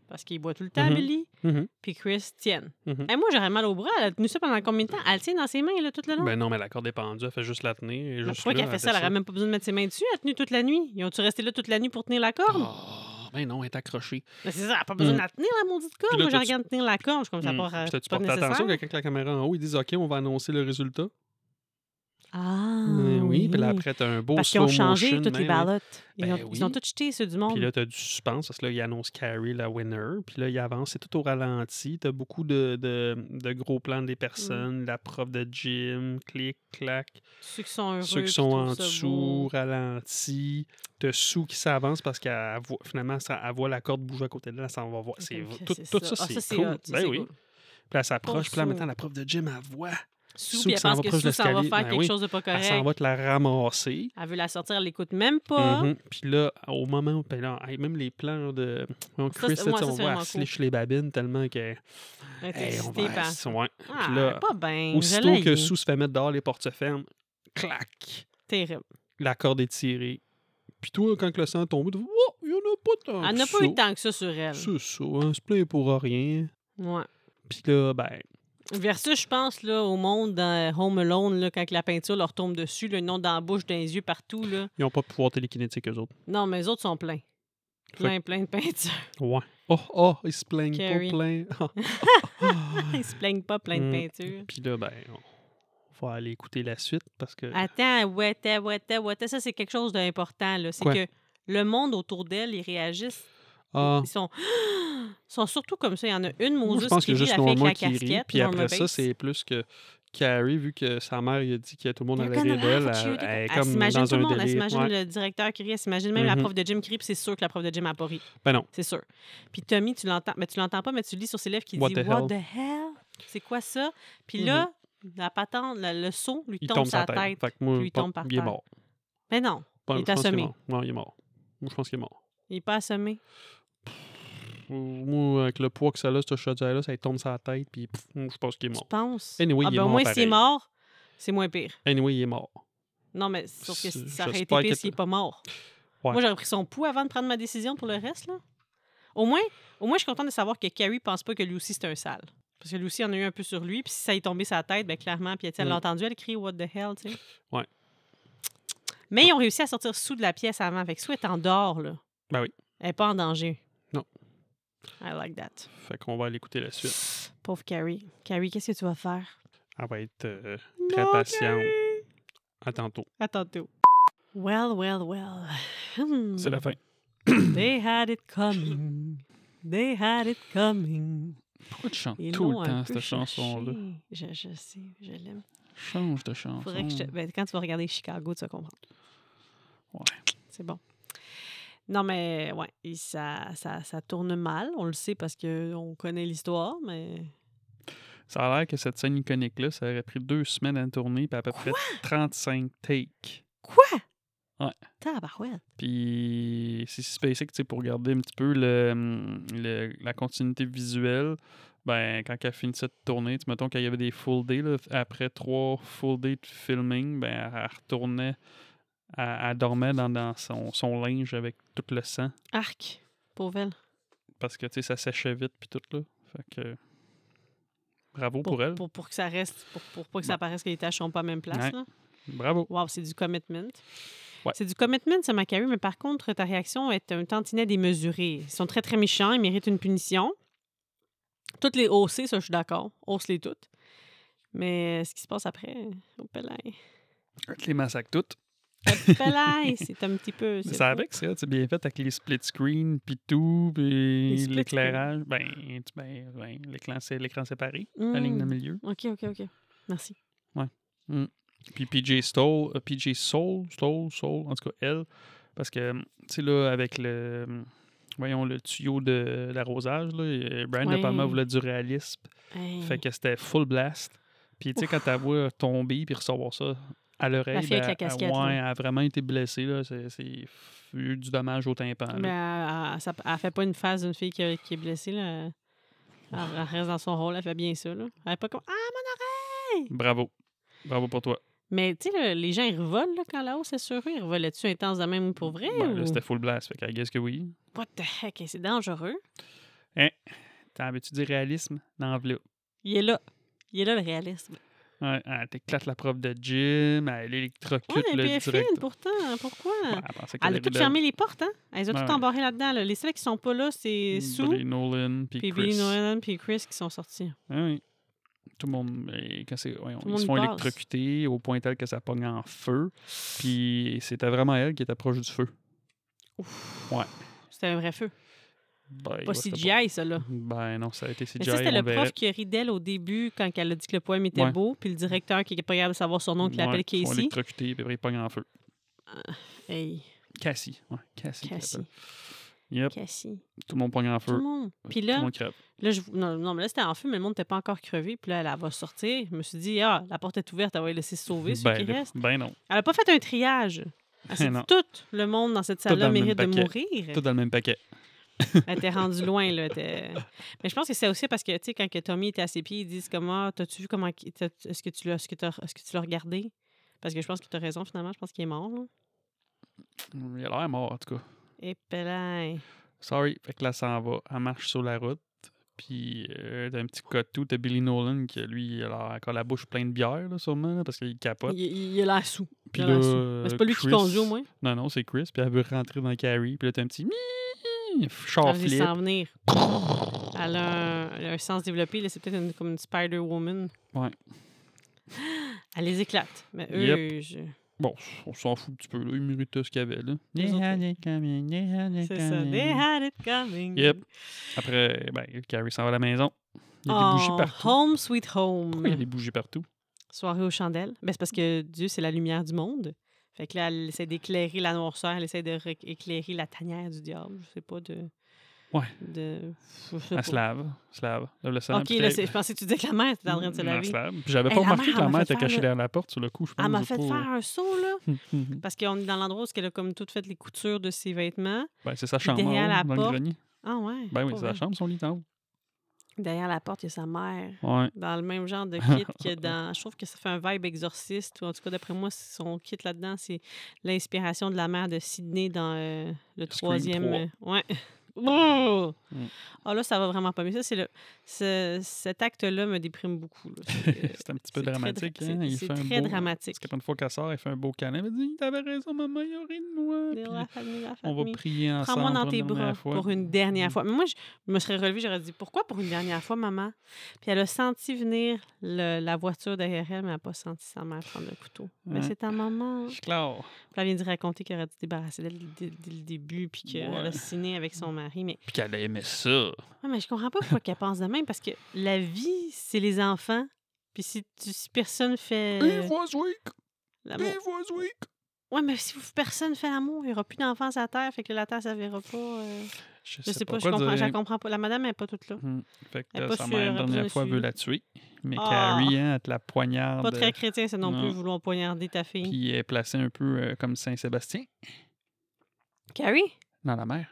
S1: Parce qu'il boit tout le temps,
S2: Mhm.
S1: Billy.
S2: Mhm.
S1: Puis Chris tienne.
S2: Mhm.
S1: Eh, moi, j'aurais mal au bras. Elle a tenu ça pendant combien de temps? Elle le tient dans ses mains, là, tout le long?
S2: Ben non, mais la corde est pendue, elle fait juste la tenir. Juste
S1: pourquoi
S2: là,
S1: qu'elle fait ça? Elle
S2: descend.
S1: aurait même pas besoin de mettre ses mains dessus. Elle a tenu toute la nuit. Ils ont-tu resté là toute la nuit pour tenir la corde?
S2: Ah, ben non, elle est accrochée.
S1: Mais c'est ça, elle n'a pas besoin
S2: Mm.
S1: de la tenir, la maudite corde.
S2: Là,
S1: Moi, je regarde tenir la corde. Je comme ça,
S2: Hmm.
S1: pas,
S2: Puis
S1: c'est
S2: t'as-tu
S1: pas
S2: porté attention
S1: nécessaire.
S2: que quand la caméra en haut, ils disent OK, on va annoncer le résultat?
S1: Ah,
S2: Euh, oui, puis là,
S1: oui.
S2: après, t'as un beau
S1: Parce qu'ils ont changé
S2: motion,
S1: toutes les
S2: ben oui.
S1: ballottes. Ils,
S2: Ben
S1: ont,
S2: oui.
S1: ils ont tout jeté, ceux du monde.
S2: Puis là, t'as du suspense, parce que là, il annonce Carrie, la winner. Puis là, il avance, c'est tout au ralenti. T'as beaucoup de, de, de gros plans des personnes, la prof de gym, clic, clac.
S1: Ceux qui sont heureux.
S2: Ceux qui sont en
S1: ça
S2: dessous, ralenti. T'as Sue qui s'avance parce qu'elle voit, finalement, ça- elle voit la corde bouger à côté d'elle, elle s'en va voir. C'est,
S1: Ok,
S2: tout, tout ça,
S1: Ah,
S2: c'est
S1: hot,
S2: cool.
S1: ça,
S2: Ben oui.
S1: cool.
S2: Puis elle s'approche, puis là, temps, la prof de gym, elle voit.
S1: Sous, puis elle pense que Sue s'en va faire
S2: Ben
S1: quelque
S2: oui.
S1: chose de pas
S2: Elle
S1: correct.
S2: s'en va te la ramasser.
S1: Elle veut la sortir, elle l'écoute même pas.
S2: Mhm. Puis là, au moment où, ben là, même les plans de donc Chris, là,
S1: ça,
S2: on
S1: c'est
S2: voit, elle les babines tellement que.
S1: Elle
S2: hey, on va, ouais.
S1: Ah,
S2: Puis là,
S1: pas bien.
S2: aussitôt que Sue se fait mettre dehors, les portes se ferment, clac,
S1: Terrible.
S2: la corde est tirée. Puis toi, quand le sang tombe, tu oh, il n'y en a pas tant.
S1: Elle
S2: que
S1: n'a pas eu tant que ça sur elle.
S2: C'est ça, hein, se plaint pour rien.
S1: Ouais.
S2: Puis là, ben,
S1: Versus, je pense, là, au monde dans Home Alone, là, quand la peinture leur tombe dessus, le nom dans la bouche, dans les yeux, partout. Là.
S2: ils n'ont pas de pouvoir télékinétique, eux autres.
S1: Non, mais les autres sont pleins.
S2: Fait
S1: Plein, plein de peinture. <laughs>
S2: Ouais. Oh, oh, ils se plaignent
S1: Carrie.
S2: pas plein. <laughs>
S1: Ils se plaignent pas, plein de
S2: Mm.
S1: peinture.
S2: Puis là, ben, on faut aller écouter la suite parce que.
S1: Attends, ouais, ouais, ouais, ça, c'est quelque chose d'important. C'est que le monde autour d'elle, ils réagissent.
S2: Ah,
S1: Ils sont, <gasps> sont surtout comme ça. Il y en a une, Moses,
S2: je pense
S1: qui
S2: que
S1: rit,
S2: juste
S1: avec la
S2: qui rit.
S1: casquette.
S2: Puis après ça, c'est plus que Carrie, vu que sa mère il a dit que tout le monde
S1: gonna
S2: rire d'elle, elle, elle est
S1: Elle
S2: comme
S1: s'imagine tout le monde. Elle
S2: délire.
S1: s'imagine
S2: Ouais.
S1: le directeur qui rit. Elle s'imagine même la
S2: Mhm.
S1: prof de gym qui rit. Puis c'est sûr que la prof de gym a pas ri.
S2: Ben non.
S1: C'est sûr. Puis Tommy, tu l'entends. Mais tu l'entends pas, mais tu lis sur ses lèvres qui
S2: What
S1: dit
S2: the
S1: What the hell? C'est quoi ça? Puis là, la patente, la- le son lui
S2: Il
S1: tombe,
S2: tombe
S1: sur
S2: sa
S1: la
S2: tête.
S1: tête.
S2: Fait que moi,
S1: puis il tombe par
S2: il est
S1: terre.
S2: mort.
S1: Mais non,
S2: Pas-
S1: Il est assommé.
S2: Non, il est mort. Moi, je pense qu'il est mort.
S1: il est pas assommé.
S2: Moi, avec le poids que ça a, ce chaudière-là, ça tombe sur la tête, puis pff, je pense qu'il est
S1: Tu
S2: mort.
S1: penses?
S2: Anyway,
S1: ah, ben, au
S2: mort
S1: moins, s'il est mort, c'est moins pire.
S2: Anyway, il est mort.
S1: Non, mais sauf que ça aurait été pire s'il n'est pas mort.
S2: Ouais.
S1: Moi, j'aurais pris son pouls avant de prendre ma décision pour le reste. Là. Au moins, au moins, je suis contente de savoir que Carrie pense pas que lui aussi c'est un sale. Parce que lui aussi en a eu un peu sur lui. Puis si ça est tombé sa tête, ben clairement, puis tu elle l'a
S2: Mm.
S1: entendu, elle crie What the hell, tu sais.
S2: Ouais.
S1: Mais ils ont réussi à sortir sous de la pièce avant. Fait que Sue est en dehors, là.
S2: Ben oui.
S1: Elle n'est pas en danger. I like that.
S2: Fait qu'on va aller écouter la suite.
S1: Pauvre Carrie. Carrie, qu'est-ce que tu vas faire?
S2: Elle va être euh, très
S1: Non,
S2: patiente.
S1: Carrie!
S2: À tantôt.
S1: À tantôt. Well, well, well. Hmm.
S2: C'est la fin.
S1: They had it coming. They had it coming.
S2: Pourquoi tu chantes
S1: Ils
S2: tout le temps, cette chanson-là?
S1: Je, je sais, je l'aime.
S2: Change de chanson.
S1: Faudrait que je te- ben, quand tu vas regarder Chicago, tu vas comprendre.
S2: Ouais.
S1: C'est bon. Non, mais ouais, et ça, ça, ça tourne mal. On le sait parce qu'on connaît l'histoire, mais.
S2: Ça a l'air que cette scène iconique-là, ça aurait pris deux semaines à tourner, puis à peu près 35 takes.
S1: Quoi?
S2: Ouais.
S1: Tabarouette.
S2: Puis c'est spécifique, tu sais, pour regarder un petit peu le, hum, le- la continuité visuelle. Ben, quand elle finissait de tourner, tu mettons qu'il y avait des full days, là, après trois full days de filming, ben, elle retournait, elle, elle dormait dans, dans son, son linge avec tout le sang.
S1: Arc. Pauvre elle.
S2: Parce que, tu sais, ça séchait vite, puis tout, là. Fait que. Bravo pour,
S1: Pour,
S2: elle.
S1: pour, pour que ça reste, pour, pour pas que ça
S2: Ouais.
S1: paraisse que les tâches sont pas à la même place.
S2: Ouais.
S1: là.
S2: Bravo.
S1: Wow, c'est du commitment.
S2: Ouais.
S1: C'est du commitment, ça, Macari, mais par contre, ta réaction est un tantinet démesuré. Ils sont très, très méchants, ils méritent une punition. Toutes les hausser, ça, je suis d'accord. Hausse-les toutes. Mais ce qui se passe après, au pelaille.
S2: Les massacres toutes.
S1: C'est un petit peu. C'est
S2: avec, ça, c'est bien fait avec les split screen, puis tout, puis l'éclairage. Ben, ben, ben, l'écran, c'est l'écran séparé, la ligne de milieu.
S1: OK, OK, OK. Merci.
S2: Puis PJ Stoll, euh, PJ Soul, Stoll, Soul, en tout cas, elle, parce que, tu sais, là, avec le, voyons, le tuyau de l'arrosage, là, euh, Brian De Palma
S1: Ouais.
S2: voulait du réalisme,
S1: Hey.
S2: fait que c'était full blast. Puis, tu sais, quand tu vois tomber puis recevoir ça à l'oreille,
S1: fille avec
S2: ben,
S1: la casquette,
S2: ouais,
S1: là.
S2: elle a vraiment été blessée, là, c'est c'est eu du dommage au tympan.
S1: Mais elle, elle- ça- elle fait pas une phase d'une fille qui, qui est blessée. Là. Elle, elle reste dans son rôle, elle fait bien ça. Là. Elle est pas comme Ah, mon oreille!
S2: Bravo. Bravo pour toi.
S1: Mais tu sais, les gens, ils revolent là, quand la hausse est sur eux. Ils revolaient-tu intense de même pour vrai?
S2: Ben,
S1: ou...
S2: là, c'était full blast, fait que I guess que oui.
S1: What the heck? C'est dangereux.
S2: T'en veux-tu dire réalisme? Là.
S1: Il est là. Il est là, le réalisme.
S2: Ouais, elle t'éclate la prof de gym, elle électrocute
S1: Ouais,
S2: le
S1: puis elle est
S2: directeur.
S1: fine, pourtant. Pourquoi?
S2: Ouais, elle
S1: a tout fermé les portes, hein? Elle les a
S2: Ouais,
S1: tout
S2: ouais.
S1: embarrées là-dedans. là. Les seuls qui sont pas là, c'est. Sue,
S2: Billy Nolan, puis Chris.
S1: Billy Nolan, puis Chris qui sont sortis.
S2: Ah oui. Tout le monde, quand ouais,
S1: le
S2: ils
S1: monde
S2: se font
S1: passe.
S2: électrocuter au point tel que ça pogne en feu. Puis c'était vraiment elle qui était proche du feu.
S1: C'était un vrai feu.
S2: Ben,
S1: Pas CGI, ça, là.
S2: Ben non, ça a été
S1: Mais
S2: CGI.
S1: c'était
S2: on
S1: le
S2: verrait.
S1: prof qui a ri d'elle au début quand elle a dit que le poème était
S2: Ouais.
S1: beau, puis le directeur qui n'est pas capable de savoir son nom, qui l'appelle
S2: Ouais, font
S1: Casey.
S2: électrocuter, puis après ils pognent en feu.
S1: Hey,
S2: Cassie. Ouais, Cassie. qui
S1: Cassie.
S2: l'appelle. Yep,
S1: Cassie.
S2: tout le monde pogne en
S1: Tout le
S2: feu.
S1: monde. Puis
S2: Tout
S1: là,
S2: le monde
S1: là je, non, non, mais là, c'était en feu, mais le monde n'était pas encore crevé. Puis là, elle, elle va sortir. Je me suis dit, ah, la porte est ouverte, elle va laisser se sauver, ceux qui
S2: Ben, là,
S1: restent.
S2: ben non.
S1: Elle n'a pas fait un triage. Elle <laughs> dit,
S2: Non.
S1: tout le monde dans cette
S2: le
S1: salle-là mérite de
S2: paquet.
S1: mourir.
S2: Tout dans le même paquet.
S1: Elle était rendue loin, là. Mais je pense que c'est aussi parce que, tu sais, quand que Tommy était à ses pieds, ils disent comment, t'as-tu vu comment, t'as- est-ce que tu l'as, est-ce que t'as- est-ce que tu l'as regardé? Parce que je pense que tu as raison, finalement. Je pense qu'il est mort, là.
S2: Il a l'air mort, en tout cas.
S1: Et pelain.
S2: Sorry. Fait que là, ça en va. Elle marche sur la route. Puis, euh, t'as un petit cotou. T'as Billy Nolan qui, lui, il a encore la bouche pleine de bière, là, sûrement, là, parce qu'il capote.
S1: Il, il, il a l'air sous.
S2: Puis là, euh,
S1: c'est pas lui qui
S2: Chris-
S1: conduit, au moins.
S2: Non, non, c'est Chris. Puis elle veut rentrer dans Carrie. Puis là, t'as un petit char flip.
S1: s'en venir. Elle a un, elle a un sens développé. là, C'est peut-être une- comme une Spider-Woman.
S2: Ouais. <gasps>
S1: Elle les éclate. Mais eux,
S2: Yep.
S1: je-
S2: Bon, on s'en fout un petit peu, là. Ils méritaient ce qu'il y avait, là.
S1: Les autres, c'est ça. They had it coming.
S2: Yep. Après, ben, Carrie s'en va à la maison. Il y a des bougies
S1: Oh,
S2: partout.
S1: home sweet home.
S2: Pourquoi il y a des bougies partout?
S1: Soirée aux chandelles. Ben, c'est parce que Dieu, c'est la lumière du monde. Fait que là, elle essaie d'éclairer la noirceur, elle essaie d'éclairer la tanière du diable. Je sais pas de.
S2: Ouais.
S1: De.
S2: Elle se lave. Se lave. Lave le sang.
S1: Ok, là,
S2: elle-
S1: je pensais que tu disais que la mère était en train de se
S2: Elle
S1: laver.
S2: Puis j'avais pas remarqué
S1: mère,
S2: que la
S1: elle
S2: mère était cachée
S1: le-
S2: derrière la porte sur le coup. Je pense
S1: Elle m'a fait faire un saut, là.
S2: ben, <laughs>
S1: Parce qu'on est dans l'endroit où elle a comme tout fait les coutures de ses vêtements.
S2: c'est sa chambre
S1: derrière
S2: haut,
S1: la
S2: dans le
S1: porte.
S2: grenier.
S1: Ah ouais.
S2: Ben oui, c'est sa chambre, son lit en haut.
S1: Derrière la porte, il y a sa mère.
S2: Ouais.
S1: Dans le même genre de <laughs> kit que dans. Je trouve que ça fait un vibe exorciste. Ou en tout cas, d'après moi, son kit là-dedans, c'est l'inspiration de la mère de Sydney dans euh, le
S2: Scream
S1: troisième.
S2: 3.
S1: euh, Ouais. <laughs> Oh! Là, ça va vraiment pas mieux. Ça, c'est le. ce- cet acte-là me déprime beaucoup. <laughs> C'est,
S2: un petit peu
S1: très
S2: dramatique.
S1: c'est-
S2: hein. Il
S1: c'est
S2: fait un
S1: très
S2: beau-
S1: dramatique.
S2: Parce qu'après une fois qu'elle sort, elle fait un beau câlin. Elle dit T'avais raison, maman, il y aurait Puis
S1: la famille, la
S2: On va prier ensemble.
S1: Prends-moi dans tes bras
S2: fois.
S1: pour une dernière
S2: Mm.
S1: fois. Mais moi, je me serais relevée, j'aurais dit Pourquoi pour une dernière fois, maman Puis elle a senti venir le- la voiture derrière elle, mais elle n'a pas senti sa mère prendre le couteau. Mais
S2: Ouais.
S1: c'est ta maman.
S2: Je.
S1: Puis elle vient de raconter qu'elle aurait dû se débarrasser d'elle dès, dès le début, puis qu'elle
S2: Ouais.
S1: a signé avec son mari. Mais,
S2: Puis qu'elle aimait ça.
S1: ouais, mais je comprends pas pourquoi qu'elle pense de même, parce que la vie, c'est les enfants. Puis si, tu- si personne fait
S2: He was weak. was weak.
S1: Ouais, mais si personne fait l'amour, il n'y aura plus d'enfants à la terre, fait que la terre, ça ne verra pas. euh,
S2: Je
S1: Je sais pas, je comprends,
S2: dire.
S1: comprends pas. La madame n'est pas toute là.
S2: Hum. Fait que
S1: Elle
S2: euh,
S1: pas
S2: sa
S1: sûre,
S2: mère, la
S1: a
S2: dernière fois, veut la tuer. Mais
S1: Ah.
S2: Carrie, hein, elle te la poignarde.
S1: Pas très chrétien, c'est non,
S2: non.
S1: plus vouloir poignarder ta fille.
S2: Puis elle est placée un peu euh, comme Saint-Sébastien
S1: Carrie?
S2: dans la mer.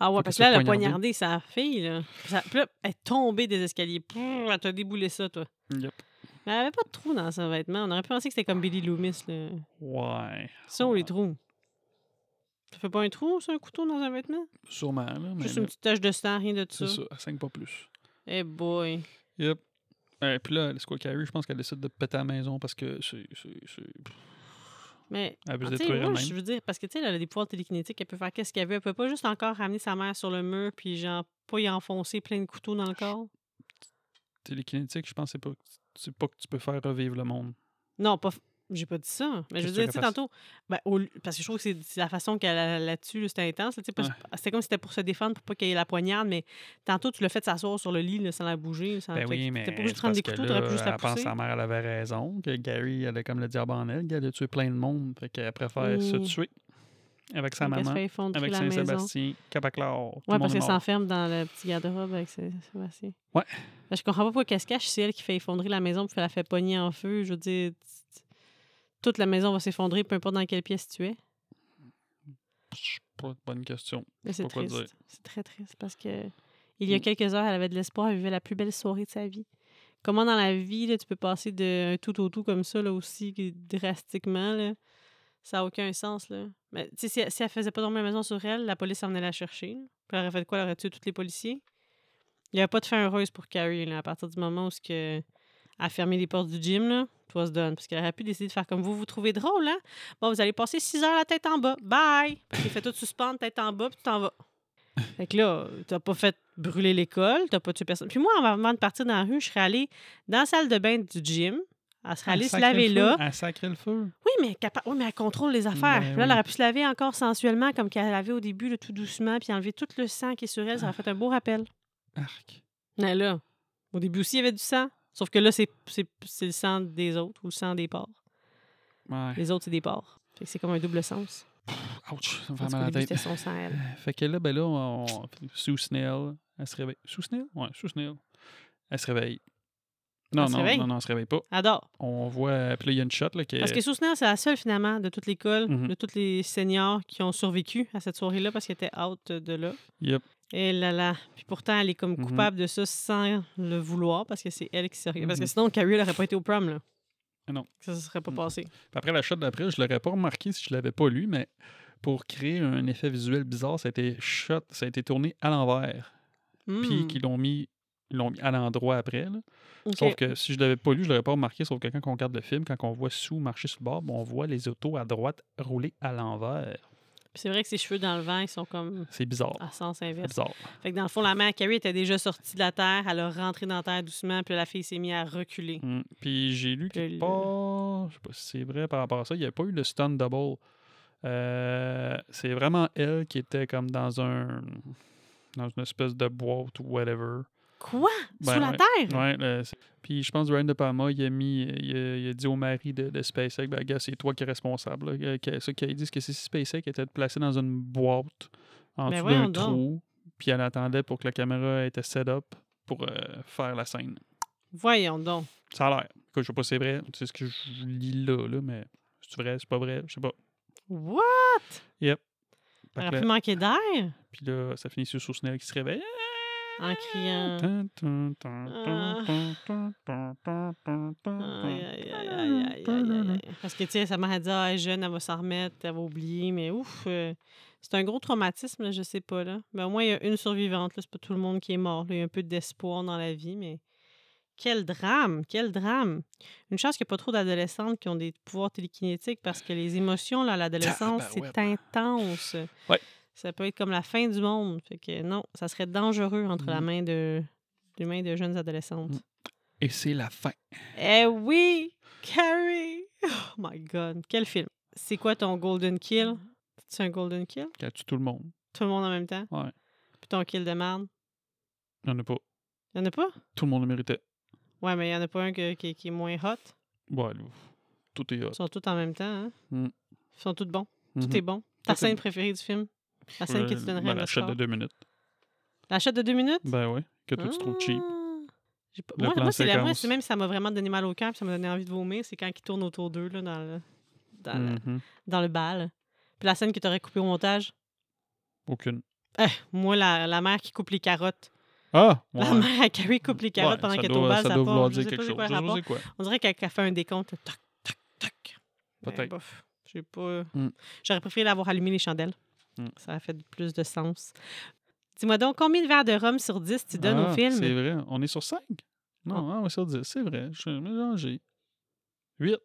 S1: Ah ouais,
S2: Faut
S1: parce que là, elle a poignardé sa fille, là. Puis ça- puis là, elle est tombée des escaliers. Prrr, elle t'a déboulé ça, toi.
S2: Yep.
S1: Mais elle avait pas de trou dans son vêtement. On aurait pu penser que c'était comme Billy Loomis, là.
S2: Ouais.
S1: Ça ou les trous? Ça fait pas un trou, ça, un couteau dans un vêtement?
S2: Sûrement, là. Mais
S1: Juste
S2: là,
S1: une petite tache de sang, rien de
S2: c'est
S1: ça.
S2: ça, elle saigne pas plus.
S1: Eh boy.
S2: Yep. Et puis là, c'est quoi, Carrie, je pense qu'elle décide de péter à la maison parce que c'est.
S1: Mais,
S2: Elle se détruire
S1: moi, je veux dire, parce que, tu sais, elle a des pouvoirs télékinétiques, elle peut faire qu'est-ce qu'elle veut. Elle peut pas juste encore ramener sa mère sur le mur, puis genre, pas y enfoncer plein de couteaux dans le corps.
S2: Télékinétique, je pense que c'est pas, c'est pas que tu peux faire revivre le monde.
S1: Non, pas. J'ai pas dit ça. Mais je veux dire, tu sais, tantôt. Ben, au parce que je trouve que c'est la façon qu'elle la, la tue, là, c'était intense.
S2: Ouais.
S1: C'était comme si c'était pour se défendre, pour pas qu'il y ait la poignarde, mais tantôt, tu l'as fait s'asseoir sur le lit là, sans la bouger. Sans
S2: Ben oui, mais.
S1: T'es pas obligé de prendre des couteaux, t'aurais pu juste la
S2: Elle pense que
S1: pousser.
S2: sa mère, elle avait raison, que Gary, elle a comme le diable en elle, qu'elle a tué plein de monde. Fait qu'elle préfère se tuer avec sa
S1: Donc, elle se
S2: maman,
S1: fait effondrer
S2: avec. Saint-Sébastien, Capaclor.
S1: Ouais, parce qu'elle s'enferme dans le petit garde-robe avec ses- Sébastien.
S2: Ouais.
S1: Ben, je comprends pas pourquoi qu'elle se cache. C'est elle qui fait effondrer la maison puis elle la fait pogner en feu. Je veux dire, toute la maison va s'effondrer, peu importe dans quelle pièce tu es?
S2: Pas de bonne question.
S1: C'est triste. C'est très triste parce que il y a
S2: Mm.
S1: quelques heures, elle avait de l'espoir, elle vivait la plus belle soirée de sa vie. Comment dans la vie, là, tu peux passer de tout au tout comme ça, là, aussi que drastiquement, là, ça n'a aucun sens. Là. Mais si, elle- si elle faisait pas tomber la maison sur elle, la police en venait la chercher. là. Puis elle aurait fait quoi? Elle aurait tué tous les policiers. Il n'y avait pas de fin heureuse pour Carrie là, à partir du moment où que, elle a fermé les portes du gym. Là, toi, se donne. Parce qu'elle aurait pu décider de faire comme vous, vous trouvez drôle, hein? Bon, vous allez passer 6 heures la tête en bas. Bye! Puis fait tout suspendre, tête en bas, puis tu t'en vas. <laughs> Fait que là, t'as pas fait brûler l'école, t'as pas tué personne. Puis moi, avant de partir dans la rue, je serais allée dans la salle de bain du gym. Elle serait allée se laver là.
S2: Elle sacré le feu.
S1: Oui, mais, capa- oui, mais elle contrôle les affaires.
S2: Ben
S1: là, elle aurait pu se laver encore sensuellement, comme qu'elle lavait au début, là, tout doucement, puis enlever tout le sang qui est sur elle. Ça aurait fait un beau rappel.
S2: Arc.
S1: Mais là, au début aussi, il y avait du sang. Sauf que là, c'est le sang des autres ou le sang des porcs.
S2: Ouais.
S1: Les autres, c'est des porcs. Fait que c'est comme un double sens.
S2: Ouch, ça me fait mal à la tête.
S1: son sang, elle. <laughs>
S2: Fait que là, ben là, on... sous Snell, elle se réveille. Sous Snell? Ouais, sous Snell. Elle se réveille. Non,
S1: Elle
S2: non, non, non, elle se réveille pas.
S1: Adore.
S2: On voit. Puis là, il y a une shot là, qui est.
S1: Parce que Sousner, c'est la seule, finalement, de toute l'école,
S2: Mhm.
S1: de tous les seniors qui ont survécu à cette soirée-là parce qu'elle était out de là.
S2: Yep.
S1: Et là là. Puis pourtant, elle est comme
S2: Mhm.
S1: coupable de ça sans le vouloir parce que c'est elle qui s'est. Parce que
S2: Mhm.
S1: sinon, Carrie, elle n'aurait pas été au prom, là.
S2: Non.
S1: Ça ne serait pas
S2: Mhm.
S1: passé.
S2: Puis après la shot d'après, je l'aurais pas remarqué si je l'avais pas lu, mais pour créer un effet visuel bizarre, ça a été shot, ça a été tourné à l'envers. Puis
S1: Hmm.
S2: qu'ils l'ont mis, ils l'ont mis à l'endroit après. là. Sauf que si je l'avais pas lu, je l'aurais pas remarqué. Sauf que quand on regarde le film, quand on voit sous marcher sur le bord, on voit les autos à droite rouler à l'envers.
S1: C'est vrai que ses cheveux dans le vent, ils sont comme
S2: C'est bizarre.
S1: à sens
S2: C'est
S1: inverse.
S2: bizarre.
S1: Fait que dans le fond, la mère Carrie était déjà sortie de la terre, elle a rentré dans la terre doucement, puis la fille s'est mise à reculer.
S2: Mm. Puis j'ai lu quelque
S1: le-
S2: part, je sais pas si c'est vrai par rapport à ça, il n'y a pas eu le stun double. Euh, c'est vraiment elle qui était comme dans un dans une espèce de boîte ou whatever.
S1: Quoi?
S2: Ben
S1: Sous la
S2: ouais.
S1: terre?
S2: Ouais, le- c'est- puis je pense que Ryan De Palma, il a mis, il a, il a dit au mari de, de SpaceX, ben gars, c'est toi qui es responsable. là. Que- Ça qu'ils disent que c'est SpaceX qui était placé dans une boîte en
S1: Ben
S2: dessous
S1: voyons
S2: d'un
S1: donc.
S2: trou, puis elle attendait pour que la caméra était set up pour euh, faire la scène.
S1: Voyons donc.
S2: Ça a l'air. Écoute, Je sais pas si c'est vrai, c'est ce que je lis là, là mais c'est vrai, c'est pas vrai, je sais pas.
S1: What?
S2: Fait
S1: Elle
S2: que
S1: aurait
S2: là-
S1: pu manquer d'air
S2: Puis là, ça finit sur Snell qui se réveille.
S1: En criant. Parce que, tu sais, sa mère a dit, ah, elle est jeune, elle va s'en remettre, elle va oublier, mais ouf, euh, c'est un gros traumatisme, là, je sais pas, là. Mais au moins, il y a une survivante, là, c'est pas tout le monde qui est mort, là. Il y a un peu d'espoir dans la vie, mais quel drame, quel drame. Une chance qu'il n'y a pas trop d'adolescentes qui ont des pouvoirs télékinétiques parce que les émotions, là, à l'adolescence, c'est intense.
S2: Ouais.
S1: Ça peut être comme la fin du monde. Fait que non, ça serait dangereux entre la
S2: Mm.
S1: main de, les mains de jeunes adolescentes.
S2: Mm. Et c'est la fin.
S1: Eh oui, Carrie! Oh my God, quel film. C'est quoi ton golden kill? C'est un golden kill?
S2: Qui a tué tout le monde.
S1: Tout le monde en même temps?
S2: Ouais.
S1: Puis ton kill de merde?
S2: Il n'y en a pas.
S1: Il y en a pas?
S2: Tout le monde le méritait.
S1: Ouais, mais il y en a pas un que- qui, qui est moins hot.
S2: Ouais, tout est hot.
S1: Ils sont tous en même temps, hein?
S2: Mm.
S1: Ils sont tous bons.
S2: Mhm.
S1: Tout est bon. Ta
S2: Tout
S1: scène préférée du film? La scène que tu
S2: Euh,
S1: donnerais
S2: ben,
S1: un
S2: la
S1: Oscar?
S2: shot de deux minutes.
S1: La shot de deux minutes?
S2: Ben oui, que toi tu trouves cheap.
S1: Ah. Pas- Moi, c'est la- c'est même ça m'a vraiment donné mal au cœur, puis ça m'a donné envie de vomir. C'est quand ils tournent autour d'eux, là, dans le, dans, le,
S2: Mhm.
S1: dans le bal. Puis la scène que tu aurais coupée au montage?
S2: Aucune.
S1: Eh, moi, la, la mère qui coupe les carottes.
S2: Ah!
S1: La mère à Carrie coupe les carottes
S2: Ouais,
S1: pendant qu'elle est au bal,
S2: Ça doit
S1: part.
S2: vouloir
S1: Je
S2: dire quelque chose.
S1: quoi
S2: Je quoi.
S1: On dirait qu'elle fait un décompte. Tac, tac, tac. Ben,
S2: Peut-être.
S1: J'ai pas...
S2: Mm.
S1: J'aurais préféré l'avoir allumé les chandelles.
S2: Mm.
S1: Ça a fait plus de sens. Dis-moi donc, combien de verres de rhum sur 10 tu donnes
S2: Ah,
S1: au film?
S2: C'est vrai. On est sur 5? Non,
S1: Oh.
S2: ah, on est sur 10. C'est vrai. Je suis mélangé. 8.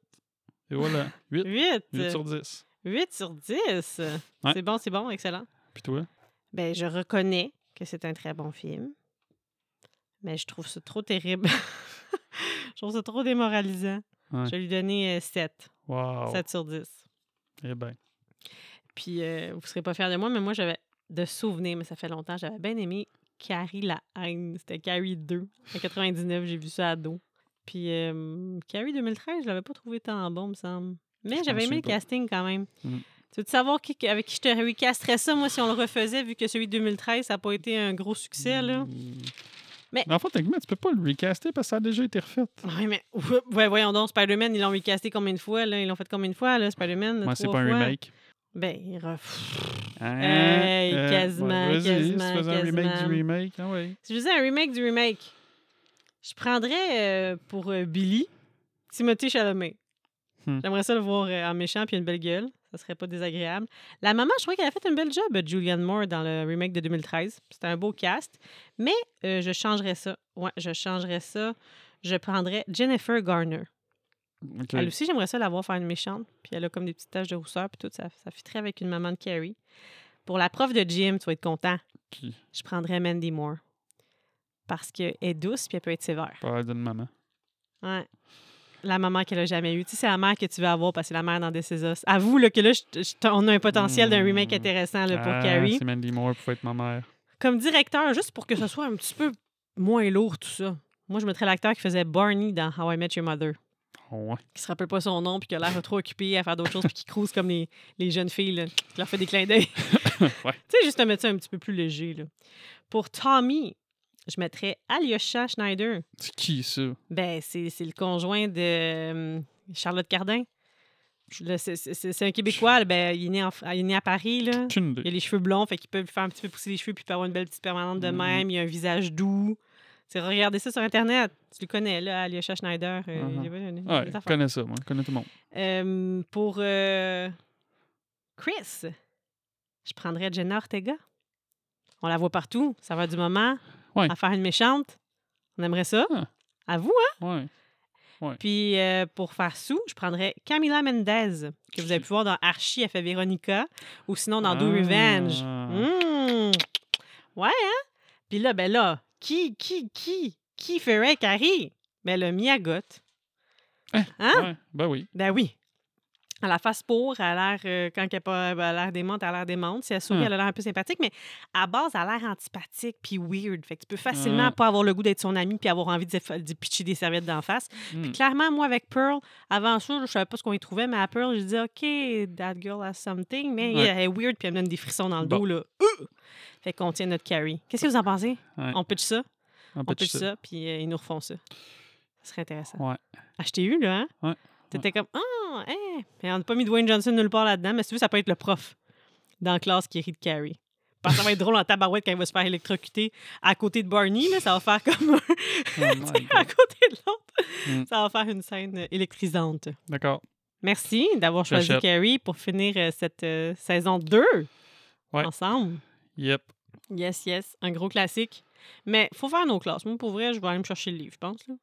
S2: Et voilà. 8.
S1: 8.
S2: 8 sur 10.
S1: 8 sur 10.
S2: Ouais.
S1: C'est bon, c'est bon, excellent.
S2: Puis toi?
S1: Ben, je reconnais que c'est un très bon film, mais je trouve ça trop terrible. <laughs> je trouve ça trop démoralisant.
S2: Ouais.
S1: Je vais lui donner 7.
S2: Wow.
S1: 7 sur 10.
S2: Eh ben.
S1: Puis, euh, vous ne serez pas fiers de moi, mais moi, j'avais de souvenirs, mais ça fait longtemps, j'avais bien aimé Carrie la haine. C'était Carrie 2. En 99, j'ai vu ça à dos. Puis, euh, Carrie 2013, je l'avais pas trouvé tant bon, me semble. Mais j'avais aimé le
S2: pas.
S1: casting quand même.
S2: Mm.
S1: Tu veux savoir qui, avec qui je te recasterais ça, moi, si on le refaisait, vu que celui de 2013, ça n'a pas été un gros succès, là?
S2: Mm.
S1: Mais-
S2: En fait, techniquement, tu peux pas le recaster parce que ça a déjà été refait.
S1: Oui, mais ouais, voyons donc, Spider-Man, ils l'ont recasté combien de fois, là? Ils l'ont fait combien de fois, là, Spider-Man?
S2: Moi, c'est pas un remake.
S1: Ben, il ref...
S2: Hein?
S1: Hey,
S2: Euh,
S1: quasiment,
S2: ouais,
S1: quasiment,
S2: Si tu faisais un remake du remake, ah ouais.
S1: Si je faisais un remake du remake, je prendrais euh, pour euh, Billy Timothée Chalamet.
S2: Hmm.
S1: J'aimerais ça le voir euh, en méchant puis une belle gueule. Ça serait pas désagréable. La maman, je trouvais qu'elle a fait une belle job, Julianne Moore, dans le remake de 2013. C'était un beau cast. Mais je changerais ça. Ouais, je changerais ça. Je prendrais Jennifer Garner.
S2: Ok.
S1: Elle aussi, j'aimerais ça la voir faire une méchante. Puis elle a comme des petites taches de rousseur puis tout. Ça, ça fitterait avec une maman de Carrie. Pour la prof de gym, tu vas être content.
S2: Qui?
S1: Je prendrais Mandy Moore. Parce qu'elle est douce puis elle peut être sévère.
S2: parle d'une maman.
S1: Ouais. La maman qu'elle a jamais eue. Tu sais, c'est la mère que tu veux avoir parce que la mère dans This Is Us. Avoue là, que là, je- je- on a un potentiel d'un remake
S2: Hmm.
S1: intéressant là, pour
S2: Ah,
S1: Carrie.
S2: C'est Mandy Moore pour être ma mère.
S1: Comme directeur, juste pour que ce soit un petit peu moins lourd, tout ça. Moi, je mettrais l'acteur qui faisait Barney dans How I Met Your Mother.
S2: Ouais.
S1: Qui se rappelle pas son nom puis qui a l'air trop occupé à faire d'autres choses puis qui crouse comme les, les jeunes filles, là, qui leur fait des clins d'œil.
S2: Ouais. <laughs>
S1: Tu sais, juste mettre ça un petit peu plus léger. Là. Pour Tommy, je mettrais Alyosha Schneider.
S2: C'est qui ça?
S1: Ben, c'est le conjoint de euh, Charlotte Cardin. C'est- un Québécois. là, ben, il, est né en il est né à Paris. Là. Il a les cheveux blonds, fait qu'il peut faire un petit peu pousser les cheveux puis peut avoir une belle petite permanente de
S2: Mhm.
S1: même. Il a un visage doux. C'est regardez ça sur Internet. Tu le connais, là, Alyosha Schneider. euh,
S2: Mhm.
S1: il y avait une- une
S2: Ouais,
S1: affaire.
S2: je connais ça, moi. Je connais tout le monde.
S1: Euh, pour euh, Chris, je prendrais Jenna Ortega. On la voit partout. Ça va du moment
S2: Ouais.
S1: à faire une méchante. On aimerait ça.
S2: Ah.
S1: À vous, hein?
S2: Ouais. Ouais.
S1: Puis euh, pour faire sous, je prendrais Camila Mendez, que vous avez pu voir dans Archie, elle fait Véronica, ou sinon dans Do Revenge.
S2: Ah.
S1: Mmh. Ouais, hein? Puis là, ben là, qui, qui, qui, qui ferait Carrie? Ben le Miyagot. Hein?
S2: Ouais, ben oui.
S1: Ben oui. Elle a la face pour, elle a l'air, euh, quand elle a l'air démente, elle a l'air démente. Si elle sourit,
S2: Hum.
S1: elle a l'air un peu sympathique, mais à base, elle a l'air antipathique puis weird. Fait que tu peux facilement
S2: Ah.
S1: pas avoir le goût d'être son ami puis avoir envie de, de pitcher des serviettes d'en face.
S2: Hmm.
S1: Clairement, moi, avec Pearl, avant ça, je savais pas ce qu'on y trouvait, mais à Pearl, je dis OK, that girl has something, mais
S2: Ouais.
S1: elle est weird puis elle me donne des frissons dans le
S2: Bon.
S1: dos, là. Euh! Fait qu'on tient notre carry. Qu'est-ce que vous en pensez?
S2: Ouais.
S1: On pitch ça? On
S2: de
S1: pitch
S2: ça.
S1: ça, puis euh, ils nous refont ça. Ça serait intéressant.
S2: Ouais.
S1: T'ai eu, là, hein?
S2: Ouais.
S1: T'étais comme, ah, hein. Mais on n'a pas mis Dwayne Johnson nulle part là-dedans, mais si tu veux, ça peut être le prof dans la classe qui rit de Carrie. Parce que ça va être drôle en tabarouette quand il va se faire électrocuter à côté de Barney, là, ça va faire comme un...
S2: Oh <laughs>
S1: à côté de l'autre.
S2: Mm.
S1: Ça va faire une scène électrisante.
S2: D'accord.
S1: Merci d'avoir choisi. Carrie pour finir euh, cette euh, saison 2
S2: Ouais.
S1: ensemble.
S2: Yep.
S1: Yes, yes, un gros classique. Mais faut faire nos classes. Moi, pour vrai, je vais aller me chercher le livre, je pense. là.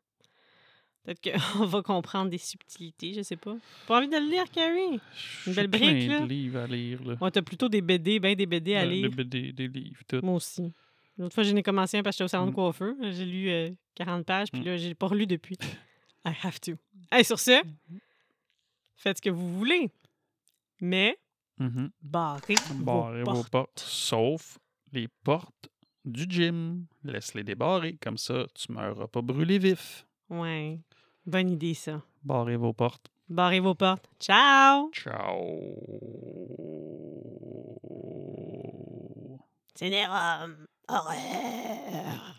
S1: Peut-être qu'on <laughs> va comprendre des subtilités, je sais pas. Pas envie de le lire, Carrie? Une belle brique,
S2: plein
S1: là.
S2: de livres à lire. Là.
S1: Moi, t'as plutôt des BD, ben des BD à
S2: Ben,
S1: lire.
S2: Des, des, des livres, tout.
S1: Moi aussi. L'autre fois, j'en ai commencé un parce que j'étais au salon de
S2: Mm.
S1: coiffeur. J'ai lu euh, 40 pages, puis
S2: Mm.
S1: là, j'ai pas relu depuis. <laughs> I have to. Hey, sur ce, faites ce que vous voulez. Mais
S2: Mhm.
S1: barrez,
S2: Barrez
S1: vos
S2: vos
S1: portes.
S2: portes, sauf les portes du gym. Laisse-les débarrer, comme ça, tu meureras pas brûlé vif.
S1: Ouais. Bonne idée, ça.
S2: Barrez vos portes.
S1: Barrez vos portes. Ciao!
S2: Ciao.
S1: Cinérum. Horreur.